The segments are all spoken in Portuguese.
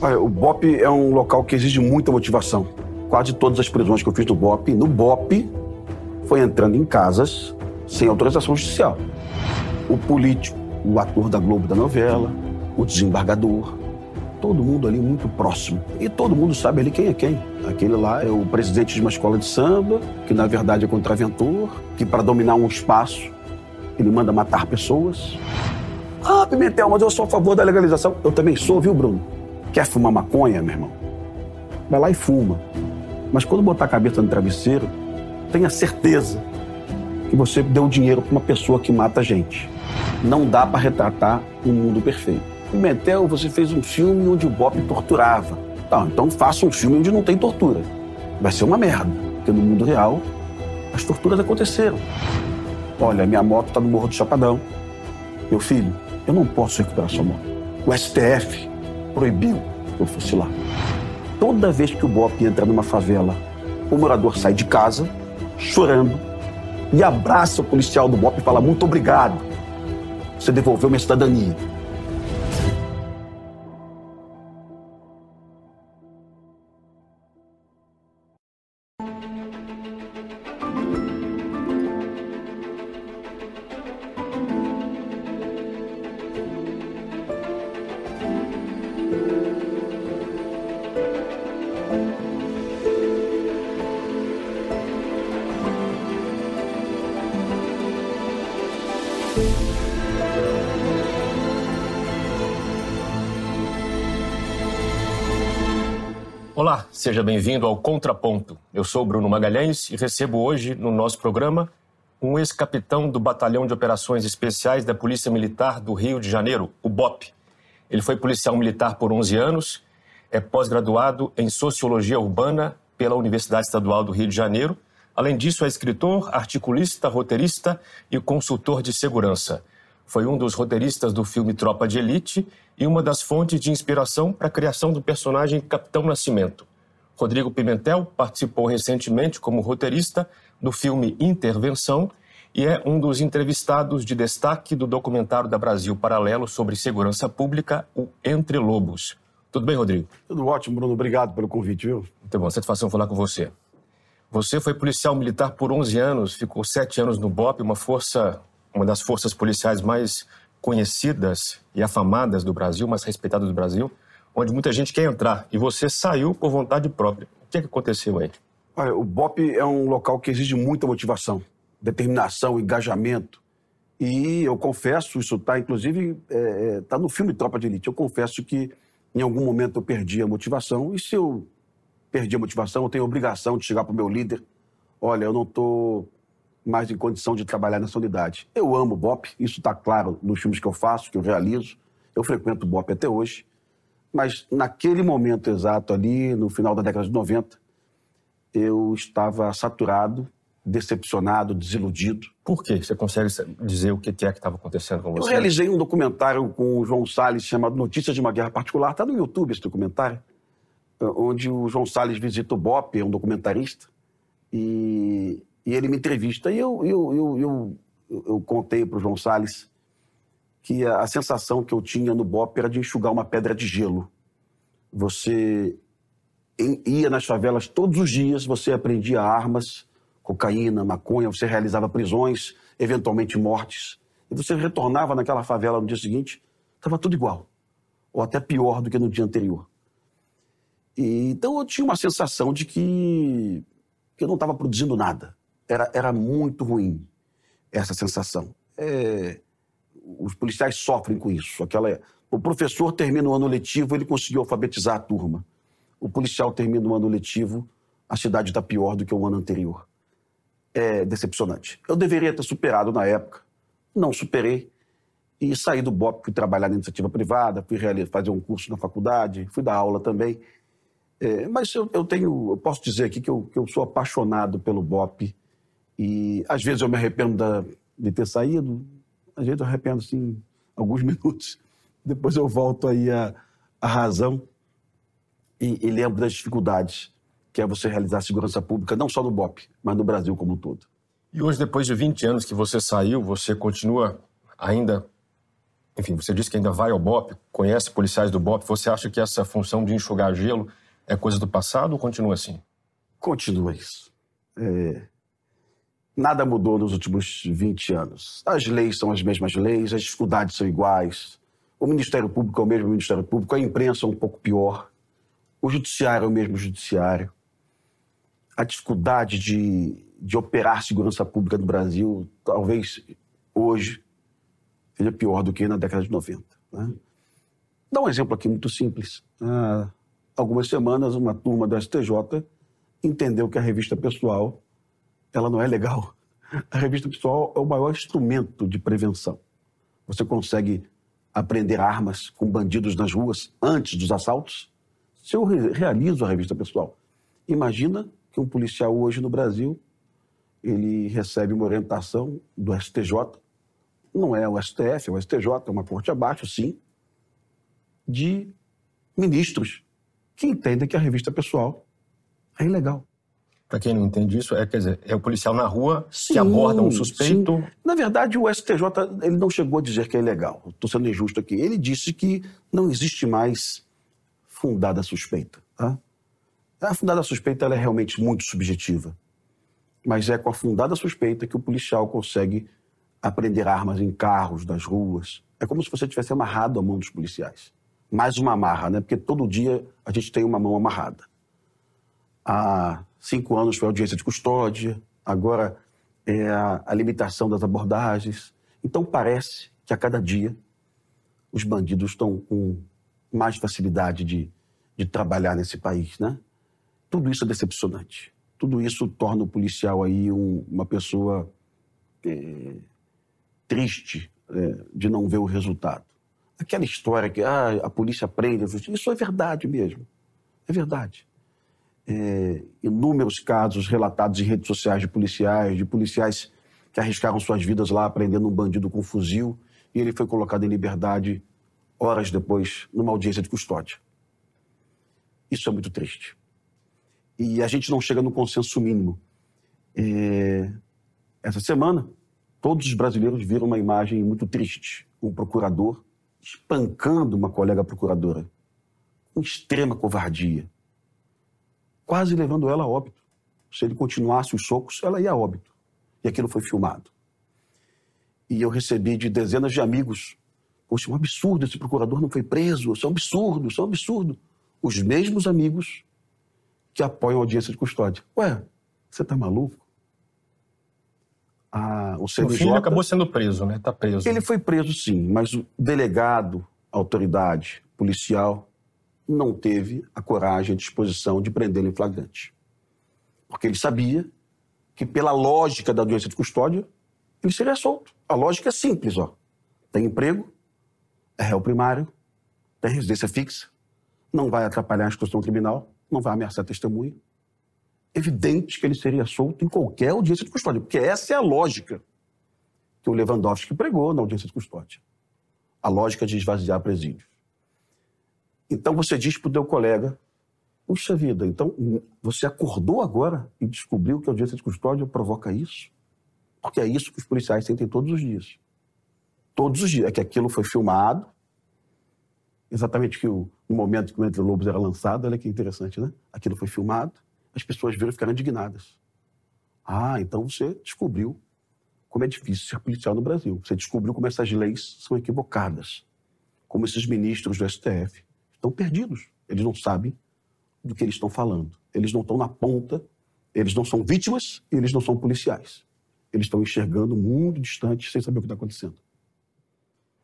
Olha, o BOP é um local que exige muita motivação. Quase todas as prisões que eu fiz no BOP, no BOP, foi entrando em casas sem autorização judicial. O político, o ator da Globo da novela, o desembargador, todo mundo ali muito próximo. E todo mundo sabe ali quem é quem. Aquele lá é o presidente de uma escola de samba, que na verdade é contraventor, que para dominar um espaço, ele manda matar pessoas. Ah, Pimentel, mas eu sou a favor da legalização. Eu também sou, viu, Bruno? Quer fumar maconha, meu irmão? Vai lá e fuma. Mas quando botar a cabeça no travesseiro, tenha certeza que você deu dinheiro para uma pessoa que mata gente. Não dá para retratar um mundo perfeito. Pimentel, você fez um filme onde o Bob torturava. Tá, então faça um filme onde não tem tortura. Vai ser uma merda, porque no mundo real as torturas aconteceram. Olha, minha moto está no Morro do Chapadão. Meu filho, eu não posso recuperar sua moto. O STF proibiu que eu fosse lá. Toda vez que o BOP entra numa favela, o morador sai de casa chorando e abraça o policial do BOP e fala: Muito obrigado, você devolveu minha cidadania. Seja bem-vindo ao Contraponto. Eu sou Bruno Magalhães e recebo hoje no nosso programa um ex-capitão do Batalhão de Operações Especiais da Polícia Militar do Rio de Janeiro, o BOP. Ele foi policial militar por 11 anos, é pós-graduado em Sociologia Urbana pela Universidade Estadual do Rio de Janeiro. Além disso, é escritor, articulista, roteirista e consultor de segurança. Foi um dos roteiristas do filme Tropa de Elite e uma das fontes de inspiração para a criação do personagem Capitão Nascimento. Rodrigo Pimentel participou recentemente como roteirista do filme Intervenção e é um dos entrevistados de destaque do documentário da Brasil Paralelo sobre segurança pública, o Entre Lobos. Tudo bem, Rodrigo? Tudo ótimo, Bruno. Obrigado pelo convite, viu? Muito bom, satisfação falar com você. Você foi policial militar por 11 anos, ficou sete anos no BOP, uma força uma das forças policiais mais conhecidas e afamadas do Brasil, mais respeitadas do Brasil, onde muita gente quer entrar. E você saiu por vontade própria. O que, é que aconteceu aí? Olha, o BOP é um local que exige muita motivação, determinação, engajamento. E eu confesso, isso está inclusive é, tá no filme Tropa de Elite. Eu confesso que em algum momento eu perdi a motivação. E se eu perdi a motivação, eu tenho a obrigação de chegar para o meu líder: olha, eu não estou mais em condição de trabalhar nessa unidade. Eu amo o BOP, isso está claro nos filmes que eu faço, que eu realizo. Eu frequento o BOP até hoje. Mas naquele momento exato ali, no final da década de 90, eu estava saturado, decepcionado, desiludido. Por quê? Você consegue dizer o que é que estava acontecendo com você? Eu realizei um documentário com o João Salles chamado Notícias de uma Guerra Particular. Está no YouTube esse documentário, onde o João Salles visita o BOP, é um documentarista, e e ele me entrevista. E eu, eu, eu, eu, eu contei para o João Salles que a, sensação que eu tinha no BOP era de enxugar uma pedra de gelo. Você ia nas favelas todos os dias, você aprendia armas, cocaína, maconha, você realizava prisões, eventualmente mortes. E você retornava naquela favela no dia seguinte, estava tudo igual. Ou até pior do que no dia anterior. E, então eu tinha uma sensação de que, que eu não estava produzindo nada era, era muito ruim essa sensação. É, os policiais sofrem com isso. Aquela, o professor termina o ano letivo, ele conseguiu alfabetizar a turma. O policial termina o ano letivo, a cidade está pior do que o ano anterior. É decepcionante. Eu deveria ter superado na época, não superei. E saí do BOP, fui trabalhar na iniciativa privada, fui fazer um curso na faculdade, fui dar aula também. É, mas eu, eu, tenho, eu posso dizer aqui que eu, que eu sou apaixonado pelo BOP e às vezes eu me arrependo da, de ter saído, às vezes eu arrependo, assim, alguns minutos. Depois eu volto aí à, à razão e, e lembro das dificuldades que é você realizar a segurança pública, não só no BOP, mas no Brasil como um todo. E hoje, depois de 20 anos que você saiu, você continua ainda enfim, você disse que ainda vai ao BOP, conhece policiais do BOP. Você acha que essa função de enxugar gelo é coisa do passado ou continua assim? Continua isso. É... Nada mudou nos últimos 20 anos. As leis são as mesmas leis, as dificuldades são iguais. O Ministério Público é o mesmo Ministério Público, a imprensa é um pouco pior. O Judiciário é o mesmo Judiciário. A dificuldade de, de operar segurança pública no Brasil, talvez hoje, seja pior do que na década de 90. Né? Dá um exemplo aqui muito simples. Há algumas semanas, uma turma da STJ entendeu que a revista pessoal ela não é legal. A revista pessoal é o maior instrumento de prevenção. Você consegue aprender armas com bandidos nas ruas antes dos assaltos. Se eu realizo a revista pessoal, imagina que um policial hoje no Brasil ele recebe uma orientação do STJ não é o STF, é o STJ, é uma corte abaixo, sim, de ministros que entendem que a revista pessoal é ilegal. Para quem não entende isso, é, quer dizer, é o policial na rua sim, que aborda um suspeito. Sim. Na verdade, o STJ ele não chegou a dizer que é ilegal. Estou sendo injusto aqui. Ele disse que não existe mais fundada suspeita. Tá? A fundada suspeita é realmente muito subjetiva. Mas é com a fundada suspeita que o policial consegue aprender armas em carros, das ruas. É como se você tivesse amarrado a mão dos policiais. Mais uma amarra, né? Porque todo dia a gente tem uma mão amarrada. Há cinco anos foi audiência de custódia, agora é a, a limitação das abordagens. Então parece que a cada dia os bandidos estão com mais facilidade de, de trabalhar nesse país, né? Tudo isso é decepcionante. Tudo isso torna o policial aí um, uma pessoa é, triste é, de não ver o resultado. Aquela história que ah, a polícia prende, isso é verdade mesmo. É verdade. É, inúmeros casos relatados em redes sociais de policiais, de policiais que arriscaram suas vidas lá prendendo um bandido com fuzil e ele foi colocado em liberdade horas depois numa audiência de custódia. Isso é muito triste. E a gente não chega no consenso mínimo. É, essa semana, Todos os brasileiros viram uma imagem muito triste. Um procurador espancando uma colega procuradora. Com extrema covardia. Quase levando ela a óbito. Se ele continuasse os socos, ela ia a óbito. E aquilo foi filmado. E eu recebi de dezenas de amigos. Poxa, é um absurdo, esse procurador não foi preso. Isso é um absurdo, isso é um absurdo. Os mesmos amigos que apoiam a audiência de custódia. Ué, você tá maluco? a, o CNJ... O filho acabou sendo preso, né? Está preso. Ele foi preso, sim, mas o delegado, autoridade policial, não teve a coragem, a disposição de prendê-lo em flagrante. Porque ele sabia que, pela lógica da doença de custódia, ele seria solto. A lógica é simples, ó. Tem emprego, é réu primário, tem residência fixa, não vai atrapalhar a instrução criminal, não vai ameaçar testemunha, evidente que ele seria solto em qualquer audiência de custódia, porque essa é a lógica que o Lewandowski pregou na audiência de custódia. A lógica de esvaziar presídios. Então você diz para o teu colega, puxa vida, então você acordou agora e descobriu que a audiência de custódia provoca isso? Porque é isso que os policiais sentem todos os dias. Todos os dias. É que aquilo foi filmado, exatamente que o, no momento que o Entre Lobos era lançado, olha que interessante, né? Aquilo foi filmado, as pessoas viram e ficaram indignadas. Ah, então você descobriu como é difícil ser policial no Brasil. Você descobriu como essas leis são equivocadas. Como esses ministros do STF estão perdidos. Eles não sabem do que eles estão falando. Eles não estão na ponta, eles não são vítimas e eles não são policiais. Eles estão enxergando muito distante sem saber o que está acontecendo.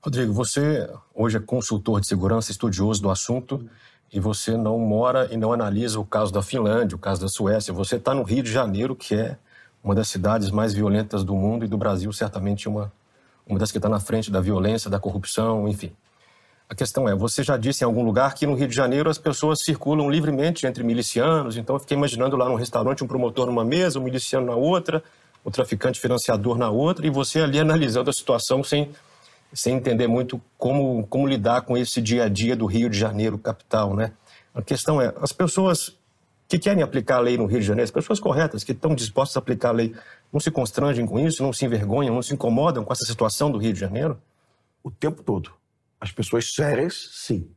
Rodrigo, você hoje é consultor de segurança, estudioso do assunto e você não mora e não analisa o caso da Finlândia, o caso da Suécia. Você está no Rio de Janeiro, que é uma das cidades mais violentas do mundo e do Brasil, certamente uma, uma das que está na frente da violência, da corrupção, enfim. A questão é, você já disse em algum lugar que no Rio de Janeiro as pessoas circulam livremente entre milicianos, então eu fiquei imaginando lá no restaurante um promotor numa mesa, um miliciano na outra, o traficante financiador na outra, e você ali analisando a situação sem sem entender muito como, como lidar com esse dia a dia do Rio de Janeiro, capital, né? A questão é, as pessoas que querem aplicar a lei no Rio de Janeiro, as pessoas corretas, que estão dispostas a aplicar a lei, não se constrangem com isso, não se envergonham, não se incomodam com essa situação do Rio de Janeiro? O tempo todo. As pessoas sérias, sim.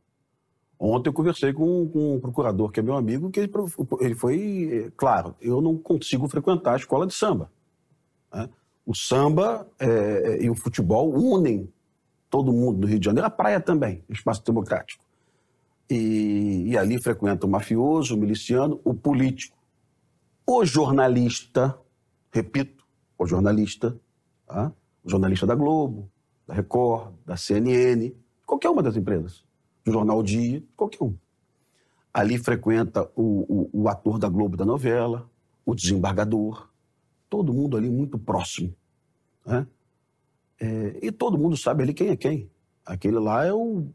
Ontem eu conversei com, com um procurador que é meu amigo, que ele, ele foi claro, eu não consigo frequentar a escola de samba. Né? O samba é, e o futebol unem todo mundo do Rio de Janeiro, a praia também, espaço democrático. E, e ali frequenta o mafioso, o miliciano, o político, o jornalista, repito, o jornalista, tá? o jornalista da Globo, da Record, da CNN, qualquer uma das empresas do Jornal Dia, qualquer um. Ali frequenta o, o, o ator da Globo da novela, o desembargador, todo mundo ali muito próximo. Né? É, e todo mundo sabe ali quem é quem. Aquele lá é o,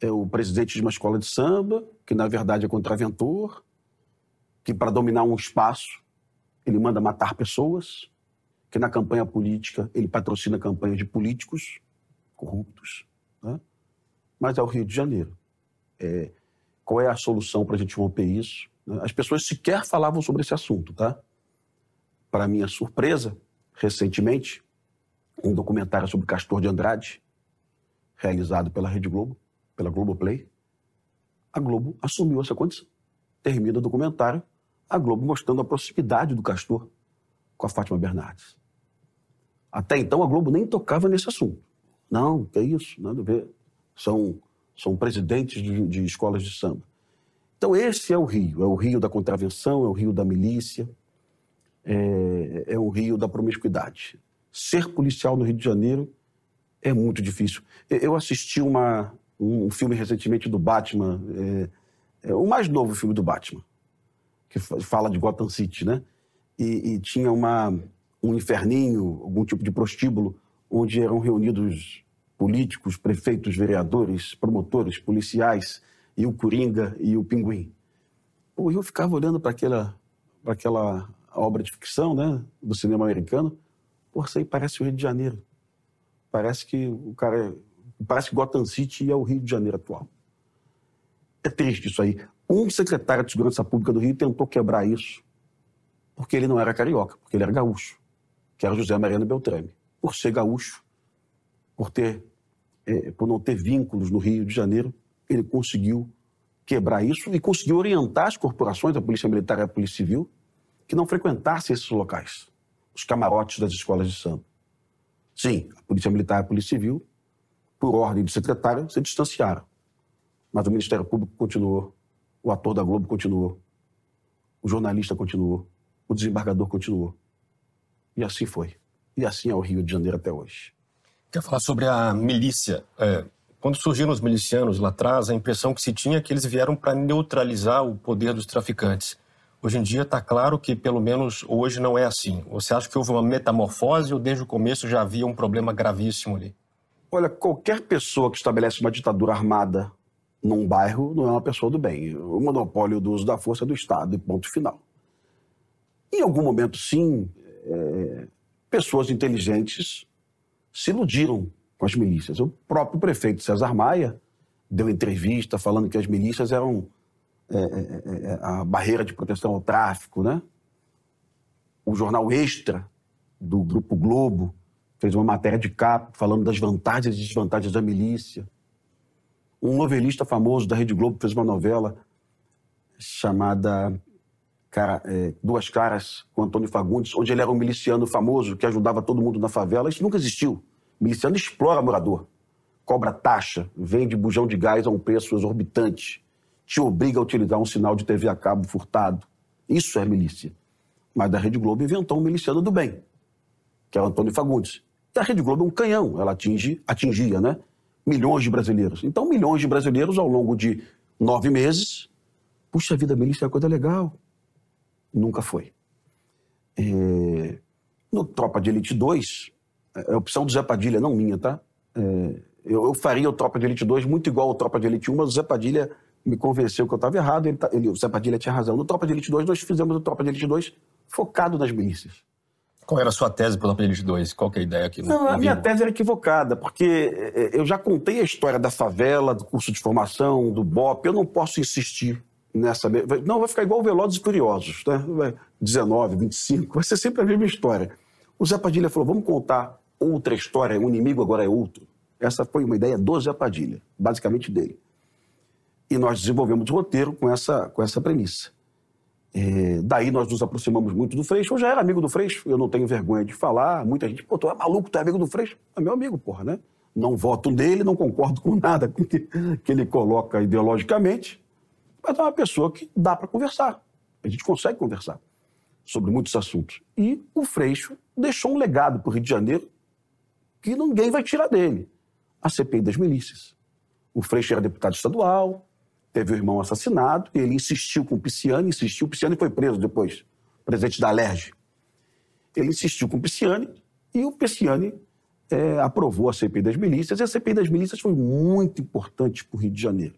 é o presidente de uma escola de samba, que na verdade é contraventor, que para dominar um espaço ele manda matar pessoas, que na campanha política ele patrocina campanhas de políticos corruptos. Né? Mas é o Rio de Janeiro. É, qual é a solução para a gente romper isso? As pessoas sequer falavam sobre esse assunto, tá? Para minha surpresa, recentemente, um documentário sobre Castor de Andrade, realizado pela Rede Globo, pela Globoplay, a Globo assumiu essa condição. Termina o documentário, a Globo mostrando a proximidade do Castor com a Fátima Bernardes. Até então, a Globo nem tocava nesse assunto. Não, que é isso, nada a ver são, são presidentes de, de escolas de samba. Então, esse é o Rio. É o Rio da contravenção, é o Rio da milícia, é, é o Rio da promiscuidade. Ser policial no Rio de Janeiro é muito difícil. Eu assisti uma, um filme recentemente do Batman, é, é, o mais novo filme do Batman, que fala de Gotham City, né? E, e, tinha uma, um inferninho, algum tipo de prostíbulo, onde eram reunidos políticos, prefeitos, vereadores, promotores, policiais, e o Coringa e o Pinguim. Pô, eu ficava olhando para aquela, aquela obra de ficção né, do cinema americano. Pô, isso aí parece o Rio de Janeiro. Parece que o cara. Parece que Gotham City é o Rio de Janeiro atual. É triste isso aí. Um secretário de Segurança Pública do Rio tentou quebrar isso porque ele não era carioca, porque ele era gaúcho, que era José Mariano Beltrame. Por ser gaúcho, por ter é, por não ter vínculos no Rio de Janeiro, ele conseguiu quebrar isso e conseguiu orientar as corporações, a Polícia Militar e a Polícia Civil, que não frequentassem esses locais, os camarotes das escolas de samba. Sim, a Polícia Militar e a Polícia Civil, por ordem do secretário, se distanciaram. Mas o Ministério Público continuou, o ator da Globo continuou, o jornalista continuou, o desembargador continuou. E assim foi. E assim é o Rio de Janeiro até hoje. Quer falar sobre a milícia? É, quando surgiram os milicianos lá atrás, a impressão que se tinha é que eles vieram para neutralizar o poder dos traficantes. Hoje em dia está claro que, pelo menos hoje, não é assim. Você acha que houve uma metamorfose ou desde o começo já havia um problema gravíssimo ali? Olha, qualquer pessoa que estabelece uma ditadura armada num bairro não é uma pessoa do bem. O monopólio do uso da força é do Estado, e ponto final. Em algum momento, sim, é, pessoas inteligentes se iludiram com as milícias. O próprio prefeito César Maia deu entrevista falando que as milícias eram é, é, é, é, a barreira de proteção ao tráfico, né? O jornal Extra do Grupo Globo fez uma matéria de capa falando das vantagens e desvantagens da milícia. Um novelista famoso da Rede Globo fez uma novela chamada cara, é, Duas Caras, com Antônio Fagundes, onde ele era um miliciano famoso que ajudava todo mundo na favela. Isso nunca existiu. O miliciano explora morador, cobra taxa, vende bujão de gás a um preço exorbitante, te obriga a utilizar um sinal de TV a cabo furtado. Isso é milícia. Mas a Rede Globo inventou um miliciano do bem, que é o Antônio Fagundes. E a Rede Globo é um canhão, ela atinge, atingia, né? Milhões de brasileiros. Então, milhões de brasileiros ao longo de nove meses. Puxa vida, milícia é coisa legal nunca foi. É, no Tropa de Elite 2, é a opção do Zé Padilha, não minha, tá? É, eu, eu, faria o Tropa de Elite 2 muito igual ao Tropa de Elite 1, mas o Zé Padilha me convenceu que eu estava errado, ele, tá, ele, o Zé Padilha tinha razão. No Tropa de Elite 2, nós fizemos o Tropa de Elite 2 focado nas milícias. Qual era a sua tese para o Tropa de Elite 2? Qual é a ideia aqui? Não, a minha tese era equivocada, porque é, eu já contei a história da favela, do curso de formação, do BOP, eu não posso insistir nessa. Não, vai ficar igual Velozes e Curiosos, né? 19, 25, vai ser sempre a mesma história. O Zé Padilha falou: vamos contar outra história, o inimigo agora é outro. Essa foi uma ideia do Zé Padilha, basicamente dele. E nós desenvolvemos o roteiro com essa, com essa premissa. É, daí nós nos aproximamos muito do Freixo. Eu já era amigo do Freixo, eu não tenho vergonha de falar. Muita gente, pô, tu é maluco, tu é amigo do Freixo? É meu amigo, porra, né? Não voto nele, não concordo com nada que ele coloca ideologicamente, mas é uma pessoa que dá para conversar. A gente consegue conversar sobre muitos assuntos. E o Freixo deixou um legado para o Rio de Janeiro que ninguém vai tirar dele. A CPI das milícias. O Freixo era deputado estadual, teve o irmão assassinado, ele insistiu com o Pisciani, insistiu, o Pisciani foi preso depois, presidente da Alerj. Ele insistiu com o Pisciani, e o Pisciani é, aprovou a CPI das milícias, e a CPI das milícias foi muito importante para o Rio de Janeiro.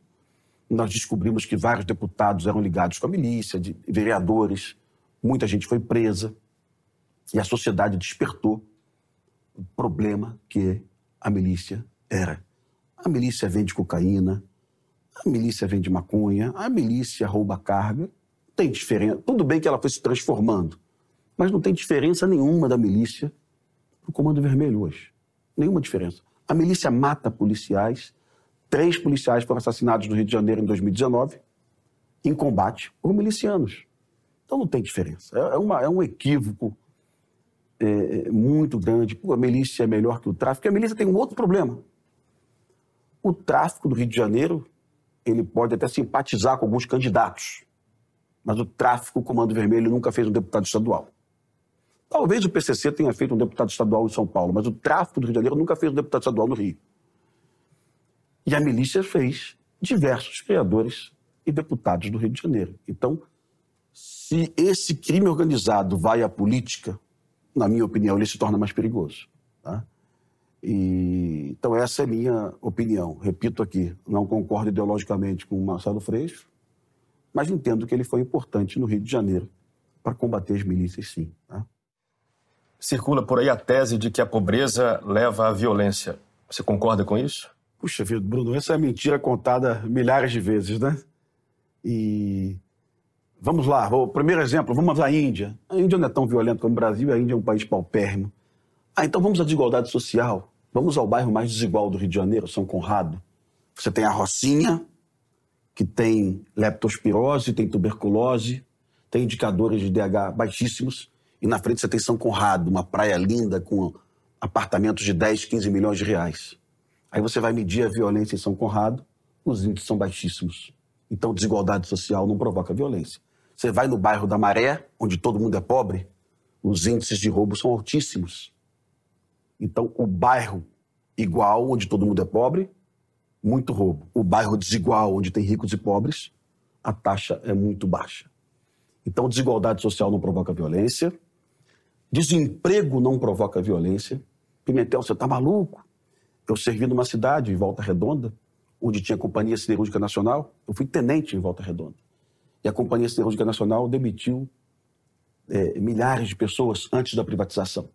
Nós descobrimos que vários deputados eram ligados com a milícia, de vereadores, muita gente foi presa, e a sociedade despertou o problema que a milícia era. A milícia vende cocaína, a milícia vende maconha, a milícia rouba carga. Tem diferença. Tudo bem que ela foi se transformando, mas não tem diferença nenhuma da milícia para o Comando Vermelho hoje. Nenhuma diferença. A milícia mata policiais. Três policiais foram assassinados no Rio de Janeiro em 2019 em combate por milicianos. Então não tem diferença. É, é uma, é um equívoco é, é, muito grande. Pô, a milícia é melhor que o tráfico. A milícia tem um outro problema. O tráfico do Rio de Janeiro ele pode até simpatizar com alguns candidatos, mas o tráfico, o Comando Vermelho, nunca fez um deputado estadual. Talvez o PCC tenha feito um deputado estadual em São Paulo, mas o tráfico do Rio de Janeiro nunca fez um deputado estadual no Rio. E a milícia fez diversos criadores e deputados do Rio de Janeiro. Então, se esse crime organizado vai à política, na minha opinião, ele se torna mais perigoso. Tá? E, então, essa é a minha opinião. Repito aqui, não concordo ideologicamente com o Marcelo Freixo, mas entendo que ele foi importante no Rio de Janeiro para combater as milícias, sim. Tá? Circula por aí a tese de que a pobreza leva à violência. Você concorda com isso? Puxa vida, Bruno, essa é mentira contada milhares de vezes, né? E vamos lá, o primeiro exemplo, vamos à Índia. A Índia não é tão violenta como o Brasil, a Índia é um país paupérrimo. Ah, então vamos à desigualdade social. Vamos ao bairro mais desigual do Rio de Janeiro, São Conrado. Você tem a Rocinha, que tem leptospirose, tem tuberculose, tem indicadores de DH baixíssimos. E na frente você tem São Conrado, uma praia linda com apartamentos de 10, 15 milhões de reais. Aí você vai medir a violência em São Conrado, os índices são baixíssimos. Então, desigualdade social não provoca violência. Você vai no bairro da Maré, onde todo mundo é pobre, os índices de roubo são altíssimos. Então, o bairro igual, onde todo mundo é pobre, muito roubo. O bairro desigual, onde tem ricos e pobres, a taxa é muito baixa. Então, desigualdade social não provoca violência, desemprego não provoca violência. Pimentel, você está maluco? Eu servi numa cidade, em Volta Redonda, onde tinha a Companhia Siderúrgica Nacional. Eu fui tenente em Volta Redonda. E a Companhia Siderúrgica Nacional demitiu é, milhares de pessoas antes da privatização.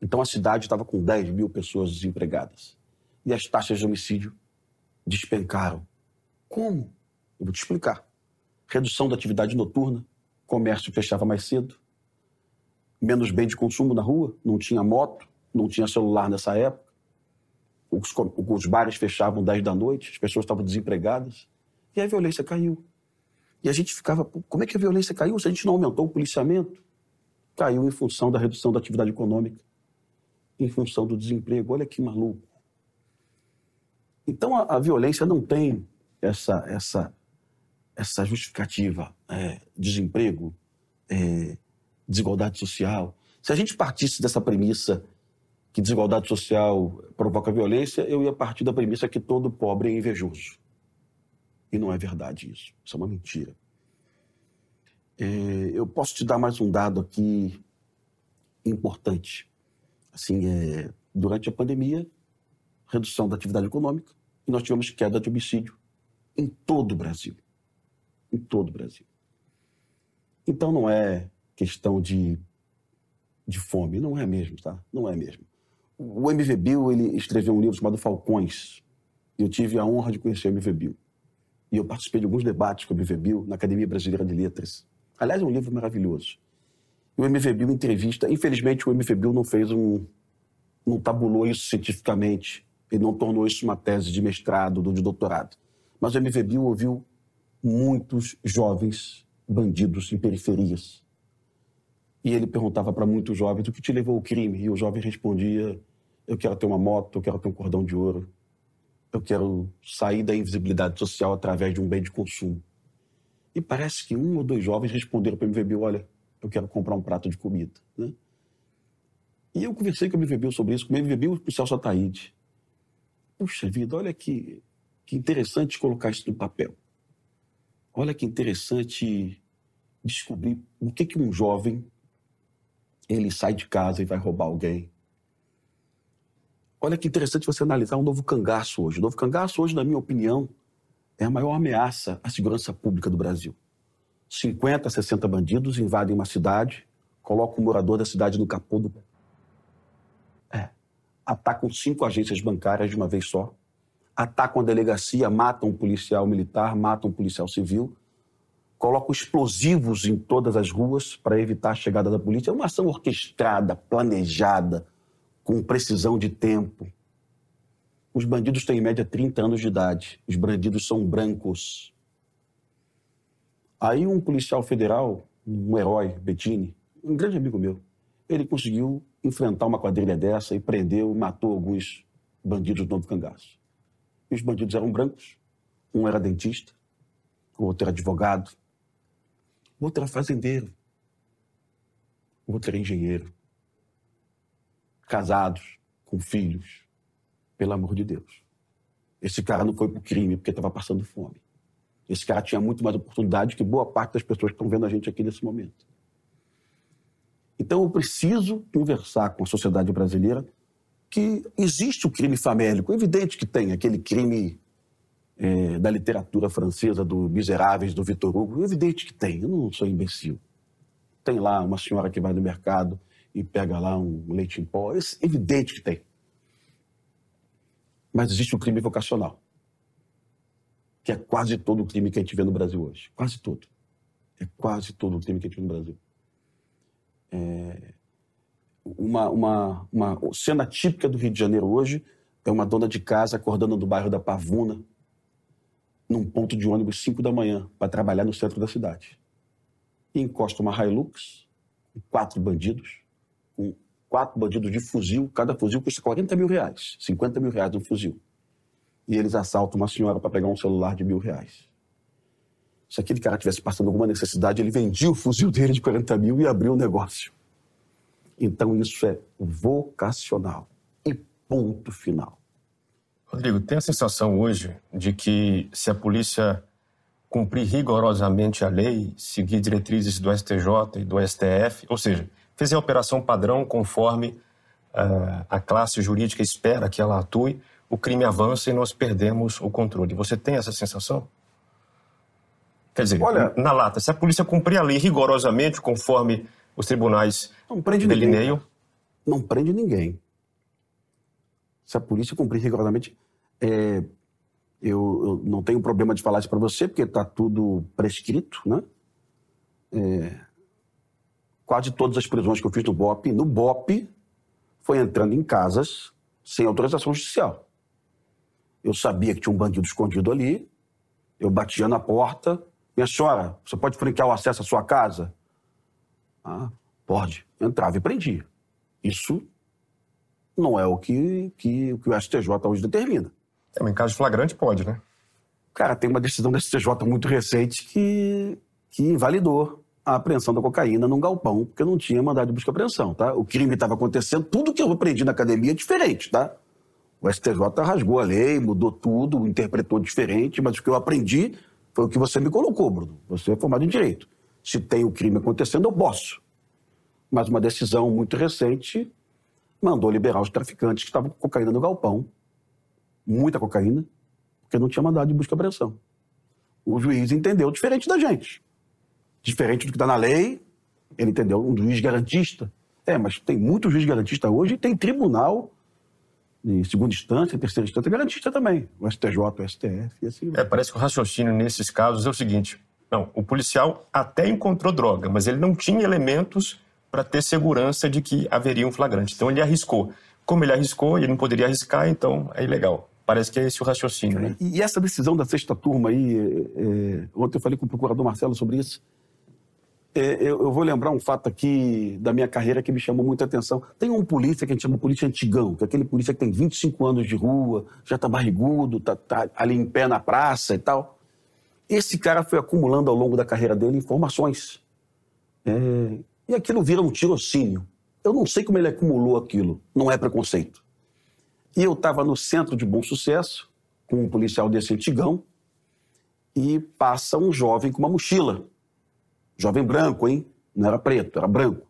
Então a cidade estava com 10 mil pessoas desempregadas. E as taxas de homicídio despencaram. Como? Eu vou te explicar. Redução da atividade noturna, comércio fechava mais cedo, menos bem de consumo na rua, não tinha moto, não tinha celular nessa época. Os, os bares fechavam 10 da noite, as pessoas estavam desempregadas. E a violência caiu. E a gente ficava, como é que a violência caiu se a gente não aumentou o policiamento? Caiu em função da redução da atividade econômica em função do desemprego. Olha que maluco. Então a, a violência não tem essa, essa, essa justificativa. É, desemprego, é, desigualdade social. Se a gente partisse dessa premissa que desigualdade social provoca violência, eu ia partir da premissa que todo pobre é invejoso. E não é verdade isso. Isso é uma mentira. É, eu posso te dar mais um dado aqui importante assim, é, durante a pandemia, redução da atividade econômica, e nós tivemos queda de homicídio em todo o Brasil. Em todo o Brasil. Então não é questão de, de fome, não é mesmo, tá? Não é mesmo. O MV Bill, ele escreveu um livro chamado Falcões. Eu tive a honra de conhecer o MV Bill. E eu participei de alguns debates com o MV Bill na Academia Brasileira de Letras. Aliás, é um livro maravilhoso o MVBio entrevista. Infelizmente, o MVBio não fez um. não tabulou isso cientificamente Ele não tornou isso uma tese de mestrado ou de doutorado. Mas o MV Bill ouviu muitos jovens bandidos em periferias. E ele perguntava para muitos jovens o que te levou ao crime. E o jovem respondia: Eu quero ter uma moto, eu quero ter um cordão de ouro, eu quero sair da invisibilidade social através de um bem de consumo. E parece que um ou dois jovens responderam para o MVB: Olha, eu quero comprar um prato de comida. Né? E eu conversei com o MVB sobre isso, com o MVB e o Celso Ataíde. Puxa vida, olha que, que interessante colocar isso no papel. Olha que interessante descobrir o que, que um jovem ele sai de casa e vai roubar alguém. Olha que interessante você analisar o um novo cangaço hoje. O novo cangaço hoje, na minha opinião, é a maior ameaça à segurança pública do Brasil. 50, 60 bandidos invadem uma cidade, colocam o morador da cidade no capô do. É. Atacam cinco agências bancárias de uma vez só. Atacam a delegacia, matam um policial militar, matam um policial civil. Colocam explosivos em todas as ruas para evitar a chegada da polícia. É uma ação orquestrada, planejada, com precisão de tempo. Os bandidos têm em média 30 anos de idade. Os bandidos são brancos. Aí um policial federal, um herói, Bettini, um grande amigo meu, ele conseguiu enfrentar uma quadrilha dessa e prendeu e matou alguns bandidos do Novo Cangaço. E os bandidos eram brancos. Um era dentista, o outro era advogado, outro era fazendeiro, outro era engenheiro. Casados, com filhos, pelo amor de Deus. Esse cara não foi pro crime porque estava passando fome. Esse cara tinha muito mais oportunidade que boa parte das pessoas que estão vendo a gente aqui nesse momento. Então eu preciso conversar com a sociedade brasileira que existe o crime famélico. É evidente que tem aquele crime é, da literatura francesa, do Miseráveis, do Vitor Hugo. É evidente que tem, eu não sou imbecil. Tem lá uma senhora que vai no mercado e pega lá um leite em pó. É evidente que tem. Mas existe o crime vocacional que é quase todo o crime que a gente vê no Brasil hoje. Quase todo. É quase todo o crime que a gente vê no Brasil. É... Uma, uma, uma cena típica do Rio de Janeiro hoje é uma dona de casa acordando no bairro da Pavuna, num ponto de ônibus 5 da manhã, para trabalhar no centro da cidade. E encosta uma Hilux com quatro bandidos, com quatro bandidos de fuzil, cada fuzil custa 40 mil reais, 50 mil reais um fuzil e eles assaltam uma senhora para pegar um celular de mil reais. Se aquele cara tivesse passando alguma necessidade, ele vendia o fuzil dele de 40 mil e abriu um negócio. Então isso é vocacional. E ponto final. Rodrigo, tem a sensação hoje de que se a polícia cumprir rigorosamente a lei, seguir diretrizes do STJ e do STF, ou seja, fizer a operação padrão conforme uh, a classe jurídica espera que ela atue, o crime avança e nós perdemos o controle. Você tem essa sensação? Quer dizer, Olha, na lata, se a polícia cumprir a lei rigorosamente, conforme os tribunais não prende delineiam... Ninguém. Não prende ninguém. Se a polícia cumprir rigorosamente... É, eu, eu, não tenho problema de falar isso para você, porque está tudo prescrito, né? É, quase todas as prisões que eu fiz no BOP, no BOP, foi entrando em casas sem autorização judicial. Eu sabia que tinha um bandido escondido ali. Eu batia na porta. Minha senhora, você pode franquear o acesso à sua casa? Ah, pode. Entrava e prendia. Isso não é o que, que, que o STJ hoje determina. É, mas em caso de flagrante pode, né? Cara, tem uma decisão do STJ muito recente que, que invalidou a apreensão da cocaína num galpão, porque não tinha mandado de busca e apreensão, tá? O crime estava acontecendo, tudo que eu aprendi na academia é diferente, tá? O STJ rasgou a lei, mudou tudo, interpretou diferente, mas o que eu aprendi foi o que você me colocou, Bruno. Você é formado em direito. Se tem o crime acontecendo, eu posso. Mas uma decisão muito recente mandou liberar os traficantes que estavam com cocaína no galpão, muita cocaína, porque não tinha mandado de busca e apreensão. O juiz entendeu diferente da gente. Diferente do que está na lei, ele entendeu um juiz garantista. É, mas tem muito juiz garantista hoje e tem tribunal de segunda instância, terceira instância, garantista também, o STJ, o STF e assim. É, parece que o raciocínio nesses casos é o seguinte: não, o policial até encontrou droga, mas ele não tinha elementos para ter segurança de que haveria um flagrante. Então ele arriscou como ele arriscou ele não poderia arriscar, então é ilegal. Parece que é esse o raciocínio, né? E, essa decisão da sexta turma aí, é, é, ontem eu falei com o procurador Marcelo sobre isso. É, eu, eu, vou lembrar um fato aqui da minha carreira que me chamou muita atenção. Tem um polícia que a gente chama de polícia antigão, que é aquele polícia que tem 25 anos de rua, já tá barrigudo, tá, tá ali em pé na praça e tal. Esse cara foi acumulando ao longo da carreira dele informações. É, e aquilo vira um tirocínio. Eu não sei como ele acumulou aquilo. Não é preconceito. E eu estava no centro de bom sucesso, com um policial desse antigão, e passa um jovem com uma mochila. Jovem branco, hein? Não era preto, era branco.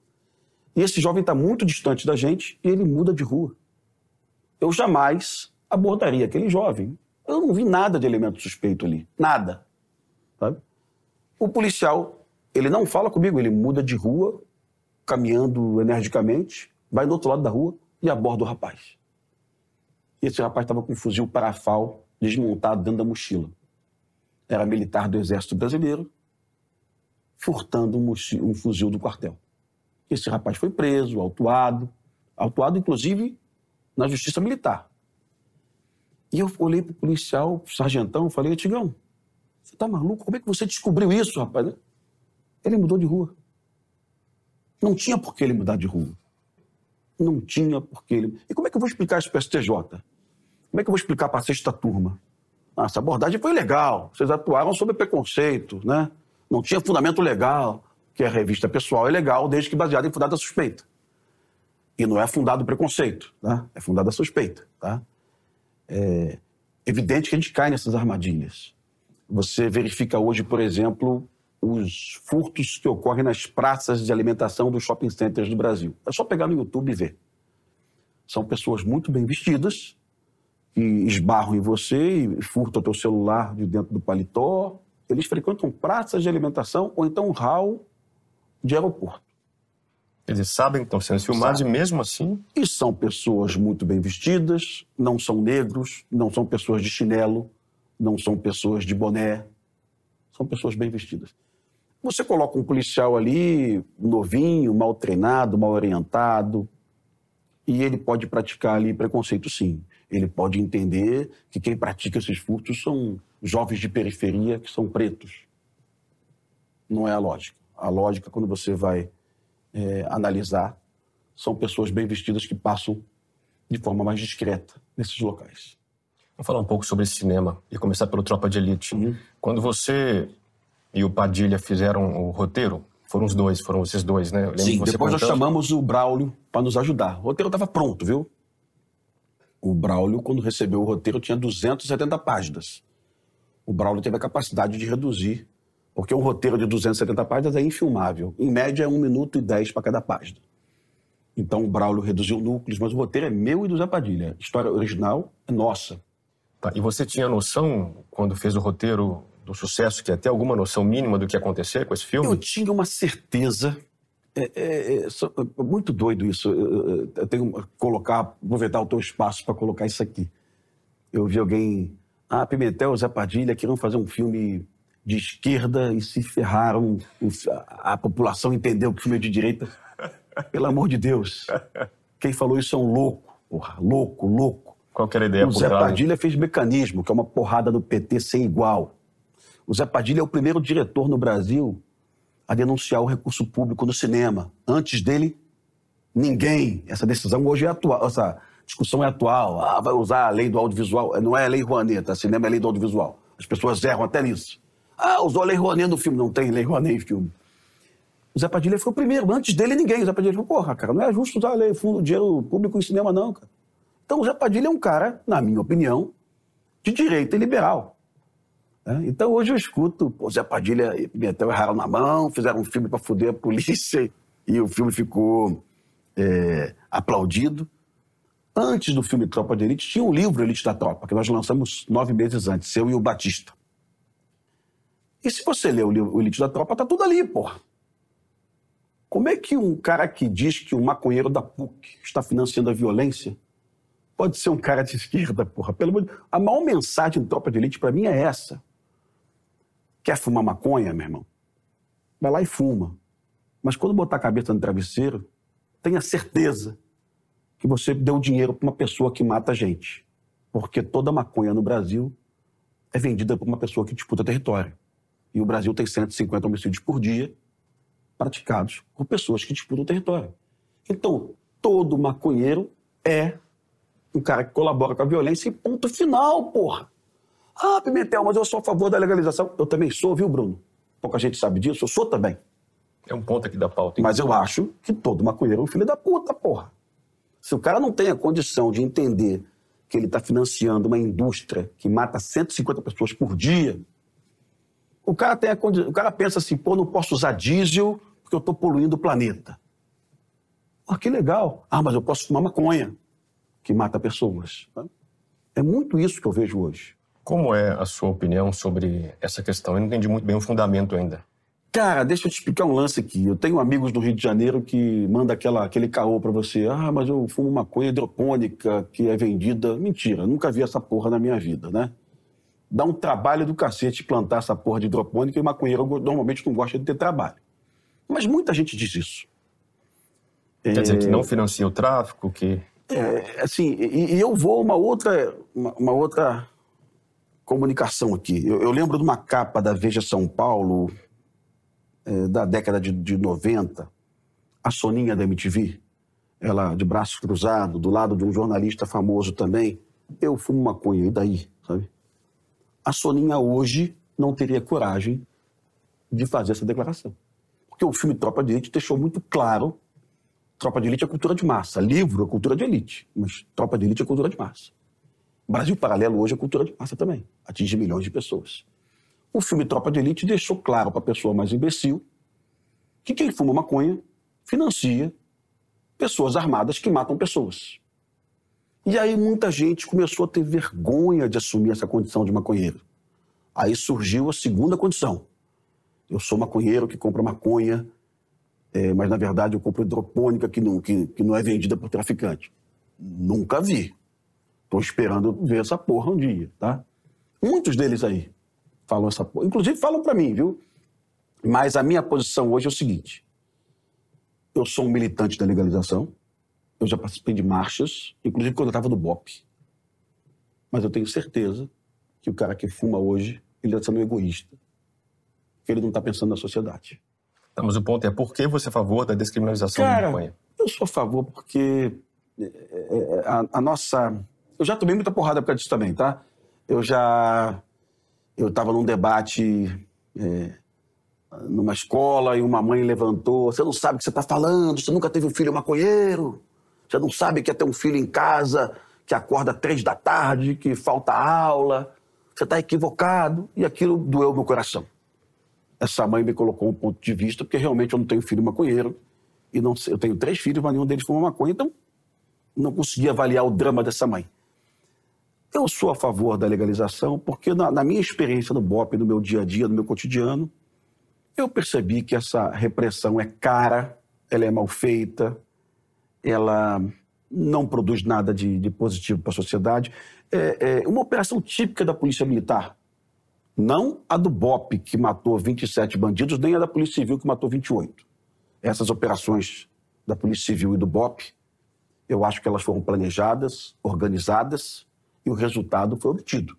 E esse jovem está muito distante da gente e ele muda de rua. Eu jamais abordaria aquele jovem. Eu não vi nada de elemento suspeito ali. Nada. Sabe? O policial, ele não fala comigo, ele muda de rua, caminhando energicamente, vai do outro lado da rua e aborda o rapaz. E esse rapaz estava com um fuzil parafal desmontado dentro da mochila. Era militar do Exército Brasileiro, furtando um, fuzil do quartel. Esse rapaz foi preso, autuado, autuado inclusive na Justiça Militar. E eu olhei para o policial, pro sargentão, falei, Tigão, você tá maluco? Como é que você descobriu isso, rapaz? Ele mudou de rua. Não tinha por que ele mudar de rua. Não tinha por que ele. E como é que eu vou explicar isso para o STJ? Como é que eu vou explicar para a sexta turma? Ah, essa abordagem foi legal, vocês atuaram sob preconceito, né? Não tinha fundamento legal, que a revista pessoal é legal desde que baseada em fundada suspeita. E não é fundado preconceito, tá? é fundada suspeita. Tá? É evidente que a gente cai nessas armadilhas. Você verifica hoje, por exemplo, os furtos que ocorrem nas praças de alimentação dos shopping centers do Brasil. É só pegar no YouTube e ver. São pessoas muito bem vestidas, que esbarram em você e furtam o teu celular de dentro do paletó. Eles frequentam praças de alimentação ou então hall de aeroporto. Eles sabem que estão sendo filmados Sabe. e mesmo assim... E são pessoas muito bem vestidas, não são negros, não são pessoas de chinelo, não são pessoas de boné, são pessoas bem vestidas. Você coloca um policial ali, novinho, mal treinado, mal orientado, e ele pode praticar ali preconceito sim. Ele pode entender que quem pratica esses furtos são jovens de periferia que são pretos. Não é a lógica. A lógica, quando você vai é, analisar, são pessoas bem vestidas que passam de forma mais discreta nesses locais. Vamos falar um pouco sobre cinema e começar pelo Tropa de Elite. Uhum. Quando você e o Padilha fizeram o roteiro, foram os dois, foram esses dois, né? Sim, depois nós chamamos o Braulio para nos ajudar. O roteiro estava pronto, viu? O Braulio, quando recebeu o roteiro, tinha 270 páginas. O Braulio teve a capacidade de reduzir, porque um roteiro de 270 páginas é infilmável. Em média, é um minuto e dez para cada página. Então, o Braulio reduziu núcleos, mas o roteiro é meu e do Zé Padilha. A história original é nossa. Tá, e você tinha noção, quando fez o roteiro, do sucesso, que até alguma noção mínima do que ia acontecer com esse filme? Eu tinha uma certeza. É, é, é, é muito doido isso. Eu, eu tenho que colocar, aproveitar o teu espaço para colocar isso aqui. Eu vi alguém. Ah, Pimentel, Zé Padilha queriam fazer um filme de esquerda e se ferraram. A, a população entendeu que o filme é de direita. Pelo amor de Deus. Quem falou isso é um louco, porra. Louco, louco. Qual que era a ideia? O Zé Padilha fez mecanismo, que é uma porrada do PT sem igual. O Zé Padilha é o primeiro diretor no Brasil a denunciar o recurso público no cinema. Antes dele, ninguém. Essa decisão hoje é atual, essa discussão é atual. Ah, vai usar a lei do audiovisual. Não é a lei Rouanet? Cinema é a lei do audiovisual. As pessoas erram até nisso. Ah, usou a lei Rouanet no filme. Não tem lei Rouanet em filme. O Zé Padilha foi o primeiro. Antes dele, ninguém. O Zé Padilha falou, porra, cara, não é justo usar a lei, fundo, dinheiro público em cinema, não, cara. Então, o Zé Padilha é um cara, na minha opinião, de direita e liberal. Né? Então hoje eu escuto, pô, Zé Padilha e Pimentel erraram na mão, fizeram um filme para foder a polícia e o filme ficou é, aplaudido. Antes do filme Tropa de Elite, tinha um livro Elite da Tropa, que nós lançamos nove meses antes, eu e o Batista. E se você ler o livro Elite da Tropa, tá tudo ali, porra. Como é que um cara que diz que o maconheiro da PUC está financiando a violência pode ser um cara de esquerda, porra? Pelo A maior mensagem do Tropa de Elite para mim é essa. Quer fumar maconha, meu irmão? Vai lá e fuma. Mas quando botar a cabeça no travesseiro, tenha certeza que você deu dinheiro para uma pessoa que mata gente. Porque toda maconha no Brasil é vendida por uma pessoa que disputa território. E o Brasil tem 150 homicídios por dia praticados por pessoas que disputam território. Então, todo maconheiro é um cara que colabora com a violência e ponto final, porra. Ah, Pimentel, mas eu sou a favor da legalização. Eu também sou, viu, Bruno? Pouca gente sabe disso, eu sou também. É um ponto aqui da pauta. Hein? Mas eu acho que todo maconheiro é um filho da puta, porra. Se o cara não tem a condição de entender que ele está financiando uma indústria que mata 150 pessoas por dia, o cara, tem a condi... o cara pensa assim, pô, não posso usar diesel porque eu estou poluindo o planeta. Ah, que legal. Ah, mas eu posso fumar maconha, que mata pessoas. É muito isso que eu vejo hoje. Como é a sua opinião sobre essa questão? Eu não entendi muito bem o fundamento ainda. Cara, deixa eu te explicar um lance aqui. Eu tenho amigos do Rio de Janeiro que manda aquela, aquele caô pra você. Ah, mas eu fumo maconha hidropônica que é vendida. Mentira, nunca vi essa porra na minha vida, né? Dá um trabalho do cacete plantar essa porra de hidropônica e maconheiro normalmente não gosta de ter trabalho. Mas muita gente diz isso. Quer é... dizer que não financia o tráfico, que... É, assim, e, e eu vou uma outra, uma, uma outra comunicação aqui. Eu, eu, lembro de uma capa da Veja São Paulo, é, da década de, de 90, a Soninha da MTV, ela de braço cruzado, do lado de um jornalista famoso também. Eu fumo maconha, e daí, sabe? A Soninha hoje não teria coragem de fazer essa declaração. Porque o filme Tropa de Elite deixou muito claro Tropa de Elite é cultura de massa. Livro é cultura de elite, mas Tropa de Elite é cultura de massa. Brasil Paralelo hoje é cultura de massa também. Atinge milhões de pessoas. O filme Tropa de Elite deixou claro para a pessoa mais imbecil que quem fuma maconha financia pessoas armadas que matam pessoas. E aí muita gente começou a ter vergonha de assumir essa condição de maconheiro. Aí surgiu a segunda condição. Eu sou maconheiro que compra maconha, é, mas na verdade eu compro hidropônica que não, que, que não é vendida por traficante. Nunca vi. Estou esperando ver essa porra um dia, tá? Muitos deles aí falam essa porra. Inclusive falam para mim, viu? Mas a minha posição hoje é o seguinte: eu sou um militante da legalização, eu já participei de marchas, inclusive quando eu estava no BOP. Mas eu tenho certeza que o cara que fuma hoje, ele está sendo egoísta. Que ele não está pensando na sociedade. Tá, mas o ponto é, por que você é a favor da descriminalização cara, da maconha? Eu sou a favor porque é, é, a, a nossa... Eu já tomei muita porrada por causa disso também, tá? Eu já eu estava num debate é, numa escola e uma mãe levantou: Você não sabe o que você está falando, você nunca teve um filho maconheiro, você não sabe que é ter um filho em casa que acorda três da tarde, que falta aula, você está equivocado. E aquilo doeu meu coração. Essa mãe me colocou um ponto de vista, porque realmente eu não tenho filho maconheiro, e não, eu tenho três filhos, mas nenhum deles fuma maconha, então não consegui avaliar o drama dessa mãe. Eu sou a favor da legalização porque, na, na, minha experiência no BOP, no meu dia a dia, no meu cotidiano, eu percebi que essa repressão é cara, ela é mal feita, ela não produz nada de, de positivo para a sociedade. É, é, uma operação típica da Polícia Militar. Não a do BOP, que matou 27 bandidos, nem a da Polícia Civil, que matou 28. Essas operações da Polícia Civil e do BOP, eu acho que elas foram planejadas, organizadas e o resultado foi obtido.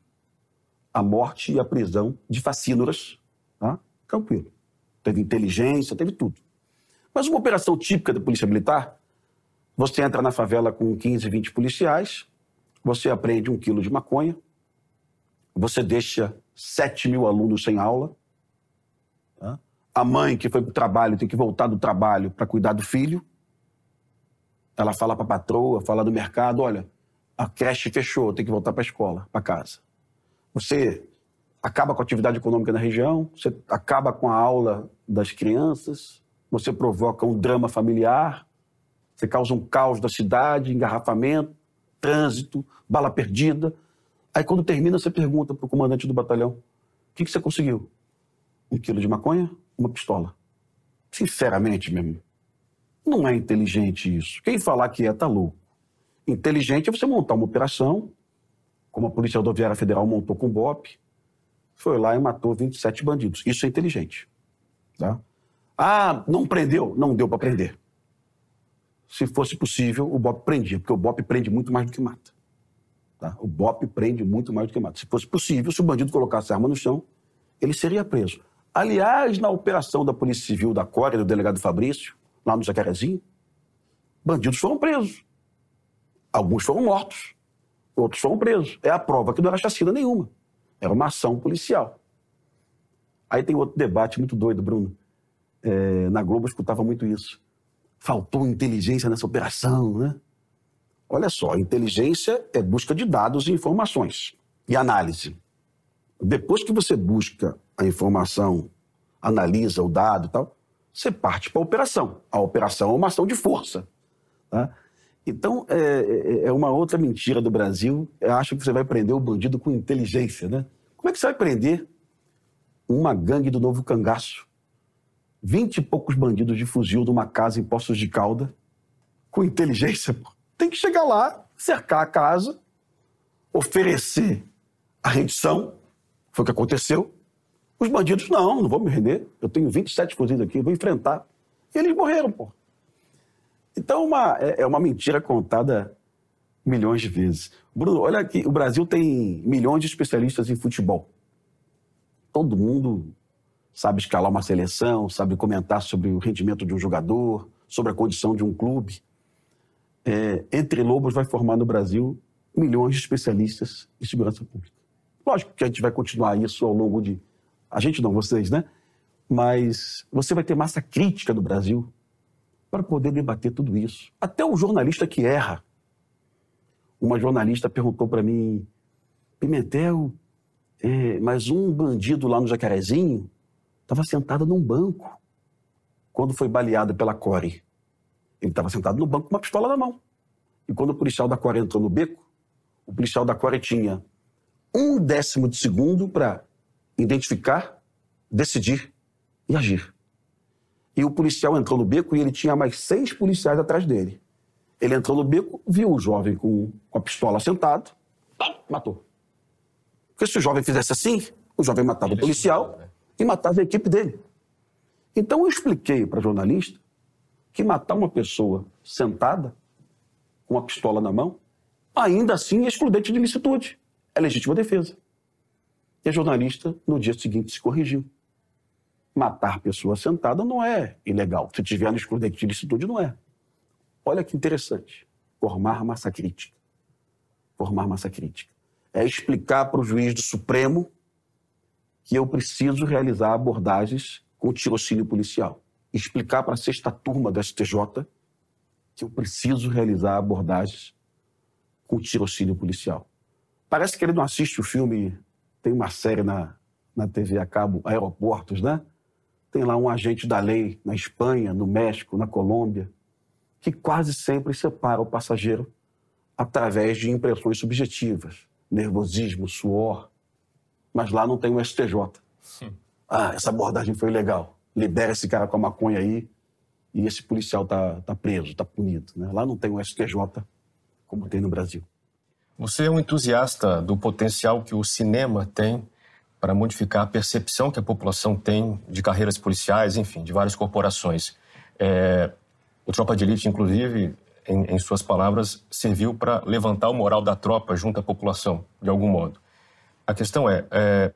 A morte e a prisão de facínoras, tá? tranquilo. Teve inteligência, teve tudo. Mas uma operação típica da Polícia Militar, você entra na favela com 15, 20 policiais, você apreende um quilo de maconha, você deixa 7 mil alunos sem aula, tá? a mãe que foi para o trabalho tem que voltar do trabalho para cuidar do filho, ela fala para a patroa, fala do mercado, olha, a creche fechou, tem que voltar para a escola, para casa. Você acaba com a atividade econômica na região, você acaba com a aula das crianças, você provoca um drama familiar, você causa um caos da cidade, engarrafamento, trânsito, bala perdida. Aí quando termina, você pergunta para o comandante do batalhão: o que, que você conseguiu? Um quilo de maconha, uma pistola. Sinceramente, meu não é inteligente isso. Quem falar que é, tá louco. Inteligente é você montar uma operação, como a Polícia Rodoviária Federal montou com o BOP, foi lá e matou 27 bandidos. Isso é inteligente. Tá? Ah, não prendeu? Não deu para prender. se fosse possível, o BOP prendia, porque o BOP prende muito mais do que mata. Tá? O BOP prende muito mais do que mata. Se fosse possível, se o bandido colocasse a arma no chão, ele seria preso. Aliás, na operação da Polícia Civil da Core, do delegado Fabrício, lá no Jacarezinho, bandidos foram presos. Alguns foram mortos, outros foram presos. É a prova que não era chacina nenhuma. Era uma ação policial. Aí tem outro debate muito doido, Bruno. É, na Globo eu escutava muito isso. Faltou inteligência nessa operação, né? Olha só, inteligência é busca de dados e informações e análise. Depois que você busca a informação, analisa o dado e tal, você parte para a operação. A operação é uma ação de força. Tá? Então, é, é, é, uma outra mentira do Brasil. Acho que você vai prender o bandido com inteligência, né? Como é que você vai prender uma gangue do novo cangaço? Vinte e poucos bandidos de fuzil numa casa em Poços de Calda com inteligência. Tem que chegar lá, cercar a casa, oferecer a rendição. Foi o que aconteceu. Os bandidos, não, não vou me render. Eu tenho 27 fuzis aqui, vou enfrentar. E eles morreram, pô. Então, uma, é, é uma mentira contada milhões de vezes. Bruno, olha aqui, o Brasil tem milhões de especialistas em futebol. Todo mundo sabe escalar uma seleção, sabe comentar sobre o rendimento de um jogador, sobre a condição de um clube. É, Entre Lobos vai formar no Brasil milhões de especialistas em segurança pública. Lógico que a gente vai continuar isso ao longo de. A gente não, vocês, né? Mas você vai ter massa crítica do Brasil para poder debater tudo isso. Até o jornalista que erra. Uma jornalista perguntou para mim, Pimentel, é, mas um bandido lá no Jacarezinho estava sentado num banco quando foi baleado pela Core. Ele estava sentado no banco com uma pistola na mão. E quando o policial da Core entrou no beco, o policial da Core tinha um décimo de segundo para identificar, decidir e agir. E o policial entrou no beco e ele tinha mais seis policiais atrás dele. Ele entrou no beco, viu o jovem com, a pistola sentado, matou. Porque se o jovem fizesse assim, o jovem matava o policial né? e matava a equipe dele. Então eu expliquei para a jornalista que matar uma pessoa sentada, com a pistola na mão, ainda assim é excludente de licitude. É legítima defesa. E a jornalista, no dia seguinte, se corrigiu matar pessoa sentada não é ilegal. Se tiver no excludente de licitude, não é. Olha que interessante. Formar massa crítica. Formar massa crítica. É explicar para o juiz do Supremo que eu preciso realizar abordagens com tirocínio policial. Explicar para a sexta turma da STJ que eu preciso realizar abordagens com tirocínio policial. Parece que ele não assiste o filme, tem uma série na, na TV a cabo, Aeroportos, né? Tem lá um agente da lei na Espanha, no México, na Colômbia, que quase sempre separa o passageiro através de impressões subjetivas, nervosismo, suor. Mas lá não tem o STJ. Sim. Ah, essa abordagem foi legal. Libera esse cara com a maconha aí e esse policial tá, tá preso, tá punido. Né? Lá não tem o STJ como tem no Brasil. Você é um entusiasta do potencial que o cinema tem para modificar a percepção que a população tem de carreiras policiais, enfim, de várias corporações. É, o Tropa de Elite, inclusive, em, em suas palavras, serviu para levantar o moral da tropa junto à população, de algum modo. A questão é, é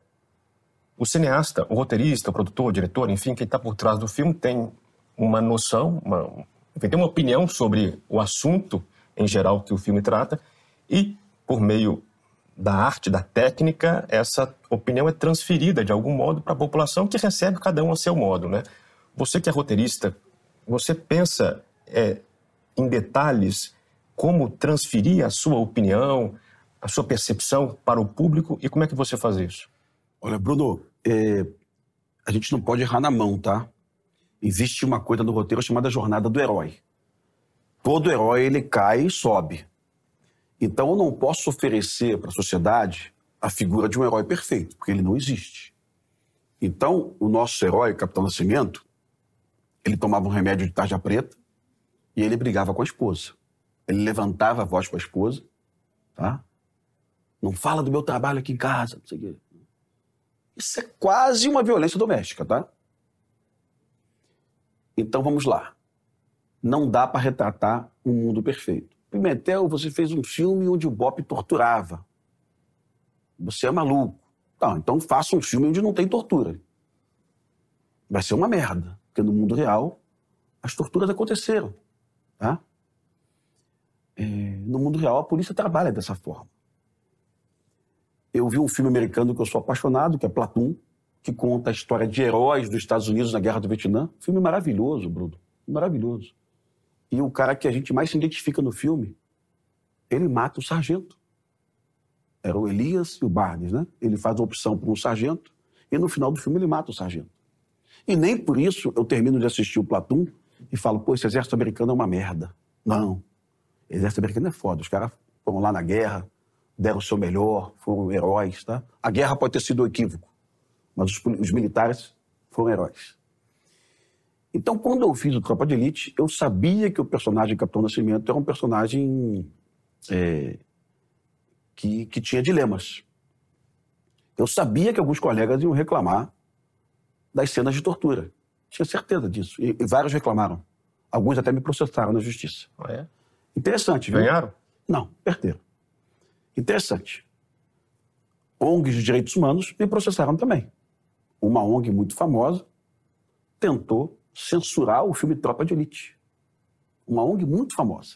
o cineasta, o roteirista, o produtor, o diretor, enfim, quem está por trás do filme tem uma noção, uma, enfim, tem uma opinião sobre o assunto em geral que o filme trata e, por meio da arte, da técnica, essa opinião é transferida de algum modo para a população que recebe cada um a seu modo, né? Você que é roteirista, você pensa é, em detalhes como transferir a sua opinião, a sua percepção para o público e como é que você faz isso? Olha, Bruno, é, a gente não pode errar na mão, tá? Existe uma coisa no roteiro chamada jornada do herói. Todo herói ele cai e sobe. Então eu não posso oferecer para a sociedade a figura de um herói perfeito, porque ele não existe. Então, o nosso herói, Capitão Nascimento, ele tomava um remédio de tarja preta e ele brigava com a esposa. Ele levantava a voz com a esposa, tá? Não fala do meu trabalho aqui em casa, não sei o quê. Isso é quase uma violência doméstica, tá? Então vamos lá. não dá para retratar um mundo perfeito. Pimentel, você fez um filme onde o Bop torturava. Você é maluco. Não, então faça um filme onde não tem tortura. Vai ser uma merda, porque no mundo real as torturas aconteceram. Tá? É, no mundo real a polícia trabalha dessa forma. Eu vi um filme americano que eu sou apaixonado, que é Platum, que conta a história de heróis dos Estados Unidos na Guerra do Vietnã. Filme maravilhoso, Bruno. Maravilhoso. E o cara que a gente mais se identifica no filme, ele mata o sargento. Era o Elias e o Barnes, né? Ele faz a opção por um sargento e no final do filme ele mata o sargento. E nem por isso eu termino de assistir o Platum e falo, pô, esse exército americano é uma merda. Não. O exército americano é foda. Os caras foram lá na guerra, deram o seu melhor, foram heróis, tá? A guerra pode ter sido um equívoco, mas os, os militares foram heróis. Então, quando eu fiz o Tropa de Elite, eu sabia que o personagem Capitão Nascimento era um personagem é, que, que tinha dilemas. Eu sabia que alguns colegas iam reclamar das cenas de tortura. Tinha certeza disso. E, e vários reclamaram. Alguns até me processaram na justiça. Ah, é? Interessante, viu? Ganharam? Não, perderam. Interessante. ONGs de direitos humanos me processaram também. Uma ONG muito famosa tentou censurar o filme Tropa de Elite. Uma ONG muito famosa.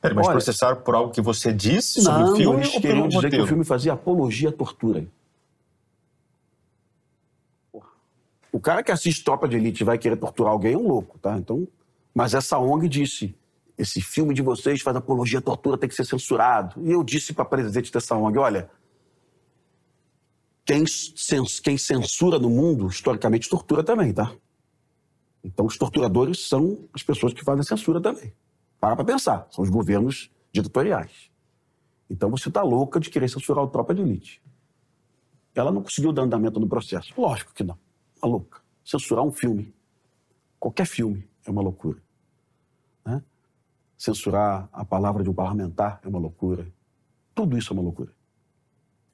Pera, mas Olha, processaram por algo que você disse sobre não, o filme? Eles queriam dizer roteiro? que o filme fazia apologia à tortura. O cara que assiste Tropa de Elite vai querer torturar alguém é um louco, tá? Então, mas essa ONG disse: esse filme de vocês faz apologia à tortura, tem que ser censurado. E eu disse para a presidente dessa ONG: olha, quem, quem censura no mundo, historicamente, tortura também, tá? Então, os torturadores são as pessoas que fazem censura também. Para para pensar, são os governos ditatoriais. Então, você está louca de querer censurar o Tropa de Elite. Ela não conseguiu dar andamento no processo. Lógico que não. Uma louca. Censurar um filme, qualquer filme, é uma loucura. Né? Censurar a palavra de um parlamentar é uma loucura. Tudo isso é uma loucura.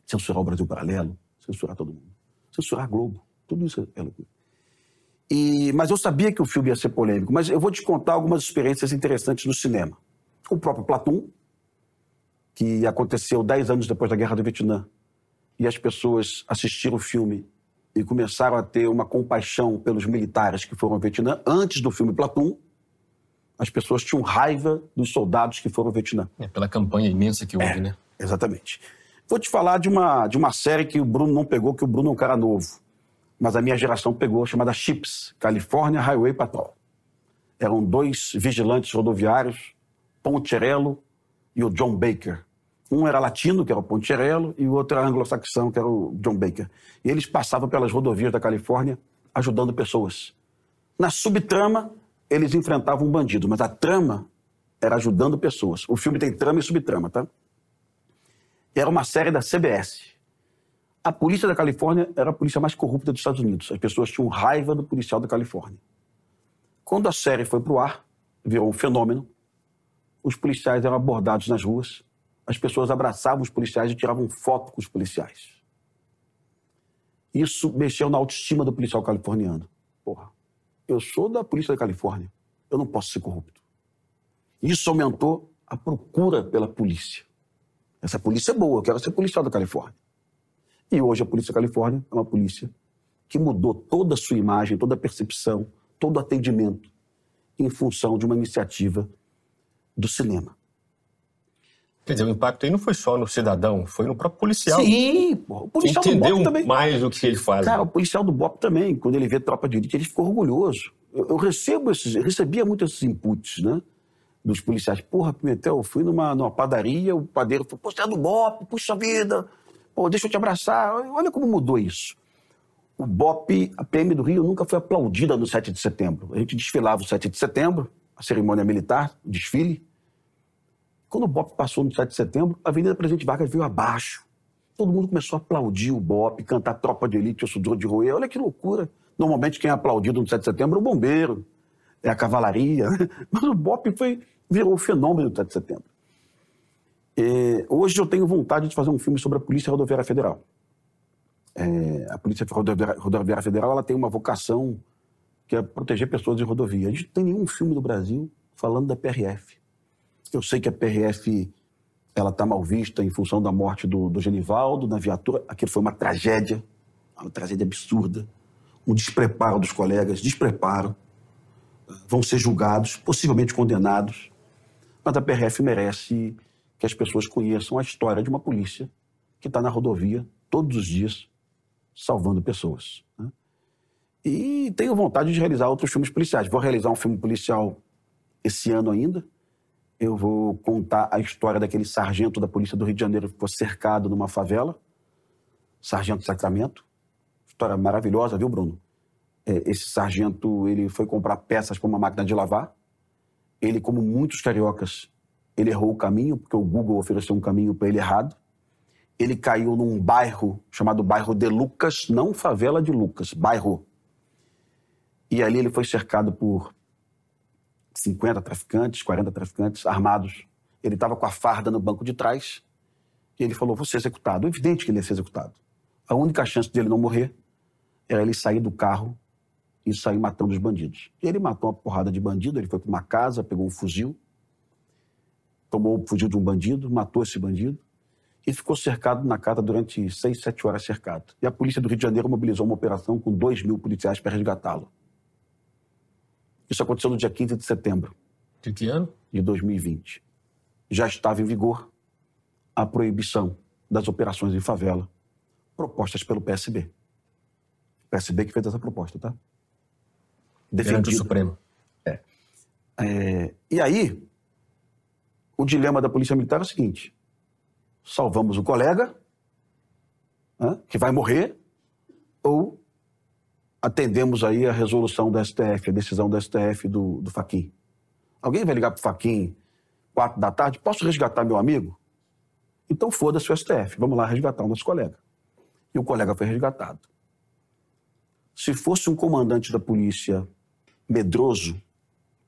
Censurar o Brasil Paralelo, censurar todo mundo. Censurar Globo, tudo isso é loucura. E, mas eu sabia que o filme ia ser polêmico. Mas eu vou te contar algumas experiências interessantes no cinema. O próprio Platum, que aconteceu dez anos depois da Guerra do Vietnã, e as pessoas assistiram o filme e começaram a ter uma compaixão pelos militares que foram ao Vietnã antes do filme Platum. As pessoas tinham raiva dos soldados que foram ao Vietnã. É, pela campanha imensa que houve, é, né? Exatamente. Vou te falar de uma, de uma série que o Bruno não pegou, que o Bruno é um cara novo mas a minha geração pegou, chamada CHIPS, California Highway Patrol. Eram dois vigilantes rodoviários, Poncherello e o John Baker. Um era latino, que era o Poncherello, e o outro era anglo-saxão, que era o John Baker. E eles passavam pelas rodovias da Califórnia ajudando pessoas. Na subtrama, eles enfrentavam um bandido, mas a trama era ajudando pessoas. O filme tem trama e subtrama, tá? Era uma série da CBS. A polícia da Califórnia era a polícia mais corrupta dos Estados Unidos. As pessoas tinham raiva do policial da Califórnia. Quando a série foi para o ar, virou um fenômeno. Os policiais eram abordados nas ruas. As pessoas abraçavam os policiais e tiravam foto com os policiais. Isso mexeu na autoestima do policial californiano. Porra, eu sou da polícia da Califórnia. Eu não posso ser corrupto. Isso aumentou a procura pela polícia. Essa polícia é boa, eu quero ser policial da Califórnia. E hoje a Polícia da Califórnia é uma polícia que mudou toda a sua imagem, toda a percepção, todo o atendimento em função de uma iniciativa do cinema. Quer dizer, o impacto aí não foi só no cidadão, foi no próprio policial. Sim, porra. o policial Entendeu do BOP também. mais o que ele faz. Cara, o policial do BOP também, quando ele vê tropa de elite, ele ficou orgulhoso. Eu, eu recebo esses, eu recebia muito esses inputs, né? Dos policiais. Porra, Pimentel, eu fui numa, numa padaria, o padeiro falou, pô, você é do BOP, puxa vida, Pô, deixa eu te abraçar. Olha como mudou isso. O BOP, a PM do Rio, nunca foi aplaudida no 7 de setembro. A gente desfilava o 7 de setembro, a cerimônia militar, o desfile. Quando o BOP passou no 7 de setembro, a Avenida Presidente Vargas veio abaixo. Todo mundo começou a aplaudir o BOP, cantar Tropa de Elite, o Sudor de Roer. Olha que loucura. Normalmente quem é aplaudido no 7 de setembro é o bombeiro, é a cavalaria. Mas o BOP foi, virou o fenômeno do 7 de setembro. É, hoje eu tenho vontade de fazer um filme sobre a Polícia Rodoviária Federal. É, a Polícia Rodoviária, Federal ela tem uma vocação que é proteger pessoas de rodovia. A gente não tem nenhum filme do Brasil falando da PRF. Eu sei que a PRF ela está mal vista em função da morte do, do Genivaldo na viatura. Aquilo foi uma tragédia, uma tragédia absurda, um despreparo dos colegas, despreparo. Vão ser julgados, possivelmente condenados. Mas a PRF merece que as pessoas conheçam a história de uma polícia que está na rodovia todos os dias salvando pessoas. Né? E tenho vontade de realizar outros filmes policiais. Vou realizar um filme policial esse ano ainda. Eu vou contar a história daquele sargento da Polícia do Rio de Janeiro que ficou cercado numa favela, Sargento Sacramento. História maravilhosa, viu, Bruno? É, esse sargento ele foi comprar peças para uma máquina de lavar. Ele, como muitos cariocas, ele errou o caminho, porque o Google ofereceu um caminho para ele errado. Ele caiu num bairro chamado bairro de Lucas, não favela de Lucas, bairro. E ali ele foi cercado por 50 traficantes, 40 traficantes armados. Ele estava com a farda no banco de trás e ele falou: Vou ser executado. É evidente que ele ia ser executado. A única chance dele não morrer era ele sair do carro e sair matando os bandidos. E ele matou uma porrada de bandido, ele foi para uma casa, pegou um fuzil, tomou o fuzil de um bandido, matou esse bandido e ficou cercado na casa durante seis, sete horas cercado. E a polícia do Rio de Janeiro mobilizou uma operação com dois mil policiais para resgatá-lo. Isso aconteceu no dia 15 de setembro. De que ano? De 2020. Já estava em vigor a proibição das operações em favela propostas pelo PSB. O PSB que fez essa proposta, tá? Defendida. o Supremo. É. é. E aí, o dilema da Polícia Militar é o seguinte: salvamos o colega, né, que vai morrer, ou atendemos aí a resolução do STF, a decisão do STF do, do Faquin. Alguém vai ligar para o Faquin quatro da tarde? Posso resgatar meu amigo? Então foda-se o STF. Vamos lá resgatar o nosso colega. E o colega foi resgatado. Se fosse um comandante da polícia medroso,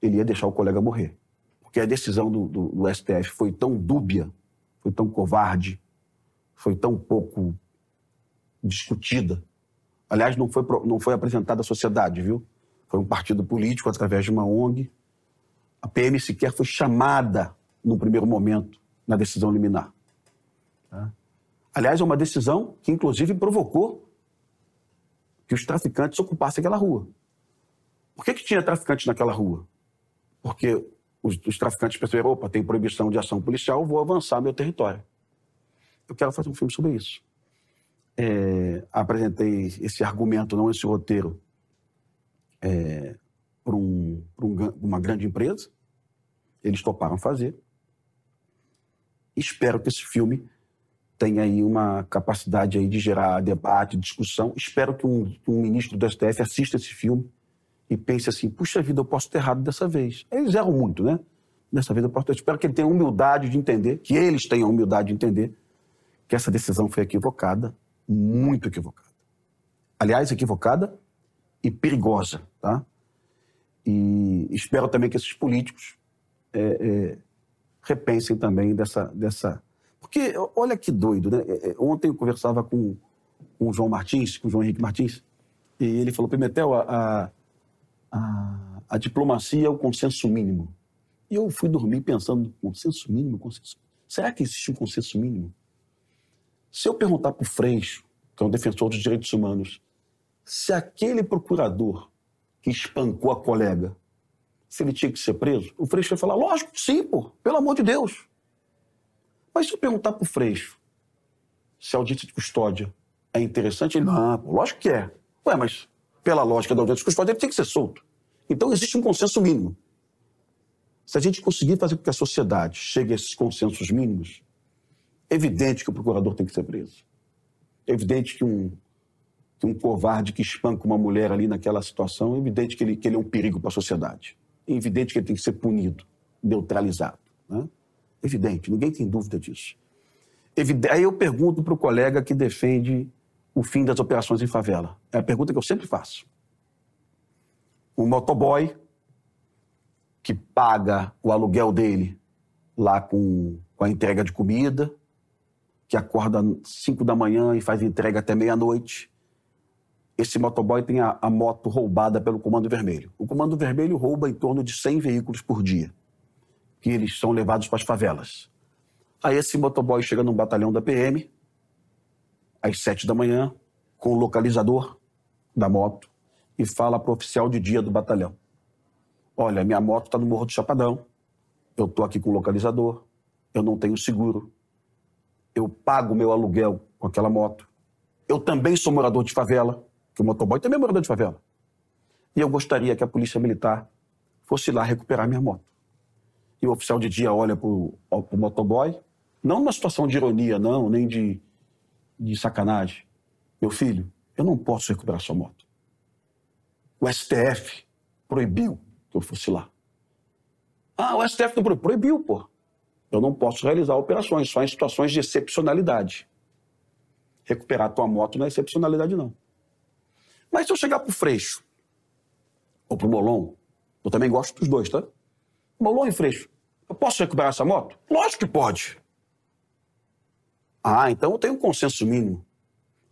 ele ia deixar o colega morrer. Porque a decisão do, do, do STF foi tão dúbia, foi tão covarde, foi tão pouco discutida, Aliás, não foi, não foi apresentada à sociedade, viu? Foi um partido político através de uma ONG. A PM sequer foi chamada no primeiro momento na decisão liminar. Tá? Aliás, é uma decisão que, inclusive, provocou que os traficantes ocupassem aquela rua. Por que, que tinha traficantes naquela rua? Porque os, os traficantes perceberam: opa, tem proibição de ação policial, vou avançar meu território. Eu quero fazer um filme sobre isso é, apresentei esse argumento, não esse roteiro, é, para um, um, uma grande empresa. Eles toparam fazer. Espero que esse filme tenha aí uma capacidade aí de gerar debate, discussão. Espero que um, que um ministro do STF assista esse filme e pense assim: puxa vida, eu posso ter errado dessa vez. Eles erram muito, né? Dessa vez eu posso ter. Espero que ele tenha humildade de entender, que eles tenham humildade de entender que essa decisão foi equivocada muito equivocada. Aliás, equivocada e perigosa, tá? E espero também que esses políticos é, é, repensem também dessa, dessa... Porque, olha que doido, né? É, é, ontem eu conversava com, com o João Martins, com o João Henrique Martins, e ele falou, Pimentel, a, a, a diplomacia é o consenso mínimo. E eu fui dormir pensando, consenso mínimo, consenso... Será que existe um consenso mínimo? Se eu perguntar para o Freixo, que é um defensor dos direitos humanos, se aquele procurador que espancou a colega, se ele tinha que ser preso, o Freixo vai falar, lógico, sim, pô, pelo amor de Deus. Mas se eu perguntar para o Freixo se a audiência de custódia é interessante, ele, não, pô, lógico que é. Ué, mas pela lógica da audiência custódia, ele tem que ser solto. Então existe um consenso mínimo. Se a gente conseguir fazer com que a sociedade chegue a esses consensos mínimos, é evidente que o procurador tem que ser preso. É evidente que um, que um covarde que espanca uma mulher ali naquela situação, é evidente que ele, que ele é um perigo para a sociedade. É evidente que ele tem que ser punido, neutralizado. Né? Evidente, ninguém tem dúvida disso. Evidente, aí eu pergunto para o colega que defende o fim das operações em favela. É a pergunta que eu sempre faço. Um motoboy que paga o aluguel dele lá com, com a entrega de comida, que acorda às 5 da manhã e faz entrega até meia-noite. Esse motoboy tem a, a, moto roubada pelo Comando Vermelho. O Comando Vermelho rouba em torno de 100 veículos por dia. que eles são levados para as favelas. Aí esse motoboy chega num batalhão da PM, às sete da manhã, com o localizador da moto, e fala para o oficial de dia do batalhão: Olha, minha moto está no Morro do Chapadão, eu estou aqui com o localizador, eu não tenho seguro, eu pago meu aluguel com aquela moto, eu também sou morador de favela, que o motoboy também é morador de favela, e eu gostaria que a polícia militar fosse lá recuperar minha moto. E o oficial de dia olha para o motoboy, não numa situação de ironia, não, nem de, de sacanagem. Meu filho, eu não posso recuperar sua moto. O STF proibiu que eu fosse lá. Ah, o STF não proibiu. Proibiu, pô. Eu não posso realizar operações, só em situações de excepcionalidade. Recuperar tua moto não é excepcionalidade, não. Mas se eu chegar pro Freixo ou pro Molon, eu também gosto dos dois, tá? Molon e Freixo, eu posso recuperar essa moto? Lógico que pode. Ah, então eu tenho um consenso mínimo.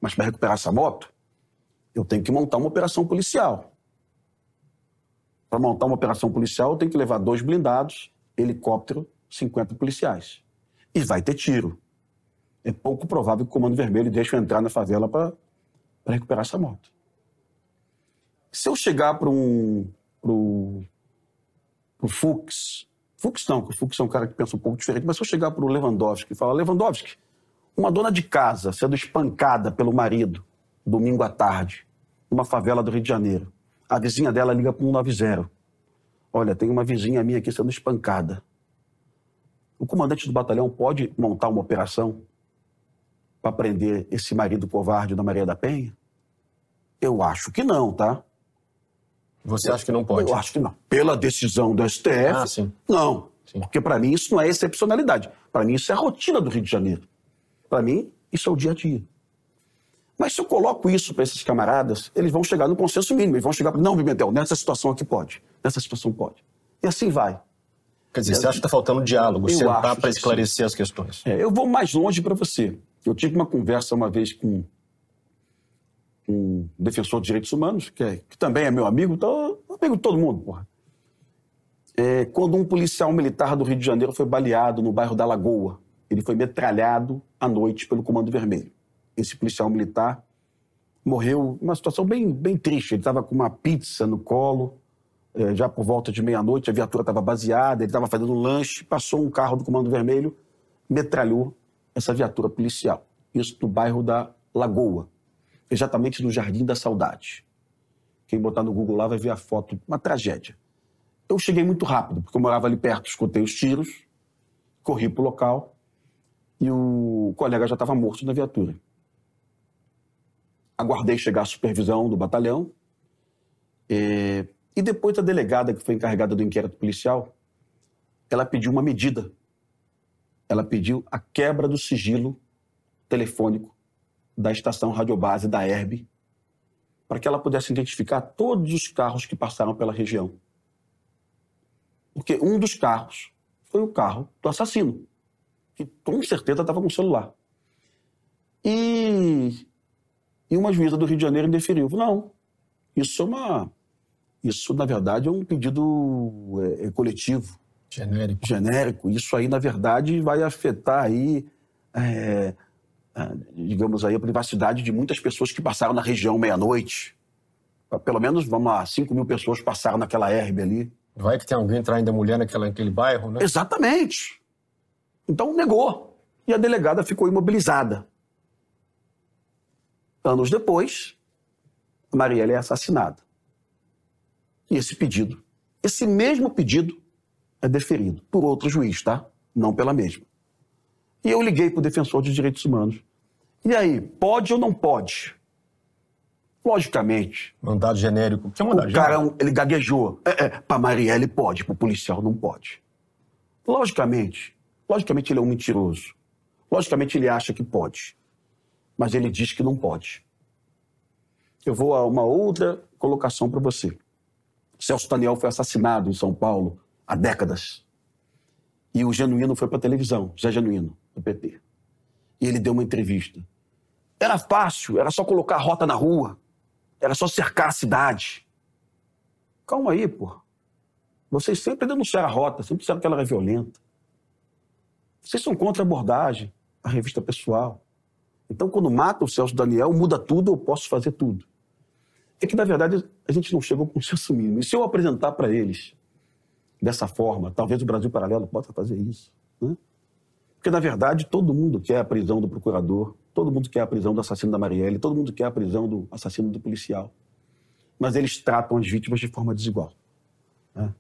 Mas para recuperar essa moto, eu tenho que montar uma operação policial. Para montar uma operação policial, eu tenho que levar dois blindados, helicóptero, 50 policiais. E vai ter tiro. É pouco provável que o Comando Vermelho deixe eu entrar na favela para recuperar essa moto. Se eu chegar para um. Pro, pro Fux. Fux não, porque o Fux é um cara que pensa um pouco diferente, mas se eu chegar para o Lewandowski e falar: Lewandowski, uma dona de casa sendo espancada pelo marido domingo à tarde, numa favela do Rio de Janeiro. A vizinha dela liga para o 190. Olha, tem uma vizinha minha aqui sendo espancada. O comandante do batalhão pode montar uma operação para prender esse marido covarde da Maria da Penha? Eu acho que não, tá? Você acha que não pode? Eu acho que não. Pela decisão do STF, ah, sim. não. Sim. Porque para mim isso não é excepcionalidade. Para mim isso é a rotina do Rio de Janeiro. Para mim isso é o dia a dia. Mas se eu coloco isso para esses camaradas, eles vão chegar no consenso mínimo. Eles vão chegar para. Não, Pimentel, nessa situação aqui pode. Nessa situação pode. E assim vai. Quer dizer, você acha que está faltando diálogo, sentar para esclarecer sim. as questões? É, eu vou mais longe para você. Eu tive uma conversa uma vez com um defensor de direitos humanos, que, é, que também é meu amigo, então, amigo de todo mundo, porra. É, quando um policial militar do Rio de Janeiro foi baleado no bairro da Lagoa, ele foi metralhado à noite pelo Comando Vermelho esse policial militar morreu numa situação bem, bem triste. Ele estava com uma pizza no colo, é, já por volta de meia-noite, a viatura estava baseada, ele estava fazendo um lanche, passou um carro do Comando Vermelho, metralhou essa viatura policial. Isso no bairro da Lagoa, exatamente no Jardim da Saudade. Quem botar no Google lá vai ver a foto, uma tragédia. Eu cheguei muito rápido, porque eu morava ali perto, escutei os tiros, corri para o local e o colega já estava morto na viatura aguardei chegar a supervisão do batalhão. É, e depois a delegada que foi encarregada do inquérito policial, ela pediu uma medida. Ela pediu a quebra do sigilo telefônico da estação radiobase da ERB, para que ela pudesse identificar todos os carros que passaram pela região. Porque um dos carros foi o carro do assassino, que com certeza estava com celular. E e uma juíza do Rio de Janeiro indeferiu. Não, isso é uma. Isso, na verdade, é um pedido é, é coletivo. Genérico. Genérico. Isso aí, na verdade, vai afetar aí, é digamos aí, a privacidade de muitas pessoas que passaram na região meia-noite. Pelo menos, vamos lá, 5 mil pessoas passaram naquela herbe ali. Vai que tem alguém traindo a mulher naquela, naquele bairro, né? Exatamente. Então, negou. E a delegada ficou imobilizada. Anos depois, Marielle é assassinada. E esse pedido, esse mesmo pedido, é deferido por outro juiz, tá? Não pela mesma. E eu liguei para o defensor de direitos humanos. E aí, pode ou não pode? Logicamente. Mandado genérico. Que é mandado o cara, é ele gaguejou. É, é, para Marielle pode, para o policial não pode. Logicamente, logicamente ele é um mentiroso. Logicamente ele acha que pode mas ele diz que não pode. Eu vou a uma outra colocação para você. Celso Daniel foi assassinado em São Paulo há décadas. E o Genuíno foi para a televisão, Zé Genuíno, do PT. E ele deu uma entrevista. Era fácil, era só colocar a rota na rua, era só cercar a cidade. Calma aí, pô. Vocês sempre denunciaram a rota, sempre disseram que ela era violenta. Vocês são contra a abordagem, a revista pessoal. Então, quando mata o Celso Daniel, muda tudo, eu posso fazer tudo. É que, na verdade, a gente não chegou com senso mínimo. E se eu apresentar para eles dessa forma, talvez o Brasil Paralelo possa fazer isso. Né? Porque, na verdade, todo mundo quer a prisão do procurador, todo mundo quer a prisão do assassino da Marielle, todo mundo quer a prisão do assassino do policial. Mas eles tratam as vítimas de forma desigual. Né?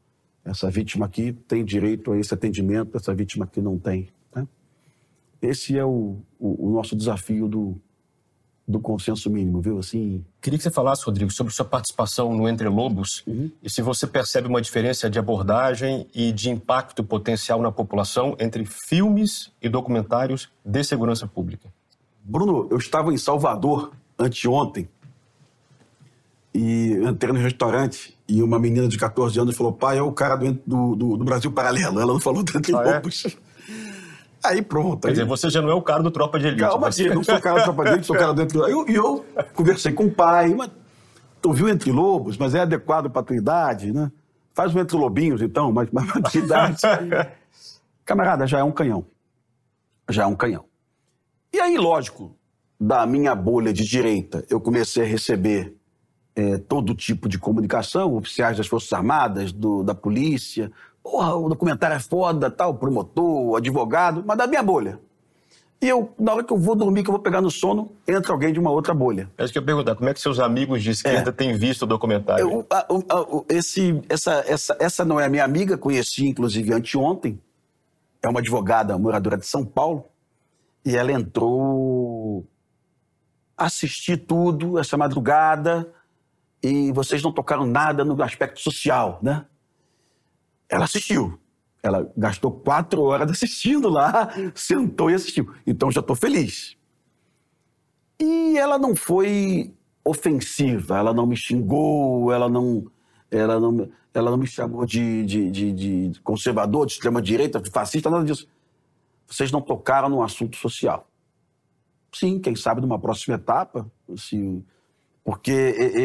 Essa vítima aqui tem direito a esse atendimento, essa vítima aqui não tem. Né? Esse é o, o, o, nosso desafio do, do consenso mínimo, viu? Assim. Queria que você falasse, Rodrigo, sobre sua participação no Entre Lobos uhum. e se você percebe uma diferença de abordagem e de impacto potencial na população entre filmes e documentários de segurança pública. Bruno, eu estava em Salvador anteontem e entrei no restaurante e uma menina de 14 anos falou: pai, é o cara do, do, do Brasil Paralelo. Ela não falou tanto ah, é? Aí pronto. Quer aí... dizer, você já não é o cara do Tropa de Elite. Calma, mas... não sou o cara do Tropa de Elite, sou o cara Lobos. E eu, eu, conversei com o pai, mas tu viu Entre Lobos, mas é adequado para tua idade, né? Faz o Entre Lobinhos, então, mas para tua idade. Camarada, já é um canhão. Já é um canhão. E aí, lógico, da minha bolha de direita, eu comecei a receber é, todo tipo de comunicação, oficiais das Forças Armadas, do, da polícia. Porra, o documentário é foda, tal, promotor, advogado, mas da minha bolha. E eu, na hora que eu vou dormir, que eu vou pegar no sono, entra alguém de uma outra bolha. É isso que eu ia perguntar, como é que seus amigos de esquerda é. têm visto o documentário? Eu, a, a, esse, essa, essa, essa não é a minha amiga, conheci inclusive anteontem. É uma advogada moradora de São Paulo. E ela entrou assistir tudo essa madrugada e vocês não tocaram nada no aspecto social, né? Ela assistiu. Ela gastou quatro horas assistindo lá, sentou e assistiu. Então já estou feliz. E ela não foi ofensiva, ela não me xingou, ela não, ela não, ela não me chamou de, de, de, de conservador, de extrema-direita, de fascista, nada disso vocês não tocaram no assunto social. Sim, quem sabe numa próxima etapa, assim, porque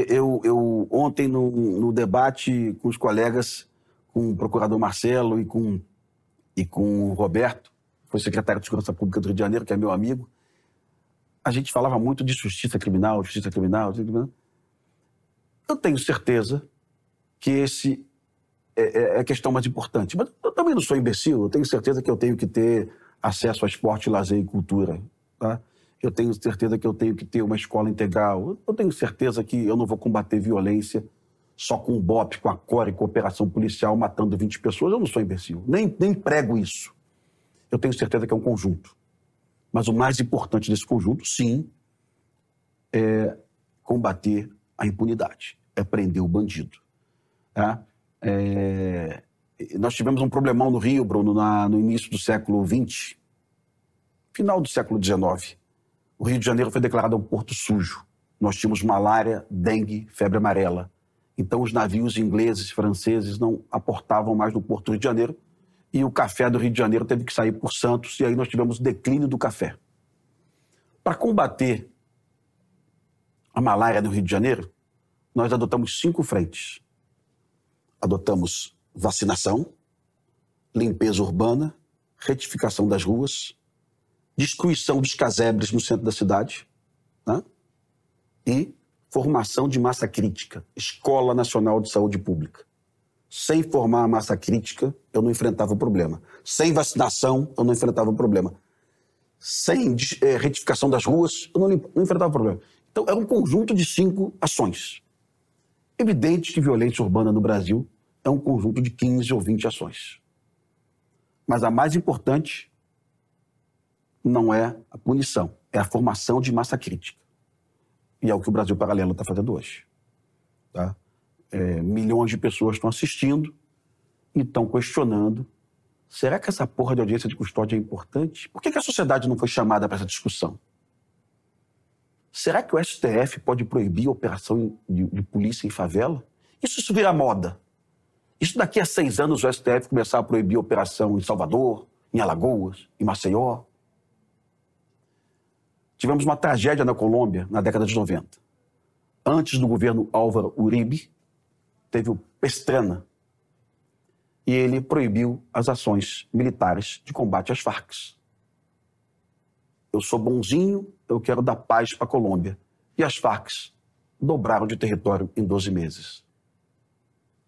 eu, eu ontem no, no, debate com os colegas, com o procurador Marcelo e com, e com o Roberto, foi secretário de Segurança Pública do Rio de Janeiro, que é meu amigo, a gente falava muito de justiça criminal, justiça criminal, justiça criminal. Eu tenho certeza que esse é, é, é a questão mais importante. Mas eu também não sou imbecil, eu tenho certeza que eu tenho que ter acesso a esporte, lazer e cultura. Tá? Eu tenho certeza que eu tenho que ter uma escola integral. Eu tenho certeza que eu não vou combater violência só com o BOP, com a CORE, com a operação policial matando 20 pessoas. Eu não sou imbecil, nem, nem prego isso. Eu tenho certeza que é um conjunto. Mas o mais importante desse conjunto, sim, é combater a impunidade, é prender o bandido. Tá? É, nós tivemos um problemão no Rio, Bruno, na, no início do século XX, final do século XIX. O Rio de Janeiro foi declarado um porto sujo. Nós tínhamos malária, dengue, febre amarela. Então os navios ingleses franceses não aportavam mais no porto do Rio de Janeiro e o café do Rio de Janeiro teve que sair por Santos e aí nós tivemos declínio do café. Para combater a malária no Rio de Janeiro, nós adotamos cinco frentes. Adotamos vacinação, limpeza urbana, retificação das ruas, destruição dos casebres no centro da cidade né? e formação de massa crítica, Escola Nacional de Saúde Pública. Sem formar a massa crítica, eu não enfrentava o problema. Sem vacinação, eu não enfrentava o problema. Sem é, retificação das ruas, eu não, não enfrentava o problema. Então, era um conjunto de cinco ações. Evidente que violência urbana no Brasil é um conjunto de 15 ou 20 ações. Mas a mais importante não é a punição, é a formação de massa crítica. E é o que o Brasil Paralelo está fazendo hoje. Tá? É, milhões de pessoas estão assistindo e estão questionando: será que essa porra de audiência de custódia é importante? Por que, que a sociedade não foi chamada para essa discussão? Será que o STF pode proibir a operação de, de polícia em favela? Isso, isso vira moda. Isso daqui a seis anos o STF começar a proibir a operação em Salvador, em Alagoas, em Maceió. Tivemos uma tragédia na Colômbia na década de 90. Antes do governo Álvaro Uribe, teve o Pestrana. e ele proibiu as ações militares de combate às Farc. Eu sou bonzinho, eu quero dar paz para a Colômbia. E as Farc dobraram de território em 12 meses.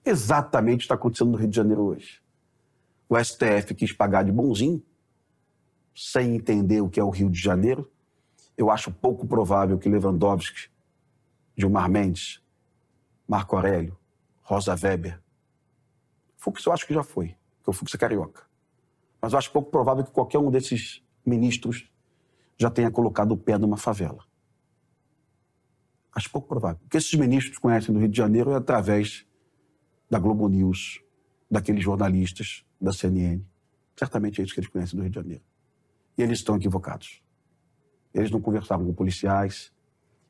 Exatamente está acontecendo no Rio de Janeiro hoje. O STF quis pagar de bonzinho, sem entender o que é o Rio de Janeiro. Eu acho pouco provável que Lewandowski, Gilmar Mendes, Marco Aurélio, Rosa Weber, Fux eu acho que já foi, porque o Fux é carioca. Mas eu acho pouco provável que qualquer um desses ministros já tenha colocado o pé numa favela. Acho pouco provável. O que esses ministros conhecem do Rio de Janeiro é através da Globo News, daqueles jornalistas da CNN. Certamente é isso que eles conhecem do Rio de Janeiro. E eles estão equivocados. Eles não conversaram com policiais,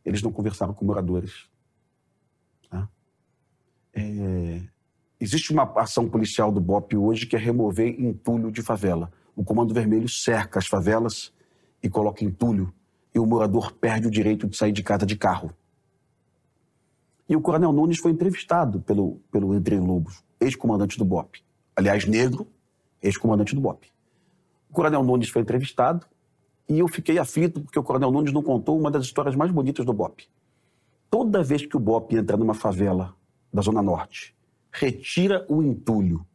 eles não conversaram com moradores. Tá? É... Existe uma ação policial do BOP hoje que é remover entulho de favela. O Comando Vermelho cerca as favelas e coloca entulho, e o morador perde o direito de sair de casa de carro. E o Coronel Nunes foi entrevistado pelo, pelo Entre Lobos, ex-comandante do BOP. Aliás, negro, ex-comandante do BOP. O Coronel Nunes foi entrevistado e eu fiquei aflito porque o Coronel Nunes não contou uma das histórias mais bonitas do BOP. Toda vez que o BOP entra numa favela da Zona Norte, retira o entulho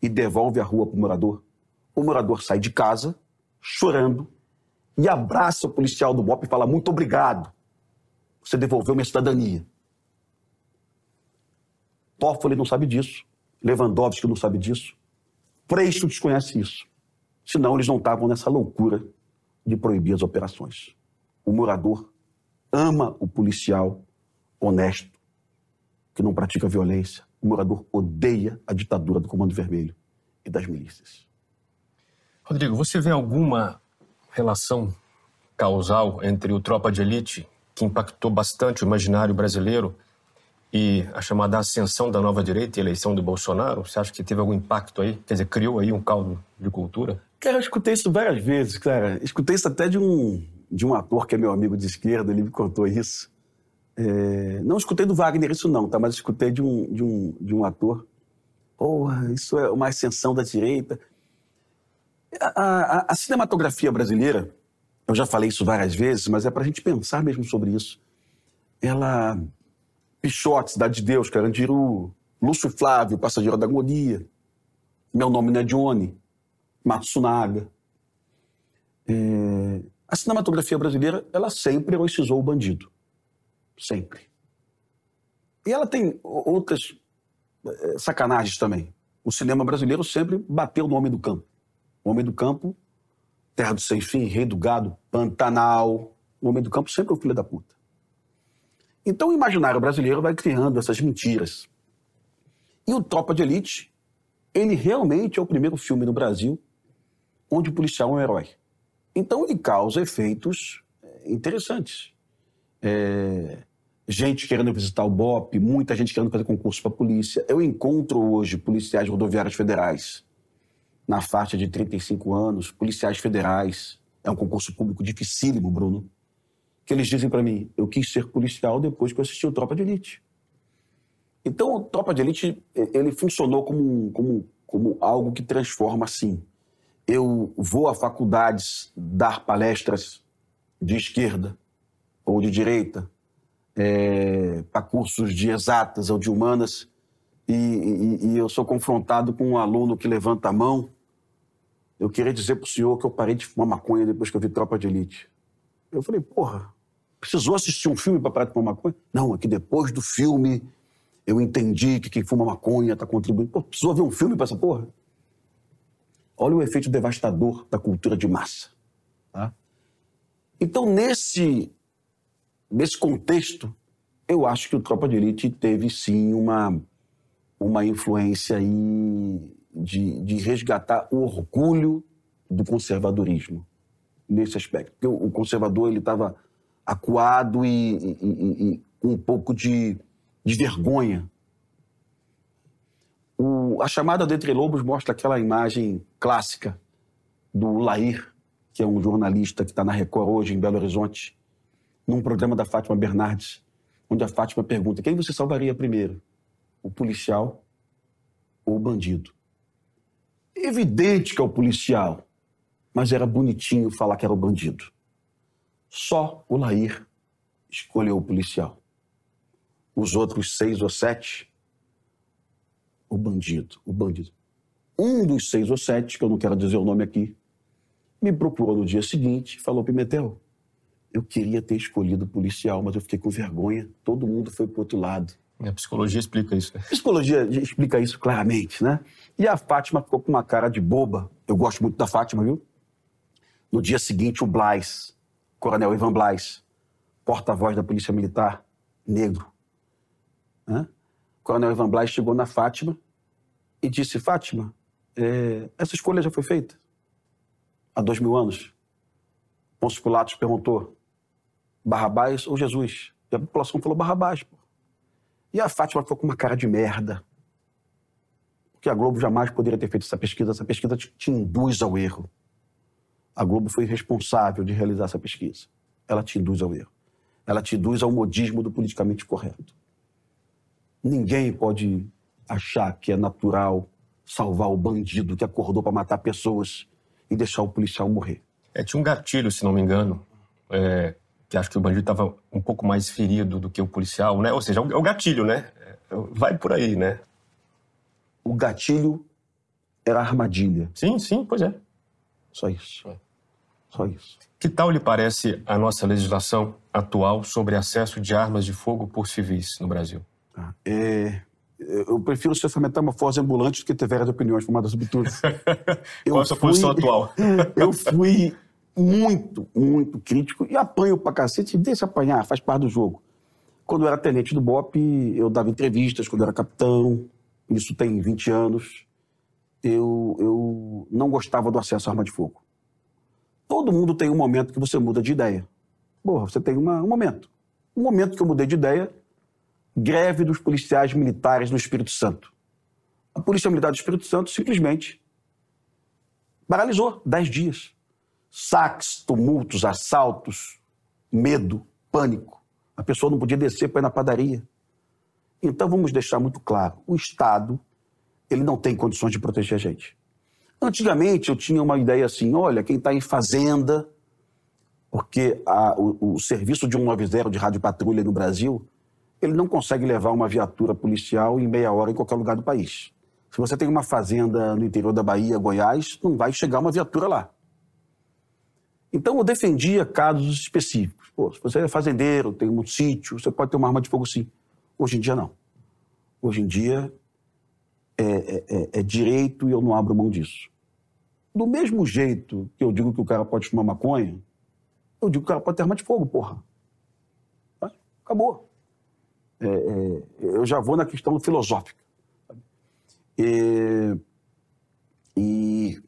e devolve a rua para o morador, o morador sai de casa chorando e abraça o policial do BOP e fala: Muito obrigado, você devolveu minha cidadania. Toffoli não sabe disso, Lewandowski não sabe disso, Freixo desconhece isso. Senão eles não estavam nessa loucura de proibir as operações. O morador ama o policial honesto, que não pratica violência. O morador odeia a ditadura do Comando Vermelho e das milícias. Rodrigo, você vê alguma relação causal entre o Tropa de Elite, que impactou bastante o imaginário brasileiro, e a chamada ascensão da nova direita e eleição do Bolsonaro? Você acha que teve algum impacto aí? Quer dizer, criou aí um caldo de cultura? Cara, eu escutei isso várias vezes, cara. Escutei isso até de um, de um ator que é meu amigo de esquerda, ele me contou isso. É... Não escutei do Wagner isso não, tá? Mas escutei de um, de um, de um ator. Porra, isso é uma ascensão da direita. A, a, a cinematografia brasileira, eu já falei isso várias vezes, mas é para a gente pensar mesmo sobre isso. Ela Pichote, Cidade de Deus, Carandiru, Lúcio Flávio, Passageiro da Agonia, Meu Nome Não é Johnny, Matsunaga. É... A cinematografia brasileira, ela sempre heroicizou o bandido. Sempre. E ela tem outras é, sacanagens também. O cinema brasileiro sempre bateu no Homem do Campo. O Homem do Campo, Terra do Sem Fim, Rei do Gado, Pantanal. O Homem do Campo sempre é o filho da puta. Então o imaginário brasileiro vai criando essas mentiras. E o Tropa de Elite, ele realmente é o primeiro filme no Brasil onde o policial é um herói. Então ele causa efeitos é, interessantes. É, gente querendo visitar o BOP, muita gente querendo fazer concurso para a polícia. Eu encontro hoje policiais rodoviários federais na faixa de 35 anos, policiais federais. É um concurso público dificílimo, Bruno que eles dizem para mim, eu quis ser policial depois que eu assisti o Tropa de Elite. Então, o Tropa de Elite, ele funcionou como, como, como algo que transforma, assim. Eu vou a faculdades dar palestras de esquerda ou de direita, é, para cursos de exatas ou de humanas, e, e, e eu sou confrontado com um aluno que levanta a mão. Eu queria dizer para o senhor que eu parei de fumar maconha depois que eu vi Tropa de Elite. Eu falei, porra, Precisou assistir um filme para parar de fumar maconha? Não, é que depois do filme eu entendi que quem fuma maconha está contribuindo. Pô, precisou ver um filme para essa porra? Olha o efeito devastador da cultura de massa. Tá? Então, nesse, nesse contexto, eu acho que o Tropa de Elite teve sim uma, uma influência aí de, de resgatar o orgulho do conservadorismo nesse aspecto. Porque o conservador ele estava acuado e, e, com um pouco de, de vergonha. O, a chamada do Entre Lobos mostra aquela imagem clássica do Lair, que é um jornalista que está na Record hoje, em Belo Horizonte, num programa da Fátima Bernardes, onde a Fátima pergunta: quem você salvaria primeiro? O policial ou o bandido. Evidente que é o policial, mas era bonitinho falar que era o bandido. Só o Lair escolheu o policial. Os outros seis ou sete, o bandido, o bandido. Um dos seis ou sete, que eu não quero dizer o nome aqui, me procurou no dia seguinte e falou: Pimentel, eu queria ter escolhido o policial, mas eu fiquei com vergonha. Todo mundo foi pro outro lado. A psicologia explica isso. Né? Psicologia explica isso claramente, né? E a Fátima ficou com uma cara de boba. Eu gosto muito da Fátima, viu? No dia seguinte, o Blas, Coronel Ivan Blas, porta-voz da Polícia Militar, negro. Né? Coronel Ivan Blas chegou na Fátima e disse: Fátima, é, essa escolha já foi feita há dois mil anos. Pôncio Pilatos perguntou: Barrabás ou Jesus? E a população falou Barrabás. Pô. E a Fátima ficou com uma cara de merda. Porque a Globo jamais poderia ter feito essa pesquisa. Essa pesquisa te, te induz ao erro. A Globo foi responsável de realizar essa pesquisa. Ela te induz ao erro. Ela te induz ao modismo do politicamente correto. Ninguém pode achar que é natural salvar o bandido que acordou para matar pessoas e deixar o policial morrer. É, tinha um gatilho, se não me engano, é, que acho que o bandido estava um pouco mais ferido do que o policial, né? Ou seja, é o gatilho, né? Vai por aí, né? O gatilho era a armadilha. Sim, sim, pois é. Só isso. Só isso. Que tal lhe parece a nossa legislação atual sobre acesso de armas de fogo por civis no Brasil? É, eu prefiro ser essa metamorfose ambulante do que ter várias opiniões formadas sobre tudo. Qual a sua posição atual? eu fui muito, muito crítico e apanho pra cacete. Deixa apanhar, faz parte do jogo. Quando eu era tenente do BOP, eu dava entrevistas, quando eu era capitão, isso tem 20 anos, eu, eu não gostava do acesso à arma de fogo. Todo mundo tem um momento que você muda de ideia. Porra, você tem uma, um momento. Um momento que eu mudei de ideia, greve dos policiais militares no Espírito Santo. A Polícia Militar do Espírito Santo simplesmente paralisou 10 dias saques, tumultos, assaltos, medo, pânico. A pessoa não podia descer para ir na padaria. Então vamos deixar muito claro: o Estado ele não tem condições de proteger a gente. Antigamente eu tinha uma ideia assim: olha, quem está em fazenda, porque a, o, o, serviço de 190 de rádio patrulha no Brasil, ele não consegue levar uma viatura policial em meia hora em qualquer lugar do país. Se você tem uma fazenda no interior da Bahia, Goiás, não vai chegar uma viatura lá. Então eu defendia casos específicos. Pô, se você é fazendeiro, tem um sítio, você pode ter uma arma de fogo sim. Hoje em dia não. Hoje em dia é, é, é, é direito e eu não abro mão disso. Do mesmo jeito que eu digo que o cara pode fumar maconha, eu digo que o cara pode ter arma de fogo, porra. Tá? Acabou. É, é, eu já vou na questão filosófica. E, e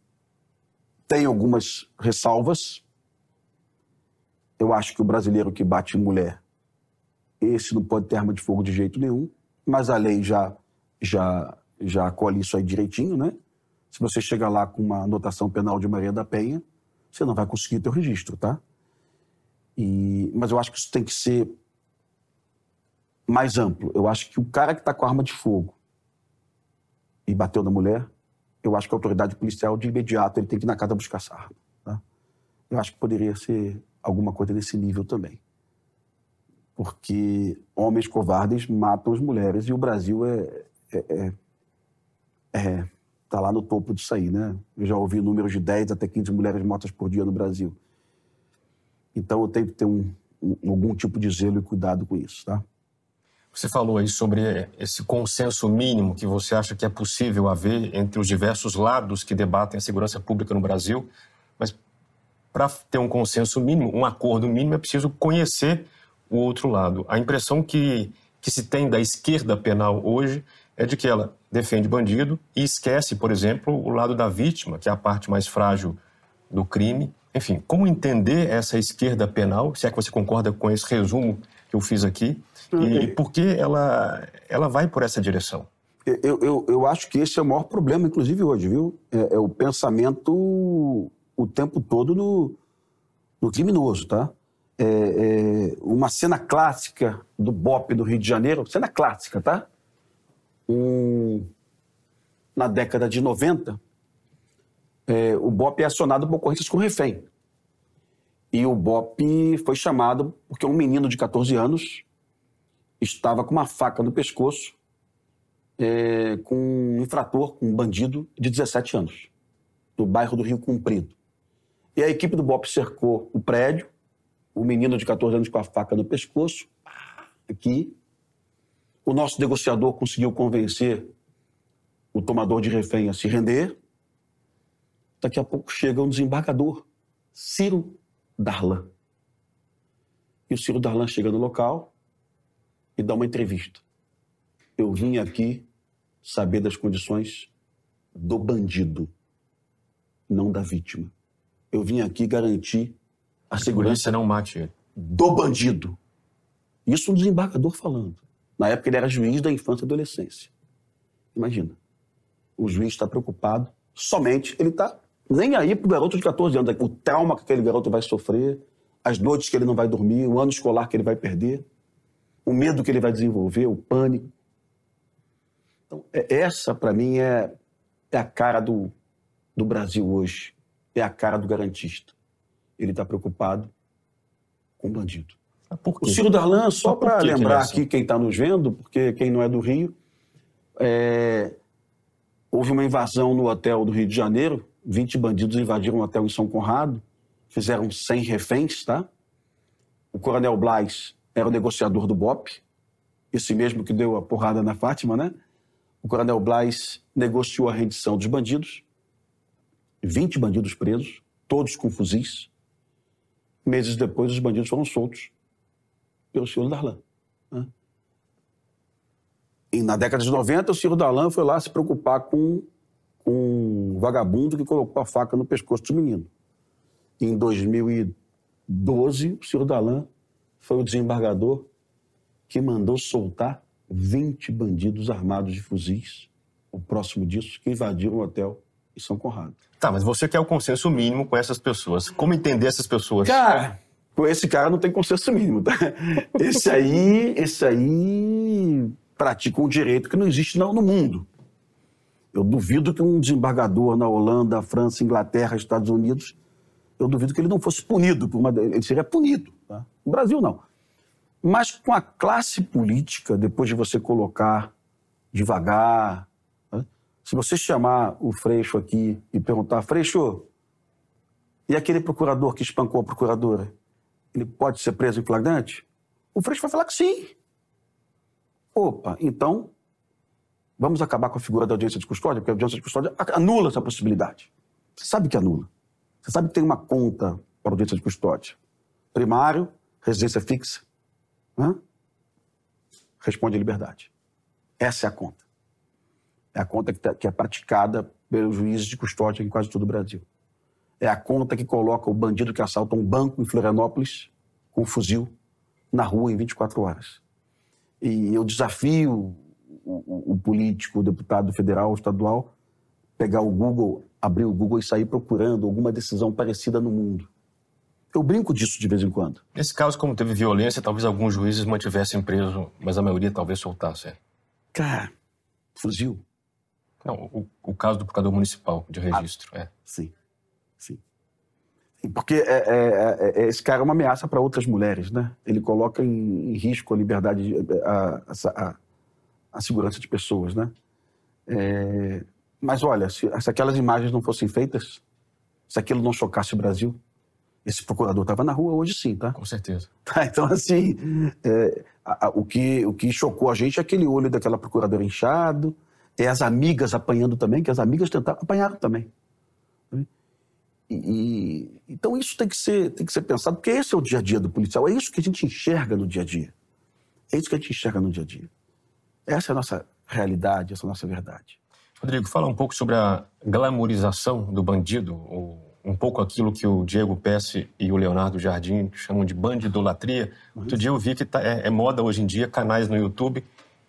tem algumas ressalvas, eu acho que o brasileiro que bate em mulher, esse não pode ter arma de fogo de jeito nenhum, mas a lei já, já, já acolhe isso aí direitinho, né? Se você chega lá com uma anotação penal de Maria da Penha, você não vai conseguir ter o registro, tá? E, mas eu acho que isso tem que ser mais amplo. Eu acho que o cara que está com arma de fogo e bateu na mulher, eu acho que a autoridade policial, de imediato, ele tem que ir na casa buscar essa arma. Tá? Eu acho que poderia ser alguma coisa nesse nível também. Porque homens covardes matam as mulheres e o Brasil é, é, é, é tá lá no topo disso aí, né? Eu já ouvi números de 10 até 15 mulheres mortas por dia no Brasil. Então eu tenho que ter um, um, algum tipo de zelo e cuidado com isso, tá? Você falou aí sobre esse consenso mínimo que você acha que é possível haver entre os diversos lados que debatem a segurança pública no Brasil, mas para ter um consenso mínimo, um acordo mínimo, é preciso conhecer o outro lado. A impressão que, que se tem da esquerda penal hoje é de que ela defende bandido e esquece, por exemplo, o lado da vítima, que é a parte mais frágil do crime. Enfim, como entender essa esquerda penal, se é que você concorda com esse resumo que eu fiz aqui, e, e por que ela, ela vai por essa direção? Eu, eu, eu acho que esse é o maior problema, inclusive hoje, viu? É, é o pensamento o tempo todo no, no criminoso, tá? É, é, uma cena clássica do BOP do Rio de Janeiro, cena clássica, tá? Um, na década de 90, é, o BOP é acionado por ocorrências com refém. E o BOP foi chamado porque um menino de 14 anos estava com uma faca no pescoço é, com um infrator, um bandido de 17 anos, do bairro do Rio Comprido. E a equipe do BOP cercou o prédio, o menino de 14 anos com a faca no pescoço, aqui. O nosso negociador conseguiu convencer o tomador de refém a se render. Daqui a pouco chega um desembargador, Ciro Darlan. E o Ciro Darlan chega no local e dá uma entrevista. Eu vim aqui saber das condições do bandido, não da vítima. Eu vim aqui garantir a segurança não mate ele. do bandido. Isso um desembargador falando. Na época ele era juiz da infância e adolescência. Imagina. O juiz está preocupado somente, ele está nem aí pro garoto de 14 anos, o trauma que aquele garoto vai sofrer, as noites que ele não vai dormir, o ano escolar que ele vai perder, o medo que ele vai desenvolver, o pânico. Então, é, essa, para mim, é, é a cara do, do Brasil hoje. É a cara do garantista. Ele está preocupado com o bandido. O Ciro Darlan, só para lembrar aqui quem está nos vendo, porque quem não é do Rio, é, houve uma invasão no hotel do Rio de Janeiro, 20 bandidos invadiram um hotel em São Conrado, fizeram 100 reféns, tá? O coronel Blas era o negociador do BOP, esse mesmo que deu a porrada na Fátima, né? O coronel Blas negociou a rendição dos bandidos, 20 bandidos presos, todos com fuzis. Meses depois, os bandidos foram soltos pelo senhor Darlan. Né? E na década de 90, o senhor Darlan foi lá se preocupar com, com um vagabundo que colocou a faca no pescoço do menino. Em 2012, o senhor Darlan foi o desembargador que mandou soltar 20 bandidos armados de fuzis, o próximo disso, que invadiram o hotel em São Conrado. Tá, mas você quer o consenso mínimo com essas pessoas. Como entender essas pessoas? Cara, com esse cara não tem consenso mínimo, tá? Esse aí, esse aí pratica um direito que não existe não no mundo. Eu duvido que um desembargador na Holanda, França, Inglaterra, Estados Unidos, eu duvido que ele não fosse punido por uma, ele seria punido. No Brasil não. Mas com a classe política, depois de você colocar devagar, né? se você chamar o Freixo aqui e perguntar, Freixo, e aquele procurador que espancou a procuradora, ele pode ser preso em flagrante? O Freixo vai falar que sim. Opa, então vamos acabar com a figura da audiência de custódia, porque a audiência de custódia anula essa possibilidade. Você sabe que anula. Você sabe que tem uma conta para a audiência de custódia. Primário, residência fixa, Hã? Responde a liberdade. Essa é a conta. É a conta que, tá, que é praticada pelos juízes de custódia em quase todo o Brasil. É a conta que coloca o bandido que assalta um banco em Florianópolis com um fuzil na rua em 24 horas. E eu desafio o, o, o político, o deputado federal, estadual, pegar o Google, abrir o Google e sair procurando alguma decisão parecida no mundo. Eu brinco disso de vez em quando. Nesse caso, como teve violência, talvez alguns juízes mantivessem preso, mas a maioria talvez soltasse. Cara, fuzil. Não, o, o caso do procurador municipal de registro, ah, é. Sim, sim. Porque é, é, é, é, esse cara é uma ameaça para outras mulheres, né? Ele coloca em, em risco a liberdade, a, a, a, segurança de pessoas, né? É, mas olha, se, se aquelas imagens não fossem feitas, se aquilo não chocasse o Brasil, esse procurador estava na rua hoje sim, tá? Com certeza. Tá, então, assim, é, a, a, o, que, o que chocou a gente é aquele olho daquela procuradora inchado, é as amigas apanhando também, que as amigas tentaram, apanharam também. E, e, então isso tem que, ser, tem que ser pensado, porque esse é o dia a dia do policial, é isso que a gente enxerga no dia a dia. É isso que a gente enxerga no dia a dia. Essa é a nossa realidade, essa é a nossa verdade. Rodrigo, fala um pouco sobre a glamorização do bandido, ou um pouco aquilo que o Diego Pesce e o Leonardo Jardim chamam de bandidolatria. Outro dia eu vi que tá, é, é, moda hoje em dia canais no YouTube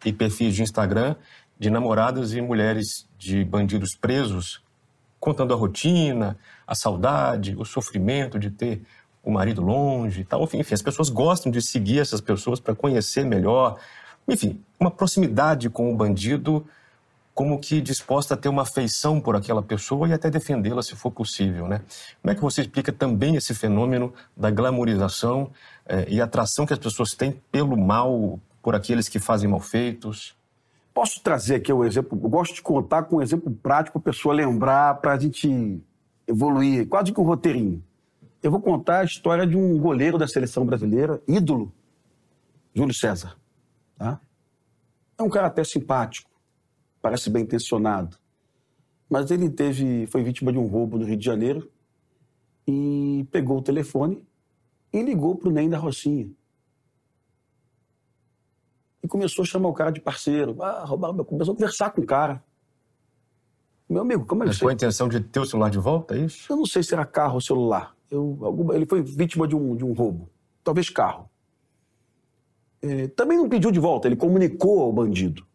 e perfis de Instagram de namoradas e mulheres de bandidos presos contando a rotina, a saudade, o sofrimento de ter o marido longe e tal. Enfim, as pessoas gostam de seguir essas pessoas para conhecer melhor. Enfim, uma proximidade com o bandido como que disposta a ter uma afeição por aquela pessoa e até defendê-la se for possível, né? Como é que você explica também esse fenômeno da glamorização eh, e atração que as pessoas têm pelo mal, por aqueles que fazem mal feitos? Posso trazer aqui um exemplo? Eu gosto de contar com um exemplo prático para a pessoa lembrar, para a gente evoluir, quase que um roteirinho. Eu vou contar a história de um goleiro da seleção brasileira, ídolo, Júlio César. Tá? É um cara até simpático, parece bem intencionado, mas ele teve, foi vítima de um roubo no Rio de Janeiro e pegou o telefone e ligou para o Ney da Rocinha. E começou a chamar o cara de parceiro. Ah, roubaram, começou a conversar com o cara. Meu amigo, como é que Mas com a intenção de ter o celular de volta, é isso? Eu não sei se era carro ou celular. Eu, alguma, ele foi vítima de um, de um roubo. Talvez carro. É, também não pediu de volta, ele comunicou ao bandido.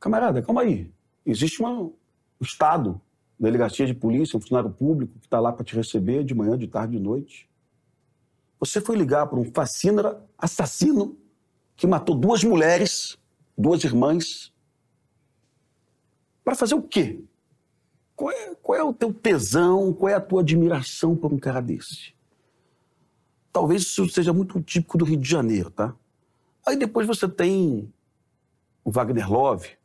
Camarada, calma aí. Existe um Estado, delegacia de polícia, um funcionário público que está lá para te receber de manhã, de tarde, de noite. Você foi ligar para um fascínora assassino que matou duas mulheres, duas irmãs, para fazer o quê? Qual é, qual é, o teu tesão, qual é a tua admiração por um cara desse? Talvez isso seja muito típico do Rio de Janeiro, tá? Aí depois você tem o Wagner Love,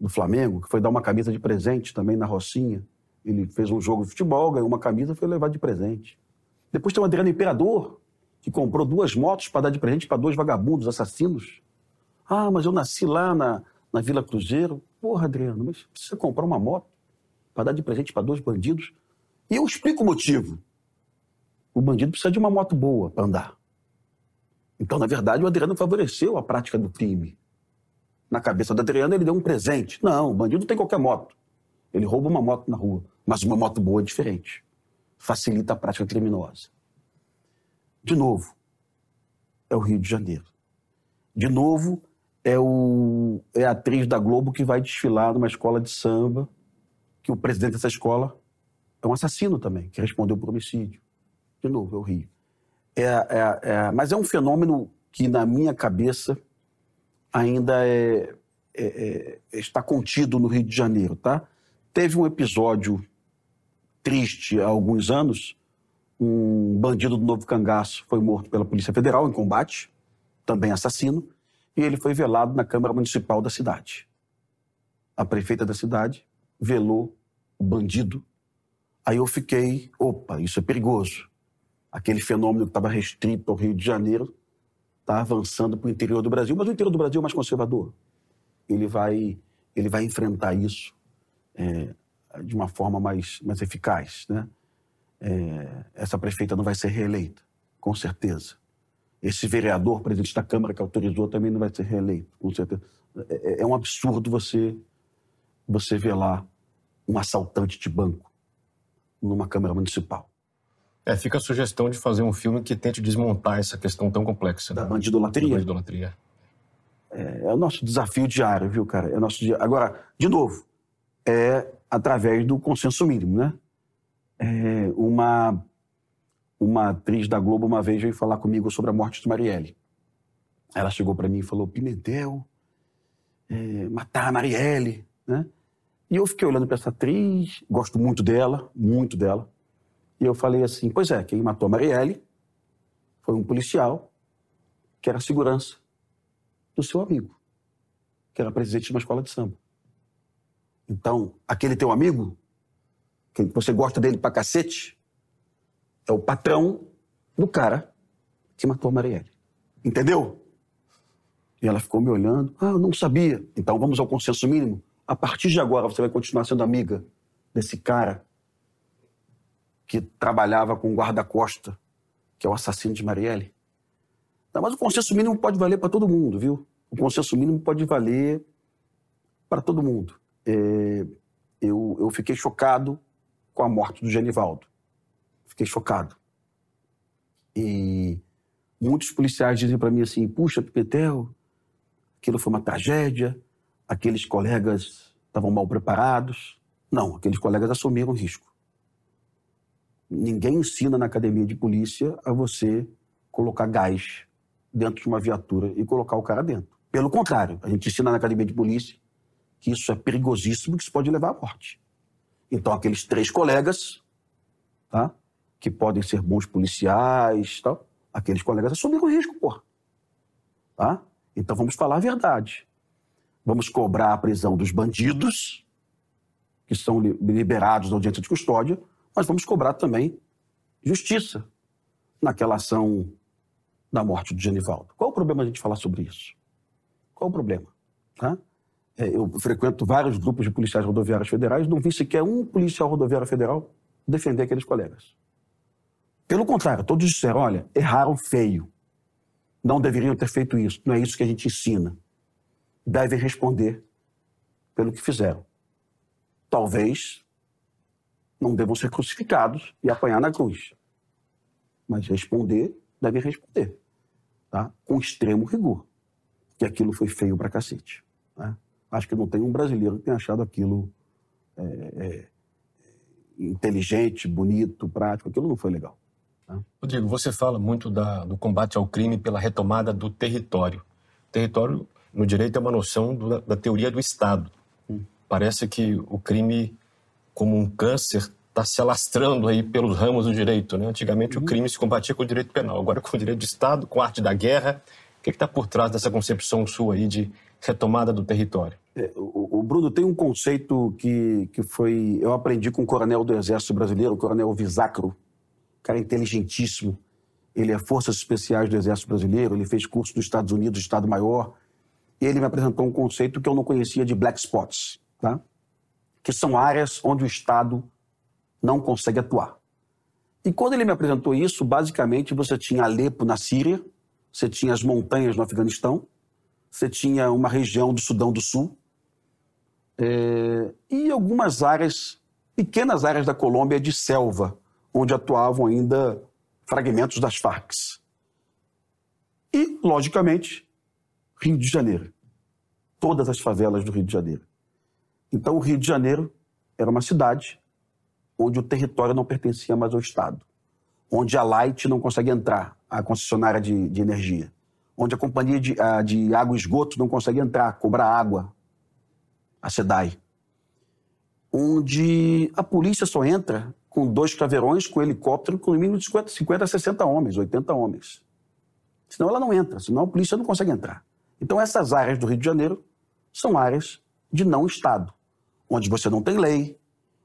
do Flamengo, que foi dar uma camisa de presente também na Rocinha. Ele fez um jogo de futebol, ganhou uma camisa e foi levar de presente. Depois tem o Adriano Imperador, que comprou duas motos para dar de presente para dois vagabundos assassinos. Ah, mas eu nasci lá na, na Vila Cruzeiro. Porra, Adriano, mas precisa comprar uma moto para dar de presente para dois bandidos? E eu explico o motivo. O bandido precisa de uma moto boa para andar. Então, na verdade, o Adriano favoreceu a prática do crime. Na cabeça do Adriano, ele deu um presente. Não, o bandido tem qualquer moto. Ele rouba uma moto na rua. Mas uma moto boa é diferente. Facilita a prática criminosa. De novo, é o Rio de Janeiro. De novo, é, o, é a atriz da Globo que vai desfilar numa escola de samba, que o presidente dessa escola é um assassino também, que respondeu por homicídio. De novo, é o Rio. É, é, é, mas é um fenômeno que, na minha cabeça, ainda é, é, é, está contido no Rio de Janeiro, tá? Teve um episódio triste há alguns anos. Um bandido do Novo Cangaço foi morto pela Polícia Federal em combate, também assassino, e ele foi velado na Câmara Municipal da cidade. A prefeita da cidade velou o bandido. Aí eu fiquei, opa, isso é perigoso. Aquele fenômeno que estava restrito ao Rio de Janeiro está avançando para o interior do Brasil, mas o interior do Brasil é mais conservador. Ele vai, ele vai enfrentar isso é, de uma forma mais, mais eficaz. Né? É, essa prefeita não vai ser reeleita, com certeza. Esse vereador, presidente da Câmara que autorizou, também não vai ser reeleito, com certeza. É, é um absurdo você, você ver lá um assaltante de banco numa Câmara Municipal. É, fica a sugestão de fazer um filme que tente desmontar essa questão tão complexa. Da né? bandidolatria. Da bandidolatria. É, é, o nosso desafio diário, viu, cara? É o nosso. Agora, de novo, é através do consenso mínimo, né? É uma, uma atriz da Globo uma vez veio falar comigo sobre a morte de Marielle. Ela chegou para mim e falou: Pimentel, é, matar a Marielle, né? E eu fiquei olhando para essa atriz, gosto muito dela, muito dela. E eu falei assim: pois é, quem matou Marielle foi um policial que era segurança do seu amigo, que era presidente de uma escola de samba. Então, aquele teu amigo, que você gosta dele pra cacete, é o patrão do cara que matou Marielle. Entendeu? E ela ficou me olhando. Ah, eu não sabia. Então vamos ao consenso mínimo. A partir de agora você vai continuar sendo amiga desse cara que trabalhava com o guarda-costa, que é o assassino de Marielle. Não, mas o consenso mínimo pode valer para todo mundo, viu? O consenso mínimo pode valer para todo mundo. É, eu, eu fiquei chocado com a morte do Genivaldo. Fiquei chocado. E muitos policiais dizem para mim assim: puxa, Pimentel, aquilo foi uma tragédia, aqueles colegas estavam mal preparados. Não, aqueles colegas assumiram risco. Ninguém ensina na academia de polícia a você colocar gás dentro de uma viatura e colocar o cara dentro. Pelo contrário, a gente ensina na academia de polícia que isso é perigosíssimo, que isso pode levar à morte. Então, aqueles três colegas, tá? que podem ser bons policiais, tal, aqueles colegas assumiram o risco, porra. Tá? Então, vamos falar a verdade. Vamos cobrar a prisão dos bandidos, que são liberados da audiência de custódia, mas vamos cobrar também justiça naquela ação da morte do Genivaldo. Qual o problema a gente falar sobre isso? Qual o problema? Tá? É, eu frequento vários grupos de policiais rodoviários federais, não vi sequer um policial rodoviário federal defender aqueles colegas. Pelo contrário, todos disseram: olha, erraram feio. Não deveriam ter feito isso. Não é isso que a gente ensina. Devem responder pelo que fizeram. Talvez não devam ser crucificados e apanhar na cruz. Mas responder, devem responder. Tá? Com extremo rigor. Que aquilo foi feio pra cacete. Né? Acho que não tem um brasileiro que tenha achado aquilo é, é, inteligente, bonito, prático. Aquilo não foi legal. Tá? Rodrigo, você fala muito da, do combate ao crime pela retomada do território. Território, no direito, é uma noção do, da teoria do Estado. Hum. Parece que o crime, como um câncer, está se alastrando aí pelos ramos do direito. Né? Antigamente o uhum. crime se combatia com o direito penal, agora com o direito de Estado, com a arte da guerra. O que está por trás dessa concepção sua aí de retomada do território? É, o, o, Bruno tem um conceito que, que foi. Eu aprendi com o coronel do Exército Brasileiro, o coronel Visacro, cara inteligentíssimo. Ele é Forças Especiais do Exército Brasileiro, ele fez curso dos Estados Unidos, Estado Maior. E ele me apresentou um conceito que eu não conhecia de black spots, tá? Que são áreas onde o Estado não consegue atuar. E quando ele me apresentou isso, basicamente você tinha Alepo na Síria, você tinha as montanhas no Afeganistão, você tinha uma região do Sudão do Sul é, e algumas áreas, pequenas áreas da Colômbia de selva, onde atuavam ainda fragmentos das Farc. E, logicamente, Rio de Janeiro. Todas as favelas do Rio de Janeiro. Então, o Rio de Janeiro era uma cidade onde o território não pertencia mais ao Estado, onde a Light não consegue entrar, a concessionária de, de energia onde a companhia de, a, de água e esgoto não consegue entrar, cobrar água, a SEDAI. Onde a polícia só entra com dois caveirões, com helicóptero, com no mínimo de 50, 50 a 60 homens, 80 homens. Senão ela não entra, senão a polícia não consegue entrar. Então essas áreas do Rio de Janeiro são áreas de não Estado, onde você não tem lei,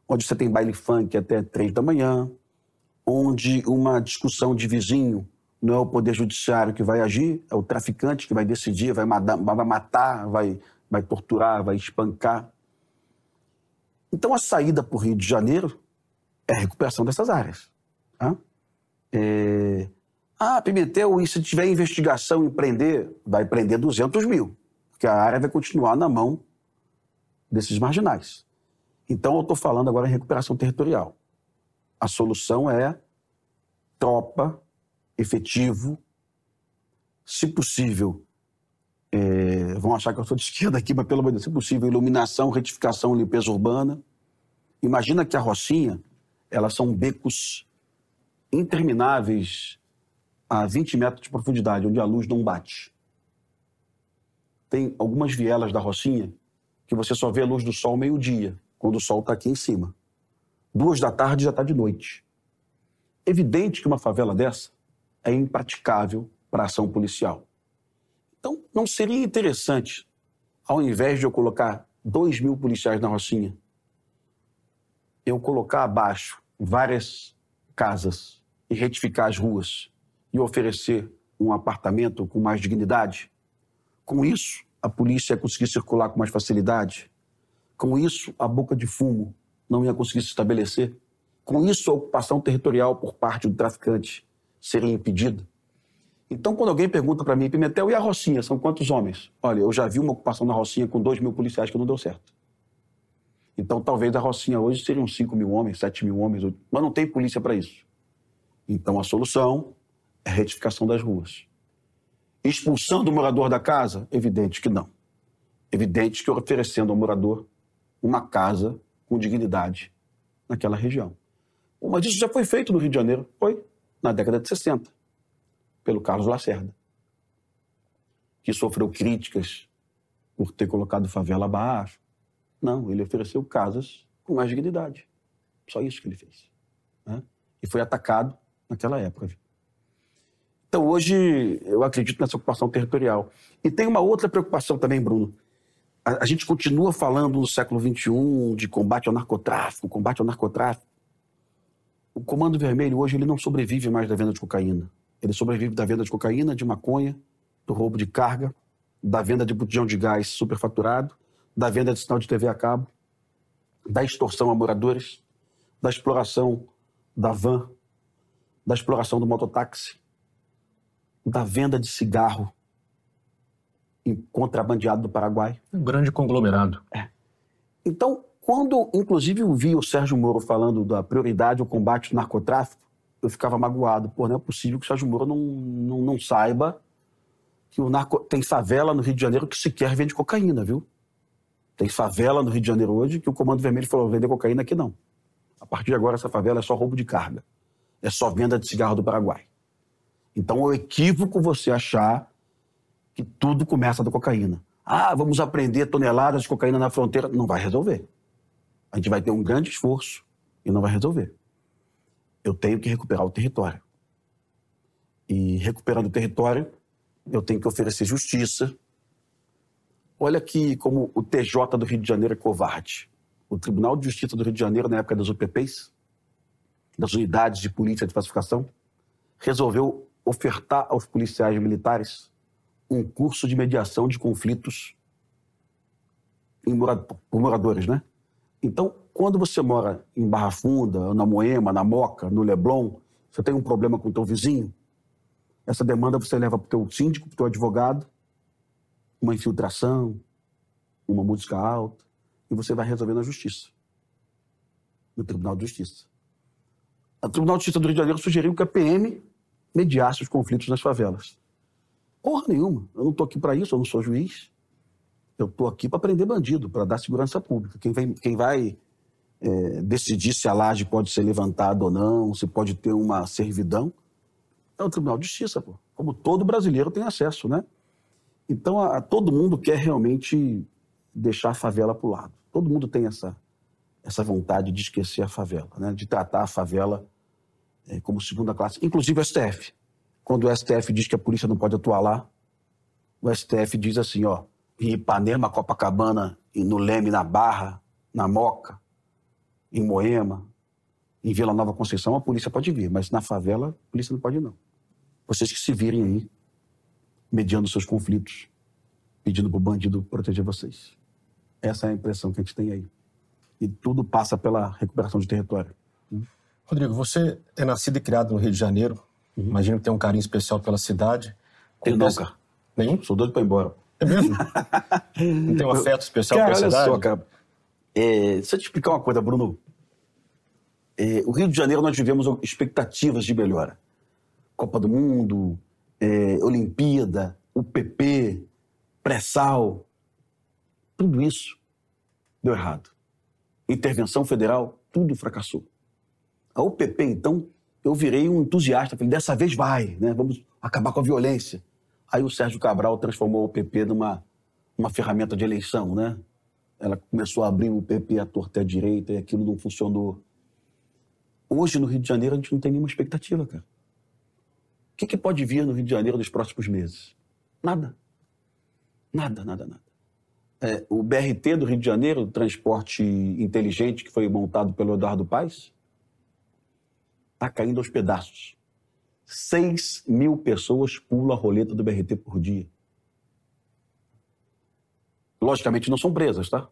onde você tem baile funk até três da manhã, onde uma discussão de vizinho não é o Poder Judiciário que vai agir, é o traficante que vai decidir, vai matar, vai, vai torturar, vai espancar. Então, a saída para o Rio de Janeiro é a recuperação dessas áreas. Tá? É... Ah, Pimentel, e se tiver investigação e prender, vai prender 200 mil, porque a área vai continuar na mão desses marginais. Então, eu estou falando agora em recuperação territorial. A solução é tropa efetivo, se possível, é, vão achar que eu sou de esquerda aqui, mas pelo Deus, se possível, iluminação, retificação, limpeza urbana. Imagina que a Rocinha, elas são becos intermináveis a 20 metros de profundidade, onde a luz não bate. Tem algumas vielas da Rocinha que você só vê a luz do sol meio-dia, quando o sol está aqui em cima. Duas da tarde já está de noite. Evidente que uma favela dessa é impraticável para ação policial. Então, não seria interessante, ao invés de eu colocar dois mil policiais na Rocinha, eu colocar abaixo várias casas e retificar as ruas e oferecer um apartamento com mais dignidade? Com isso, a polícia ia conseguir circular com mais facilidade. Com isso, a boca de fumo não ia conseguir se estabelecer. Com isso, a ocupação territorial por parte do traficante seria impedida. Então, quando alguém pergunta para mim, Pimentel, e a Rocinha, são quantos homens? Olha, eu já vi uma ocupação na Rocinha com dois mil policiais que não deu certo. Então, talvez a Rocinha hoje seriam 5 mil homens, 7 mil homens, mas não tem polícia para isso. Então, a solução é a retificação das ruas. Expulsando o morador da casa? Evidente que não. Evidente que oferecendo ao morador uma casa com dignidade naquela região. Mas isso já foi feito no Rio de Janeiro. Foi na década de 60, pelo Carlos Lacerda, que sofreu críticas por ter colocado favela abaixo. Não, ele ofereceu casas com mais dignidade. Só isso que ele fez. Né? E foi atacado naquela época. Então, hoje, eu acredito nessa ocupação territorial. E tem uma outra preocupação também, Bruno. A, a gente continua falando no século XXI de combate ao narcotráfico, combate ao narcotráfico. O Comando Vermelho hoje ele não sobrevive mais da venda de cocaína. Ele sobrevive da venda de cocaína, de maconha, do roubo de carga, da venda de botijão de gás superfaturado, da venda de sinal de TV a cabo, da extorsão a moradores, da exploração da van, da exploração do mototáxi, da venda de cigarro em contrabandeado do Paraguai. Um grande conglomerado. É. Então, quando, inclusive, eu vi o Sérgio Moro falando da prioridade ao combate ao narcotráfico, eu ficava magoado. Pô, não é possível que o Sérgio Moro não, não, não saiba que o narco... tem favela no Rio de Janeiro que sequer vende cocaína, viu? Tem favela no Rio de Janeiro hoje que o Comando Vermelho falou: vender cocaína aqui não. A partir de agora, essa favela é só roubo de carga. É só venda de cigarro do Paraguai. Então é um equívoco você achar que tudo começa da cocaína. Ah, vamos aprender toneladas de cocaína na fronteira. Não vai resolver. A gente vai ter um grande esforço e não vai resolver. Eu tenho que recuperar o território. E recuperando o território, eu tenho que oferecer justiça. Olha que como o TJ do Rio de Janeiro é covarde. O Tribunal de Justiça do Rio de Janeiro, na época das UPPs, das unidades de polícia de pacificação, resolveu ofertar aos policiais militares um curso de mediação de conflitos por moradores, né? Então, quando você mora em Barra Funda, na Moema, na Moca, no Leblon, você tem um problema com o teu vizinho, essa demanda você leva para o teu síndico, para o teu advogado, uma infiltração, uma música alta, e você vai resolver na justiça, no Tribunal de Justiça. O Tribunal de Justiça do Rio de Janeiro sugeriu que a PM mediasse os conflitos nas favelas. Porra nenhuma, eu não estou aqui para isso, eu não sou juiz. Eu estou aqui para prender bandido, para dar segurança pública. Quem vai, quem vai é, decidir se a laje pode ser levantada ou não, se pode ter uma servidão, é o Tribunal de Justiça, pô. Como todo brasileiro tem acesso, né? Então, a, a, todo mundo quer realmente deixar a favela para o lado. Todo mundo tem essa, essa vontade de esquecer a favela, né? de tratar a favela é, como segunda classe. Inclusive o STF. Quando o STF diz que a polícia não pode atuar lá, o STF diz assim, ó, em Ipanema, Copacabana, no Leme, na Barra, na Moca, em Moema, em Vila Nova Conceição, a polícia pode vir, mas na favela, a polícia não pode não. Vocês que se virem aí, mediando seus conflitos, pedindo para o bandido proteger vocês. Essa é a impressão que a gente tem aí. E tudo passa pela recuperação de território. Rodrigo, você é nascido e criado no Rio de Janeiro. Uhum. Imagino que tem um carinho especial pela cidade. Tem não, cara. Nenhum? Sou doido para ir embora. É mesmo? não tem um afeto especial cara, pela cidade? Olha só, cara. É, deixa eu te explicar uma coisa, Bruno. É, o Rio de Janeiro nós tivemos expectativas de melhora. Copa do Mundo, é, Olimpíada, UPP, pré-sal. Tudo isso deu errado. Intervenção federal, tudo fracassou. A UPP, então, eu virei um entusiasta. Falei, dessa vez vai, né? vamos acabar com a violência. Aí o Sérgio Cabral transformou a UPP numa uma ferramenta de eleição, né? Ela começou a abrir o UPP à torta e à direita e aquilo não funcionou. Hoje, no Rio de Janeiro, a gente não tem nenhuma expectativa, cara. O que, que pode vir no Rio de Janeiro nos próximos meses? Nada. Nada, nada, nada. É, o BRT do Rio de Janeiro, o transporte inteligente que foi montado pelo Eduardo Paes, está caindo aos pedaços. 6 mil pessoas pulam a roleta do BRT por dia. Logicamente não são presas, tá?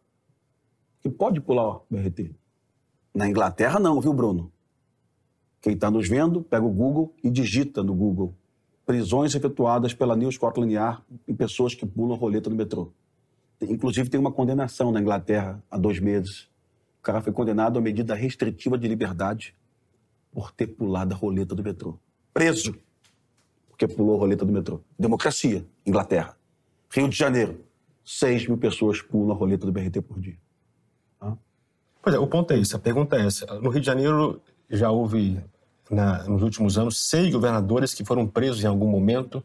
Que pode pular o BRT. Na Inglaterra não, viu, Bruno? Quem está nos vendo, pega o Google e digita no Google prisões efetuadas pela New Scotland Yard em pessoas que pulam a roleta no metrô. Inclusive tem uma condenação na Inglaterra há dois meses. O cara foi condenado a medida restritiva de liberdade por ter pulado a roleta do metrô. Preso porque pulou a roleta do metrô. Democracia, Inglaterra. Rio de Janeiro, 6 mil pessoas pulam a roleta do BRT por dia. Pois é, o ponto é esse, a pergunta é essa. No Rio de Janeiro já houve, na, nos últimos anos, seis governadores que foram presos em algum momento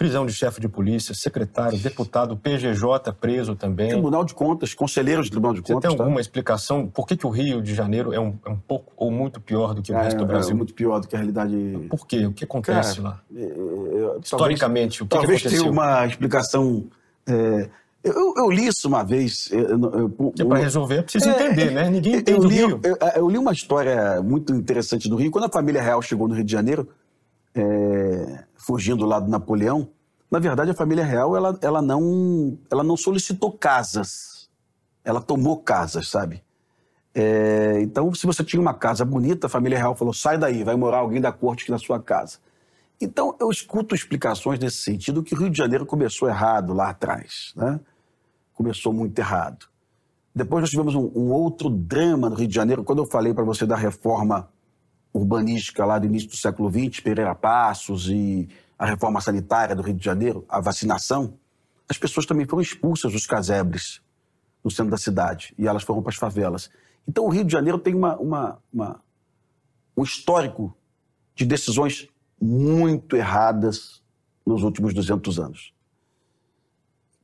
prisão de chefe de polícia, secretário, deputado, PGJ preso também. Tribunal de Contas, conselheiros do Tribunal de Você Contas. tem tá? alguma explicação por que, que o Rio de Janeiro é um, é um pouco ou muito pior do que o resto do é, Brasil? é muito pior do que a realidade. Por quê? O que acontece Cara, lá? é, é, Historicamente, o que, que talvez aconteceu? tenha uma explicação. é, eu, eu li isso uma vez. eu- eu- eu- Porque para resolver é preciso É, entender, né? Ninguém eu, entende o li, Rio. eu, eu li uma história muito interessante do Rio. Quando a família real chegou no Rio de Janeiro, é, fugindo lá do Napoleão, na verdade a família real ela, ela, não, ela não solicitou casas. Ela tomou casas, sabe? É, então, se você tinha uma casa bonita, a família real falou: sai daí, vai morar alguém da corte aqui na sua casa. Então, eu escuto explicações nesse sentido que o Rio de Janeiro começou errado lá atrás, né? Começou muito errado. Depois nós tivemos um, um outro drama no Rio de Janeiro. Quando eu falei para você da reforma urbanística lá do início do século XX, Pereira Passos e a reforma sanitária do Rio de Janeiro, a vacinação, as pessoas também foram expulsas dos casebres no centro da cidade e elas foram para as favelas. Então o Rio de Janeiro tem uma, uma- uma- um histórico de decisões muito erradas nos últimos 200 anos.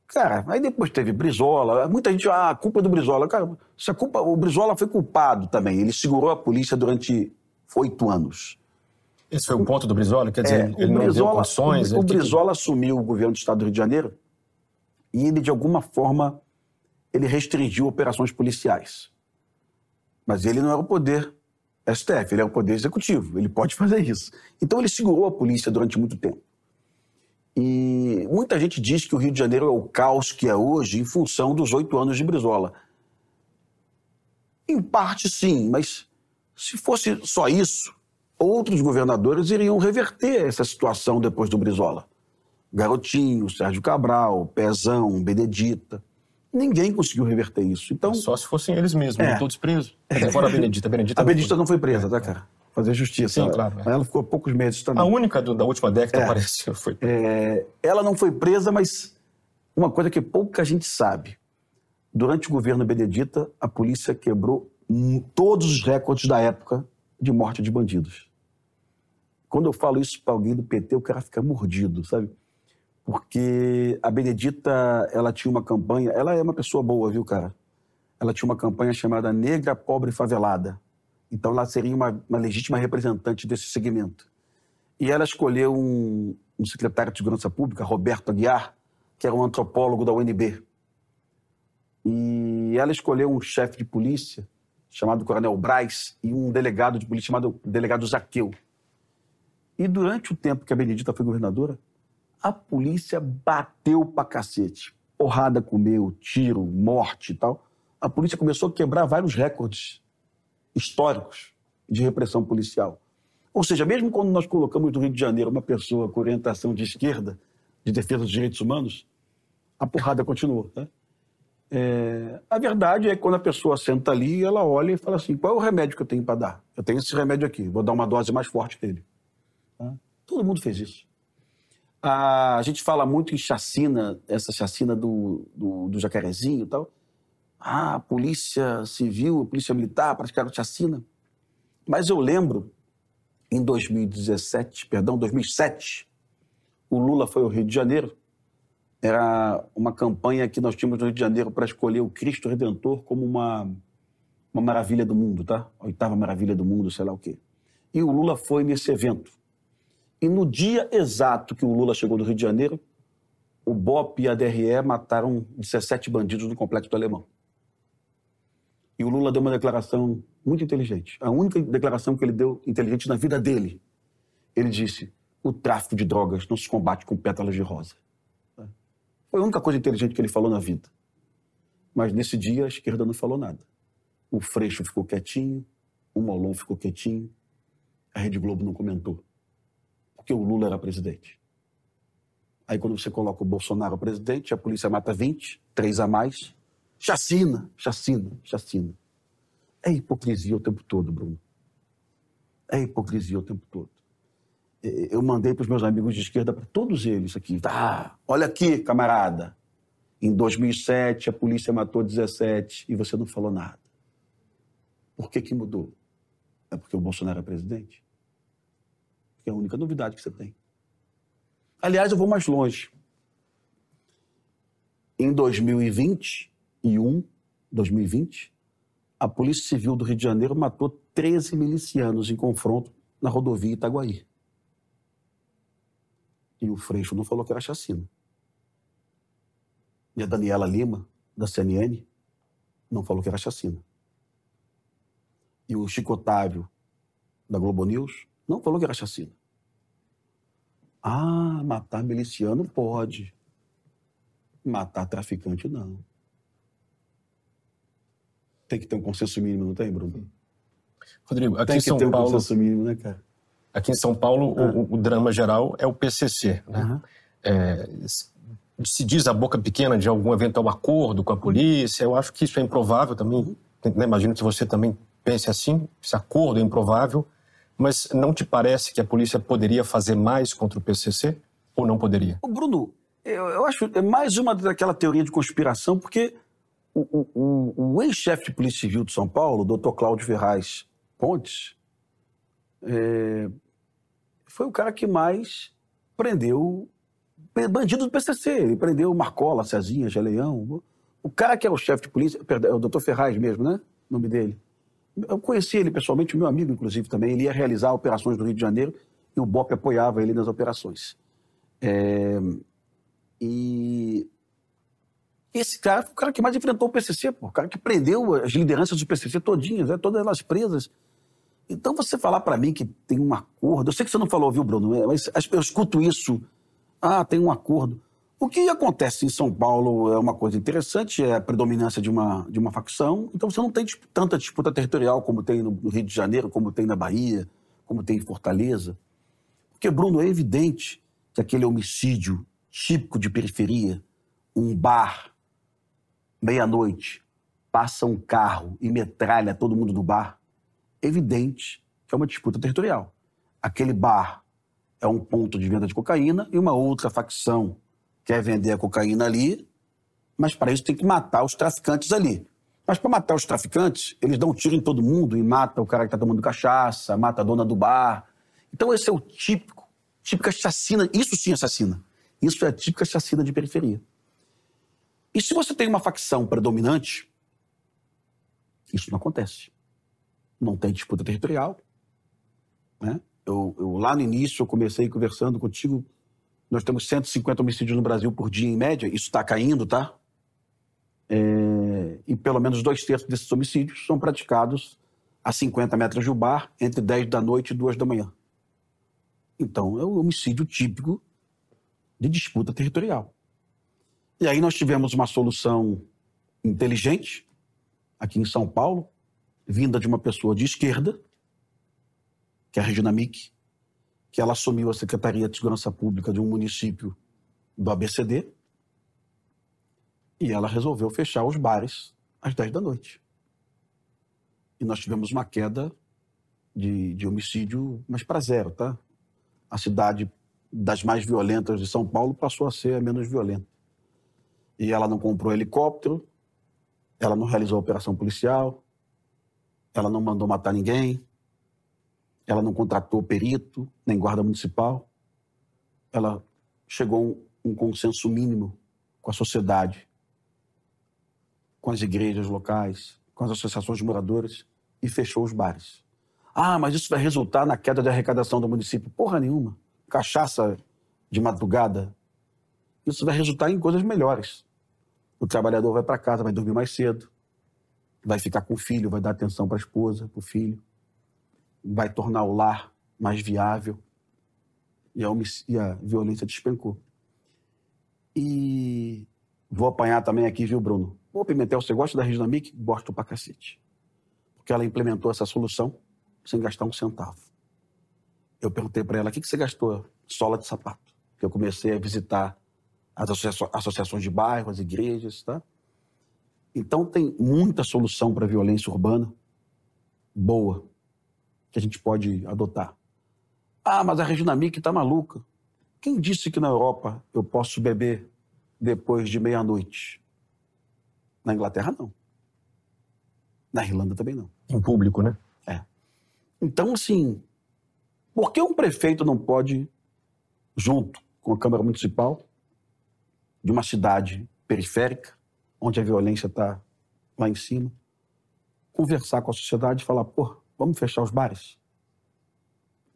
Cara, aí depois teve Brizola, muita gente, ah, a culpa é do Brizola. Cara, se a culpa, o Brizola foi culpado também. Ele segurou a polícia durante oito anos. Esse foi o ponto do Brizola? Quer dizer, É, ele não deu condições? O, o Brizola assumiu o governo do estado do Rio de Janeiro e ele, de alguma forma, ele restringiu operações policiais. Mas ele não era o poder STF, ele é o poder executivo, ele pode fazer isso. Então ele segurou a polícia durante muito tempo. E muita gente diz que o Rio de Janeiro é o caos que é hoje em função dos oito anos de Brizola. Em parte, sim, mas se fosse só isso, outros governadores iriam reverter essa situação depois do Brizola. Garotinho, Sérgio Cabral, Pezão, Benedita. Ninguém conseguiu reverter isso. Então, Só se fossem eles mesmos, É. né? todos presos. Dizer, fora a Benedita. A Benedita, a não Benedita foi. não foi presa, tá, cara? Fazer justiça. Sim, Ela- claro, é. Mas ela ficou poucos meses também. A única do- da última década, É. parece, foi. É, ela não foi presa, mas uma coisa que pouca gente sabe. Durante o governo Benedita, a polícia quebrou todos os recordes da época de morte de bandidos. Quando eu falo isso para alguém do PT, o cara fica mordido, sabe? Porque a Benedita, ela tinha uma campanha, ela é uma pessoa boa, viu, cara? Ela tinha uma campanha chamada Negra, Pobre e Favelada. Então ela seria uma, uma legítima representante desse segmento. E ela escolheu um, um secretário de Segurança Pública, Roberto Aguiar, que era um antropólogo da UNB. E ela escolheu um chefe de polícia, chamado Coronel Braz, e um delegado de polícia chamado delegado Zaqueu. E durante o tempo que a Benedita foi governadora, a polícia bateu pra cacete. Porrada comeu, tiro, morte e tal. A polícia começou a quebrar vários recordes históricos de repressão policial. Ou seja, mesmo quando nós colocamos no Rio de Janeiro uma pessoa com orientação de esquerda, de defesa dos direitos humanos, a porrada continuou. Né? É, a verdade é que quando a pessoa senta ali, ela olha e fala assim: qual é o remédio que eu tenho para dar? Eu tenho esse remédio aqui, vou dar uma dose mais forte dele. Tá? Todo mundo fez isso. A gente fala muito em chacina, essa chacina do, do, do jacarezinho e tal. Ah, a polícia civil, a polícia militar praticaram chacina. Mas eu lembro, em 2017, perdão, 2007, o Lula foi ao Rio de Janeiro. Era uma campanha que nós tínhamos no Rio de Janeiro para escolher o Cristo Redentor como uma, uma maravilha do mundo, tá? A oitava maravilha do mundo, sei lá o quê. E o Lula foi nesse evento. E no dia exato que o Lula chegou do Rio de Janeiro, o BOP e a DRE mataram 17 bandidos no Complexo do Alemão. E o Lula deu uma declaração muito inteligente. A única declaração que ele deu inteligente na vida dele. Ele disse: o tráfico de drogas não se combate com pétalas de rosa. Foi a única coisa inteligente que ele falou na vida. Mas nesse dia a esquerda não falou nada. O Freixo ficou quietinho, o Molon ficou quietinho, a Rede Globo não comentou. Porque o Lula era presidente. Aí quando você coloca o Bolsonaro presidente, a polícia mata 20, três a mais. Chacina, chacina, chacina. É hipocrisia o tempo todo, Bruno. É hipocrisia o tempo todo. Eu mandei para os meus amigos de esquerda, para todos eles aqui. Ah, olha aqui, camarada. Em 2007, a polícia matou 17 e você não falou nada. Por que, que mudou? É porque o Bolsonaro é presidente? Porque é a única novidade que você tem. Aliás, eu vou mais longe. Em 2021, 2020, a Polícia Civil do Rio de Janeiro matou 13 milicianos em confronto na rodovia Itaguaí. E o Freixo não falou que era chacina. E a Daniela Lima, da CNN, não falou que era chacina. E o Chico Otávio, da Globo News, não falou que era chacina. Ah, matar miliciano pode. Matar traficante, não. Tem que ter um consenso mínimo, não tem, Bruno? Rodrigo, aqui tem em que São ter um Paulo. consenso mínimo, né, cara? Aqui em São Paulo, o, o drama geral é o PCC. Né? Aham. É, se diz a boca pequena de algum eventual acordo com a polícia. Eu acho que isso é improvável também. Né? Imagino que você também pense assim. Esse acordo é improvável. Mas não te parece que a polícia poderia fazer mais contra o PCC? Ou não poderia? Ô, Bruno, eu, eu acho é mais uma daquela teoria de conspiração, porque o, o- o- o ex-chefe de Polícia Civil de São Paulo, o doutor Cláudio Ferraz Pontes, é, foi o cara que mais prendeu bandido do PCC. Ele prendeu Marcola, Cezinha, Geleão. O cara que é o chefe de polícia, perdão, é o doutor Ferraz mesmo, né? O nome dele. Eu conheci ele pessoalmente, meu amigo, inclusive, também. Ele ia realizar operações no Rio de Janeiro e o BOP apoiava ele nas operações. É, E esse cara foi o cara que mais enfrentou o PCC, pô. o cara que prendeu as lideranças do PCC todinhas, né? todas elas presas. Então você falar para mim que tem um acordo, eu sei que você não falou, viu, Bruno, É, mas as- eu escuto isso, ah, tem um acordo. O que acontece em São Paulo é uma coisa interessante, é a predominância de uma, de uma facção, então você não tem dis- tanta disputa territorial como tem no Rio de Janeiro, como tem na Bahia, como tem em Fortaleza. Porque, Bruno, é evidente que aquele homicídio típico de periferia, um bar, meia-noite, passa um carro e metralha todo mundo do bar, evidente que é uma disputa territorial. Aquele bar é um ponto de venda de cocaína e uma outra facção quer vender a cocaína ali, mas para isso tem que matar os traficantes ali. Mas para matar os traficantes, eles dão um tiro em todo mundo e mata o cara que está tomando cachaça, mata a dona do bar. Então esse é o típico, típica chacina, isso sim é chacina. Isso é a típica chacina de periferia. E se você tem uma facção predominante, isso não acontece. Não tem disputa territorial. Né? Eu, eu, lá no início, eu comecei conversando contigo. Nós temos 150 homicídios no Brasil por dia, em média. Isso está caindo, tá? É, e pelo menos dois terços desses homicídios são praticados a 50 metros do bar, entre 10 da noite e 2 da manhã. Então, é um homicídio típico de disputa territorial. E aí nós tivemos uma solução inteligente, aqui em São Paulo, vinda de uma pessoa de esquerda, que é a Regina Mick, que ela assumiu a Secretaria de Segurança Pública de um município do ABCD, e ela resolveu fechar os bares às 10 da noite. E nós tivemos uma queda de, de homicídio, mas para zero, tá? A cidade das mais violentas de São Paulo passou a ser a menos violenta. E ela não comprou helicóptero, ela não realizou operação policial, ela não mandou matar ninguém, ela não contratou perito, nem guarda municipal. Ela chegou a um, consenso mínimo com a sociedade, com as igrejas locais, com as associações de moradores e fechou os bares. Ah, mas isso vai resultar na queda de arrecadação do município. Porra nenhuma. Cachaça de madrugada. Isso vai resultar em coisas melhores. O trabalhador vai para casa, vai dormir mais cedo, vai ficar com o filho, vai dar atenção para a esposa, para o filho, vai tornar o lar mais viável e a, e a violência despencou. E vou apanhar também aqui, viu, Bruno? Ô, Pimentel, você gosta da Regina Mick? Gosto pra cacete. Porque ela implementou essa solução sem gastar um centavo. Eu perguntei para ela, o que, você gastou? Sola de sapato. Porque eu comecei a visitar as associa associações de bairro, as igrejas, tá? Então tem muita solução para a violência urbana boa que a gente pode adotar. Ah, mas a Regina Mick está maluca. Quem disse que na Europa eu posso beber depois de meia-noite? Na Inglaterra, não. Na Irlanda também não. Em público, né? É. Então, assim, por que um prefeito não pode, junto com a Câmara Municipal de uma cidade periférica, onde a violência está lá em cima, conversar com a sociedade e falar: pô, vamos fechar os bares?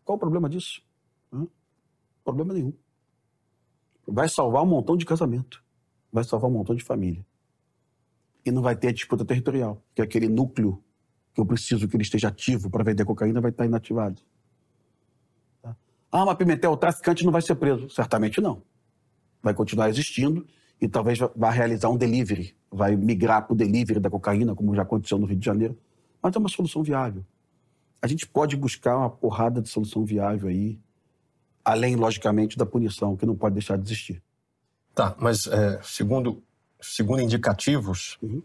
Qual o problema disso? Hã? Problema nenhum. Vai salvar um montão de casamento, vai salvar um montão de família. E não vai ter disputa territorial, que é aquele núcleo que eu preciso que ele esteja ativo para vender cocaína vai estar inativado. Tá? Ah, mas Pimentel, o traficante não vai ser preso. Certamente não. Vai continuar existindo e talvez vá realizar um delivery, vai migrar para o delivery da cocaína, como já aconteceu no Rio de Janeiro. Mas é uma solução viável. A gente pode buscar uma porrada de solução viável aí, além, logicamente, da punição, que não pode deixar de existir. Tá, mas é, segundo, segundo indicativos, uhum.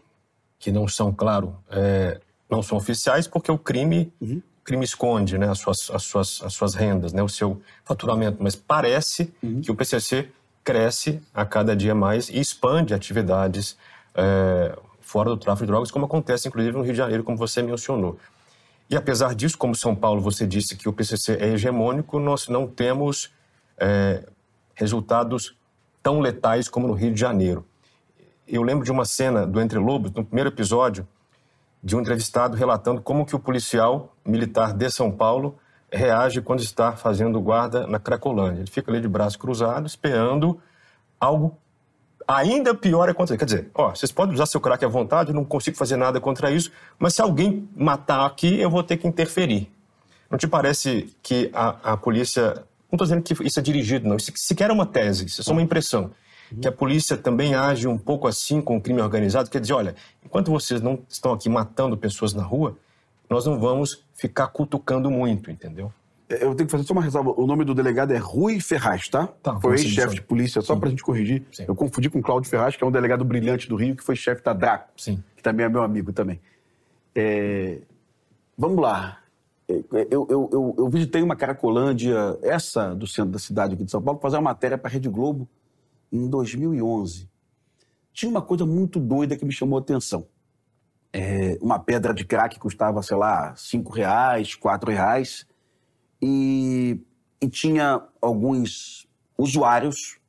que não são, claro, é, não são oficiais, porque o crime, uhum. crime esconde né, as, suas, as, suas, as suas rendas, né, o seu faturamento. Mas parece uhum. que o PCC cresce a cada dia mais e expande atividades é, fora do tráfico de drogas, como acontece inclusive no Rio de Janeiro, como você mencionou. E apesar disso, como São Paulo você disse que o PCC é hegemônico, nós não temos é, resultados tão letais como no Rio de Janeiro. Eu lembro de uma cena do Entre Lobos, no primeiro episódio, de um entrevistado relatando como que o policial militar de São Paulo reage quando está fazendo guarda na Cracolândia. Ele fica ali de braço cruzado, esperando algo ainda pior acontecer. Quer dizer, ó, vocês podem usar seu crack à vontade, eu não consigo fazer nada contra isso, mas se alguém matar aqui, eu vou ter que interferir. Não te parece que a, a polícia. Não estou dizendo que isso é dirigido, não. Isso sequer é uma tese, isso é só uma impressão. Que a polícia também age um pouco assim com o crime organizado. Quer dizer, olha, enquanto vocês não estão aqui matando pessoas na rua, nós não vamos ficar cutucando muito, entendeu? É, eu tenho que fazer só uma ressalva. O nome do delegado é Rui Ferraz, tá? tá foi ex-chefe de polícia, só para a gente corrigir. Sim. Eu confundi com o Cláudio Ferraz, que é um delegado brilhante do Rio, que foi chefe da Draco, Sim. que também é meu amigo também. É... Vamos lá. É, é, eu, eu, eu, eu, visitei uma Caracolândia, essa do centro da cidade aqui de São Paulo, fazer uma matéria para a Rede Globo em 2011. Tinha uma coisa muito doida que me chamou a atenção é, uma pedra de crack custava, sei lá, cinco reais, quatro reais. E, e tinha alguns usuários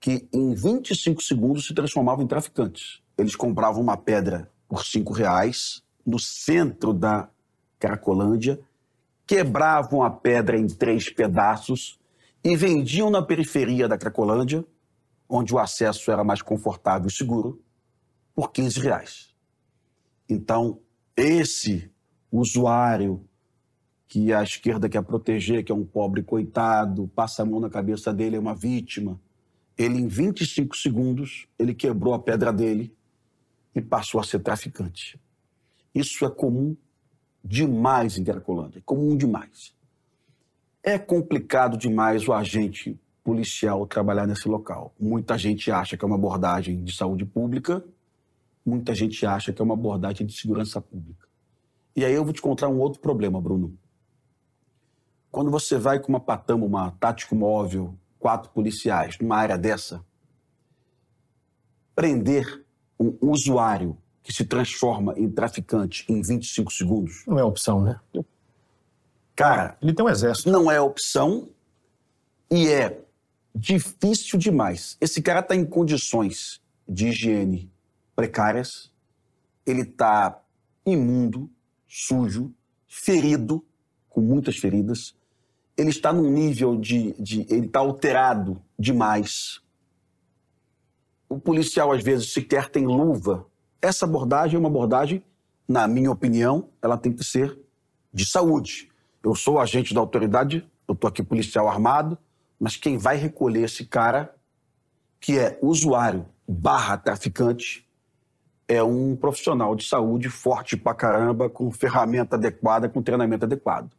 que em 25 segundos se transformavam em traficantes. Eles compravam uma pedra por cinco reais no centro da Cracolândia, quebravam a pedra em três pedaços e vendiam na periferia da Cracolândia, onde o acesso era mais confortável e seguro, por 15 reais. Então, esse usuário que a esquerda quer proteger, que é um pobre coitado, passa a mão na cabeça dele, é uma vítima, ele, em 25 segundos, ele quebrou a pedra dele e passou a ser traficante. Isso é comum demais em Cracolândia, é comum demais. É complicado demais o agente policial trabalhar nesse local. Muita gente acha que é uma abordagem de saúde pública, muita gente acha que é uma abordagem de segurança pública. E aí eu vou te contar um outro problema, Bruno. Quando você vai com uma patama, uma tático móvel, quatro policiais, numa área dessa, prender um usuário que se transforma em traficante em 25 segundos. Não é opção, né? Cara. Ele tem um exército. Não é opção e é difícil demais. Esse cara está em condições de higiene precárias, ele está imundo, sujo, ferido, com muitas feridas, ele está num nível de. de ele está alterado demais. O policial, às vezes, sequer tem luva. Essa abordagem é uma abordagem, na minha opinião, ela tem que ser de saúde. Eu sou agente da autoridade, eu estou aqui policial armado, mas quem vai recolher esse cara, que é usuário barra traficante, é um profissional de saúde forte pra caramba, com ferramenta adequada, com treinamento adequado.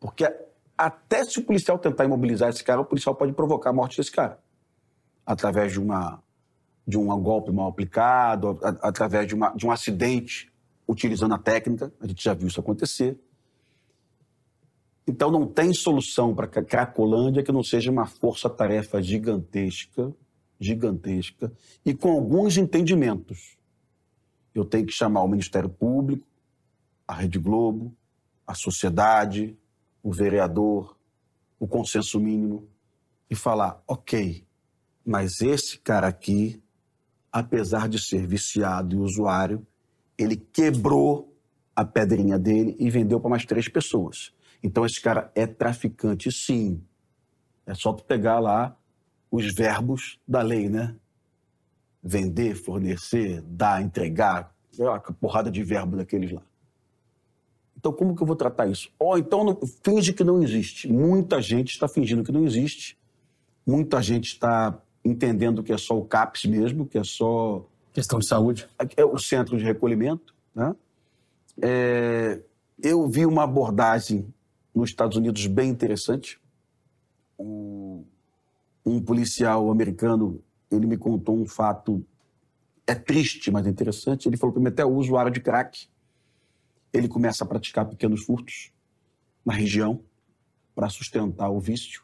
Porque até se o policial tentar imobilizar esse cara, o policial pode provocar a morte desse cara. Através de, uma, de um golpe mal aplicado, a, através de, uma, de um acidente utilizando a técnica. A gente já viu isso acontecer. Então não tem solução para Cracolândia que não seja uma força-tarefa gigantesca, gigantesca, e com alguns entendimentos eu tenho que chamar o Ministério Público, a Rede Globo, a sociedade, o vereador, o consenso mínimo, e falar: ok, mas esse cara aqui, apesar de ser viciado e usuário, ele quebrou a pedrinha dele e vendeu para mais três pessoas. Então esse cara é traficante, sim. É só tu pegar lá os verbos da lei, né? Vender, fornecer, dar, entregar, é uma porrada de verbo daqueles lá. Então, como que eu vou tratar isso? Ó, oh, então não, finge que não existe. Muita gente está fingindo que não existe. Muita gente está entendendo que é só o CAPS mesmo, que é só. Questão de saúde. É o centro de recolhimento. Né? É, eu vi uma abordagem nos Estados Unidos bem interessante. Um policial americano ele me contou um fato é triste, mas interessante. Ele falou que até o usuário de crack ele começa a praticar pequenos furtos na região para sustentar o vício.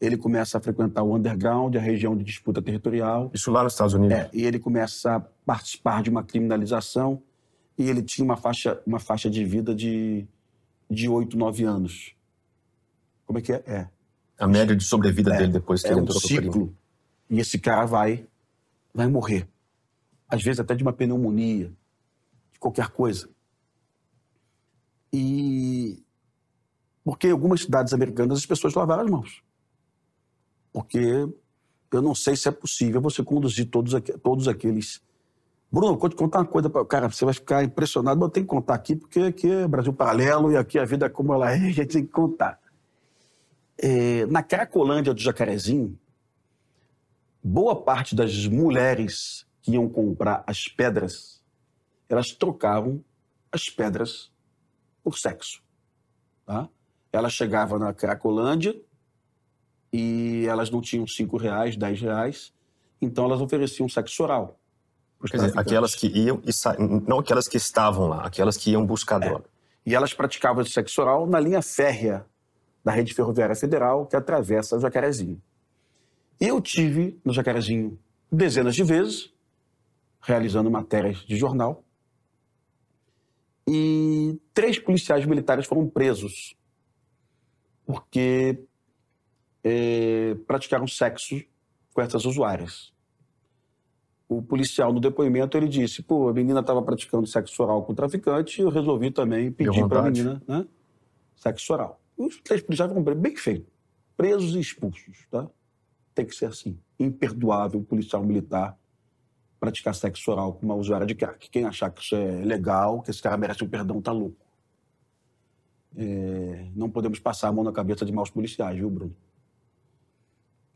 Ele começa a frequentar o underground, a região de disputa territorial. Isso lá nos Estados Unidos? É, e ele começa a participar de uma criminalização e ele tinha uma faixa, uma faixa de vida de, de 8, 9 anos. Como é que é? É. A média de sobrevida é, dele depois que é ele entrou um ciclo. E esse cara vai, vai morrer. Às vezes até de uma pneumonia, de qualquer coisa. E porque em algumas cidades americanas as pessoas lavaram as mãos. Porque eu não sei se é possível você conduzir todos, todos aqueles. Bruno, vou te contar uma coisa, pra... cara, você vai ficar impressionado, mas eu tenho que contar aqui, porque aqui é Brasil Paralelo e aqui a vida é como ela é, a gente tem que contar. É, na Cracolândia do Jacarezinho, boa parte das mulheres que iam comprar as pedras, elas trocavam as pedras por sexo. Tá? Ela chegava na Cracolândia e elas não tinham cinco reais, dez reais, então elas ofereciam sexo oral. Quer dizer, aquelas que iam e sa... não aquelas que estavam lá, aquelas que iam buscar droga. É. E elas praticavam sexo oral na linha férrea da rede ferroviária federal que atravessa o Jacarezinho. Eu tive no Jacarezinho dezenas de vezes, realizando matérias de jornal, e três policiais militares foram presos porque é, praticaram sexo com essas usuárias. O policial, no depoimento, ele disse: pô, a menina estava praticando sexo oral com o traficante e eu resolvi também pedir para a menina né, sexo oral. Os três policiais foram bem feito, presos e expulsos. Tá? Tem que ser assim. Imperdoável policial militar praticar sexo oral com uma usuária de crack. Quem achar que isso é legal, que esse cara merece um perdão, tá louco. É, não podemos passar a mão na cabeça de maus policiais, viu, Bruno?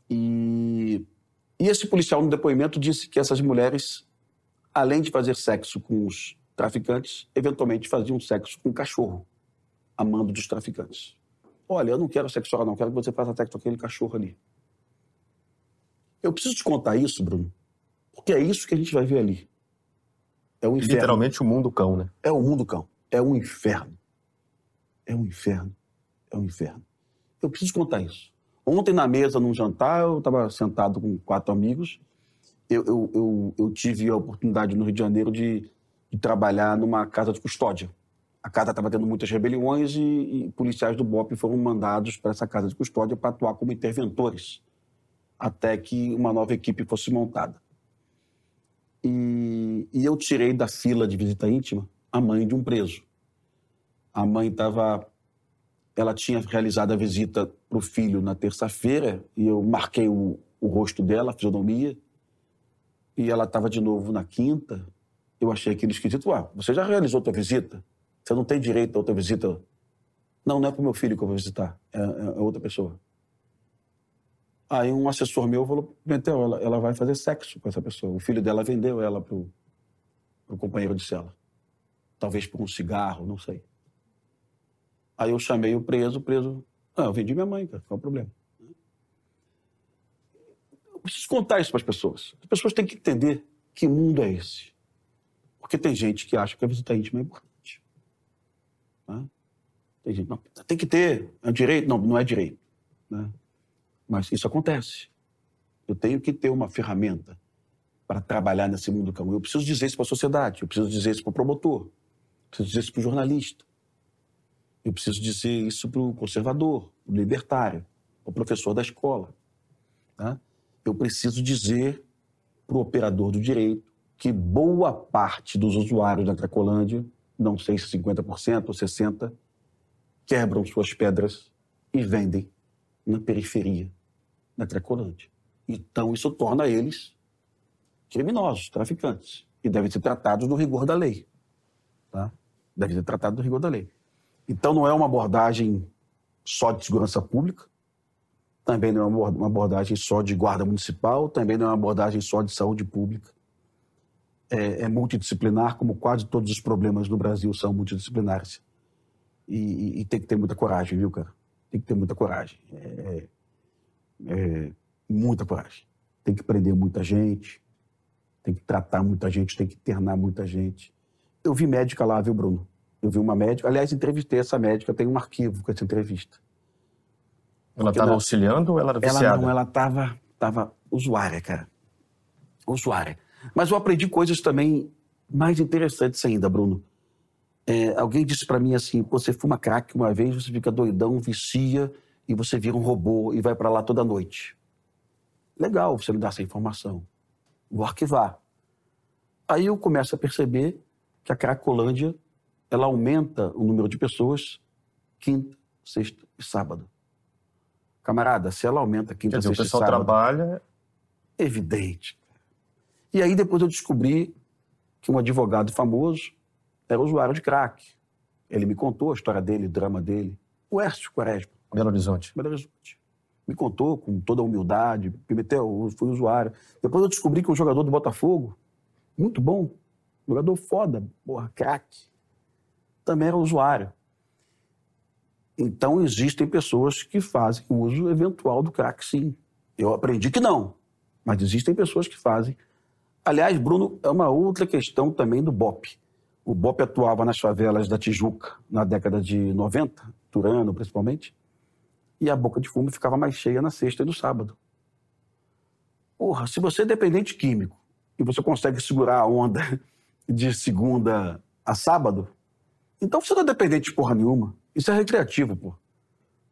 E, e esse policial, no depoimento, disse que essas mulheres, além de fazer sexo com os traficantes, eventualmente faziam sexo com o cachorro, amando dos traficantes. Olha, eu não quero sexo oral, não, quero que você faça sexo com aquele cachorro ali. Eu preciso te contar isso, Bruno, porque é isso que a gente vai ver ali. É o inferno. Literalmente o mundo cão, né? É o mundo cão. É um inferno. É um inferno. É um inferno. Eu preciso contar isso. Ontem, na mesa, num jantar, eu estava sentado com quatro amigos. Eu, eu, eu, eu, tive a oportunidade no Rio de Janeiro de, de trabalhar numa casa de custódia. A casa estava tendo muitas rebeliões e, e policiais do BOP foram mandados para essa casa de custódia para atuar como interventores até que uma nova equipe fosse montada. E, e eu tirei da fila de visita íntima a mãe de um preso. A mãe estava. Ela tinha realizado a visita para o filho na terça-feira e eu marquei o, o rosto dela, a fisionomia, e ela estava de novo na quinta. Eu achei aquilo esquisito. Ué, você já realizou a tua visita? Você não tem direito a outra visita? Não, não é para o meu filho que eu vou visitar, é, é outra pessoa. Aí um assessor meu falou, Pentel, ela, ela vai fazer sexo com essa pessoa. O filho dela vendeu ela pro, pro companheiro de cela. Talvez por um cigarro, não sei. Aí eu chamei o preso, o preso... Ah, eu vendi minha mãe, cara, qual é o problema? Eu preciso contar isso para as pessoas. As pessoas têm que entender que mundo é esse. Porque tem gente que acha que a visita íntima é importante. Tá? Tem gente, não, tem que ter, é um direito? Não, não é direito. Né? Mas isso acontece. Eu tenho que ter uma ferramenta para trabalhar nesse mundo do cão. Eu preciso dizer isso para a sociedade, eu preciso dizer isso para o promotor, eu preciso dizer isso para o jornalista, eu preciso dizer isso para o conservador, o libertário, o professor da escola. Tá? Eu preciso dizer para o operador do direito que boa parte dos usuários da Cracolândia, não sei se 50% ou 60%, quebram suas pedras e vendem na periferia da Cracolândia. Então, isso torna eles criminosos, traficantes, e devem ser tratados no rigor da lei. Tá? Devem ser tratados no rigor da lei. Então, não é uma abordagem só de segurança pública, também não é uma abordagem só de guarda municipal, também não é uma abordagem só de saúde pública. É, é multidisciplinar, como quase todos os problemas no Brasil são multidisciplinares. E, e, e, tem que ter muita coragem, viu, cara? Tem que ter muita coragem. É, é, muita coragem. Tem que prender muita gente, tem que tratar muita gente, tem que internar muita gente. Eu vi médica lá, viu, Bruno? Eu vi uma médica, aliás, entrevistei essa médica, tem um arquivo com essa entrevista. Ela estava auxiliando ou ela era viciada? Ela não, ela estava tava usuária, cara. Usuária. Mas eu aprendi coisas também mais interessantes ainda, Bruno. É, alguém disse para mim assim: você fuma crack uma vez, você fica doidão, vicia e você vira um robô e vai para lá toda noite. Legal você me dar essa informação. Vou arquivar. Aí eu começo a perceber que a Cracolândia ela aumenta o número de pessoas quinta, sexta e sábado. Camarada, se ela aumenta quinta, Quer dizer, sexta o pessoal e sábado... trabalha... Evidente. E aí depois eu descobri que um advogado famoso era usuário de crack. Ele me contou a história dele, o drama dele. O Ércio Quaresma. Belo Horizonte. Belo Horizonte. Me contou com toda a humildade. Pimentel, fui usuário. Depois eu descobri que um jogador do Botafogo, muito bom, jogador foda, porra, craque também era usuário. Então, existem pessoas que fazem uso eventual do crack, sim. Eu aprendi que não, mas existem pessoas que fazem. Aliás, Bruno, é uma outra questão também do BOP. O BOP atuava nas favelas da Tijuca na década de 90, Turano principalmente, e a boca de fumo ficava mais cheia na sexta e no sábado. Porra, se você é dependente químico e você consegue segurar a onda de segunda a sábado, então você não é dependente de porra nenhuma. Isso é recreativo, pô.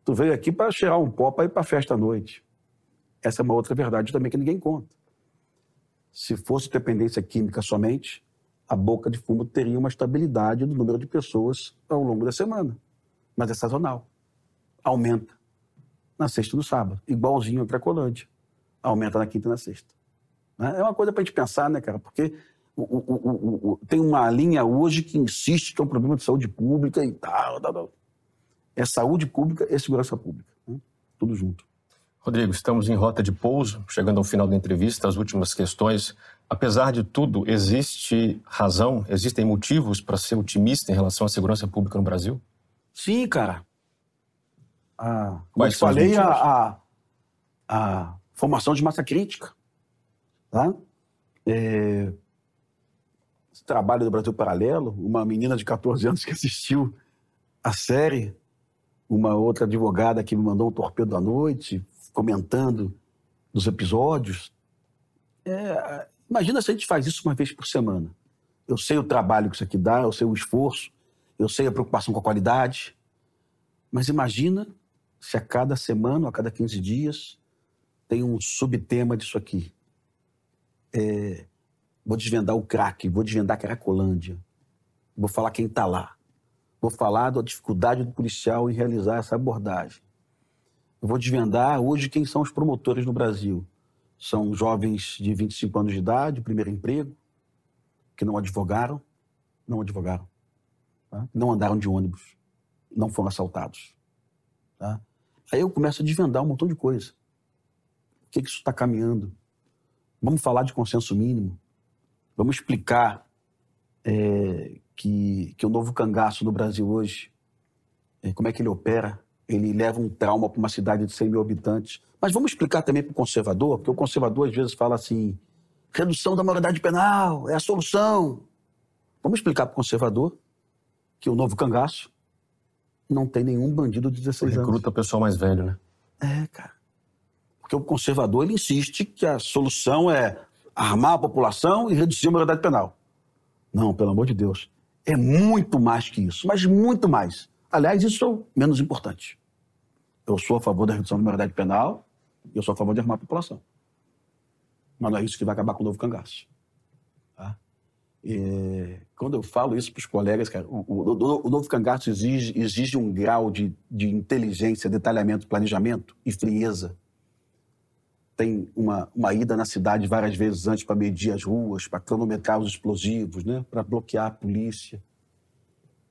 Tu veio aqui para cheirar um pó para ir para festa à noite. Essa é uma outra verdade também que ninguém conta. Se fosse dependência química somente, a boca de fumo teria uma estabilidade do número de pessoas ao longo da semana. Mas é sazonal. Aumenta na sexta e no sábado, igualzinho a Cracolândia. Aumenta na quinta e na sexta. Né? É uma coisa para a gente pensar, né, cara? Porque o, o, o, tem uma linha hoje que insiste que é um problema de saúde pública e tal. tal, tal. É saúde pública e segurança pública. Né? Tudo junto. Rodrigo, estamos em rota de pouso, chegando ao final da entrevista, as últimas questões. Apesar de tudo, existe razão, existem motivos para ser otimista em relação à segurança pública no Brasil? Sim, cara. Ah, como eu falei, a, a, a, formação de massa crítica. Tá? É, esse trabalho do Brasil Paralelo, uma menina de 14 anos que assistiu a série, uma outra advogada que me mandou um torpedo à noite, comentando dos episódios. É, imagina se a gente faz isso uma vez por semana. Eu sei o trabalho que isso aqui dá, eu sei o esforço, eu sei a preocupação com a qualidade, mas imagina se a cada semana, a cada 15 dias, tem um subtema disso aqui. É, Vou desvendar o crack, vou desvendar a Cracolândia. Vou falar quem está lá. Vou falar da dificuldade do policial em realizar essa abordagem. Vou desvendar hoje quem são os promotores no Brasil. São jovens de 25 anos de idade, primeiro emprego, que não advogaram, não advogaram, tá? não andaram de ônibus, não foram assaltados. Tá? Aí eu começo a desvendar um montão de coisa. O que, que isso está caminhando? Vamos falar de consenso mínimo. Vamos explicar é, que, que o novo cangaço no Brasil hoje, é, como é que ele opera? Ele leva um trauma para uma cidade de 100 mil habitantes. Mas vamos explicar também para o conservador, porque o conservador às vezes fala assim: redução da moralidade penal é a solução. Vamos explicar para o conservador que o novo cangaço não tem nenhum bandido de 16 anos. Recruta o pessoal mais velho, né? É, cara. Porque o conservador ele insiste que a solução é armar a população e reduzir a moralidade penal. Não, pelo amor de Deus. É muito mais que isso, mas muito mais. Aliás, isso é o menos importante. Eu sou a favor da redução da moralidade penal, Eu sou a favor de armar a população. Mas não é isso que vai acabar com o novo cangaço. Tá? E, quando eu falo isso para os colegas, cara, o, o, o, novo cangaço exige, exige um grau de, de inteligência, detalhamento, planejamento e frieza. Tem uma, uma ida na cidade várias vezes antes para medir as ruas, para cronometrar os explosivos, né? para bloquear a polícia.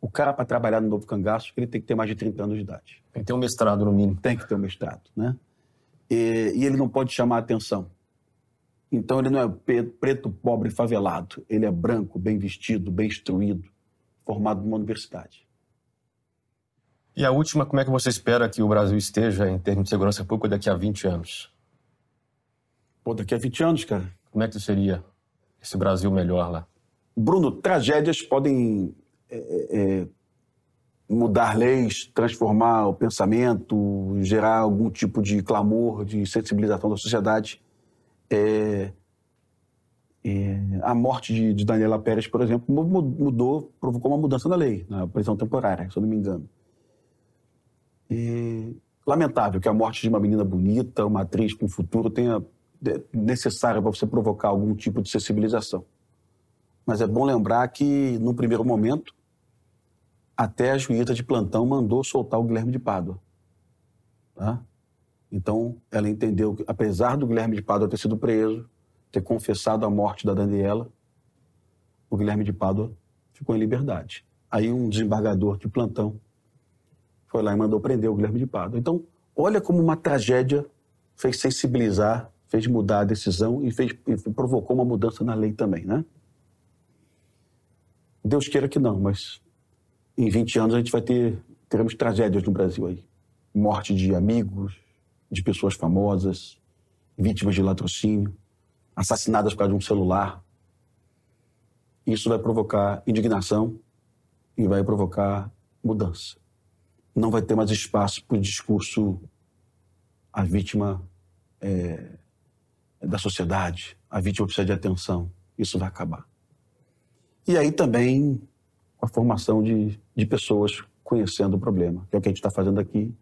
O cara, para trabalhar no novo cangaço, ele tem que ter mais de 30 anos de idade. Tem que ter um mestrado, no mínimo. Tem que ter um mestrado. Né? E, e ele não pode chamar a atenção então ele não é preto, pobre, favelado. Ele é branco, bem vestido, bem instruído, formado numa universidade. E a última, como é que você espera que o Brasil esteja em termos de segurança pública daqui a 20 anos? Pô, daqui a 20 anos, cara. Como é que seria esse Brasil melhor lá? Bruno, tragédias podem é, é, é mudar leis, transformar o pensamento, gerar algum tipo de clamor, de sensibilização da sociedade é, é, a morte de, de, Daniela Pérez, por exemplo, mudou, provocou uma mudança na lei, na prisão temporária, se eu não me engano. Lamentável que a morte de uma menina bonita, uma atriz com futuro, tenha é, necessária para você provocar algum tipo de sensibilização. Mas é bom lembrar que, no primeiro momento, até a juíza de plantão mandou soltar o Guilherme de Pádua. Tá? Então, ela entendeu que, apesar do Guilherme de Pádua ter sido preso, ter confessado a morte da Daniela, o Guilherme de Pádua ficou em liberdade. Aí um desembargador de plantão foi lá e mandou prender o Guilherme de Pádua. Então, olha como uma tragédia fez sensibilizar, fez mudar a decisão e, fez, e provocou uma mudança na lei também, né? Deus queira que não, mas em 20 anos a gente vai ter teremos tragédias no Brasil aí. Morte de amigos, de pessoas famosas, vítimas de latrocínio, assassinadas por causa de um celular. Isso vai provocar indignação e vai provocar mudança. Não vai ter mais espaço para o discurso a vítima é, da sociedade, a vítima precisa de atenção. Isso vai acabar. E aí também a formação de, de pessoas conhecendo o problema, que é o que a gente está fazendo aqui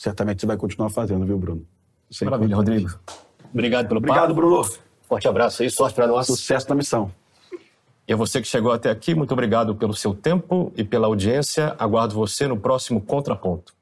certamente você vai continuar fazendo, viu, Bruno? Sem Maravilha, Rodrigo. Obrigado pelo Obrigado, papo. Bruno. Forte abraço aí, sorte para nós. Sucesso na missão. E a você que chegou até aqui, muito obrigado pelo seu tempo e pela audiência. Aguardo você no próximo Contraponto.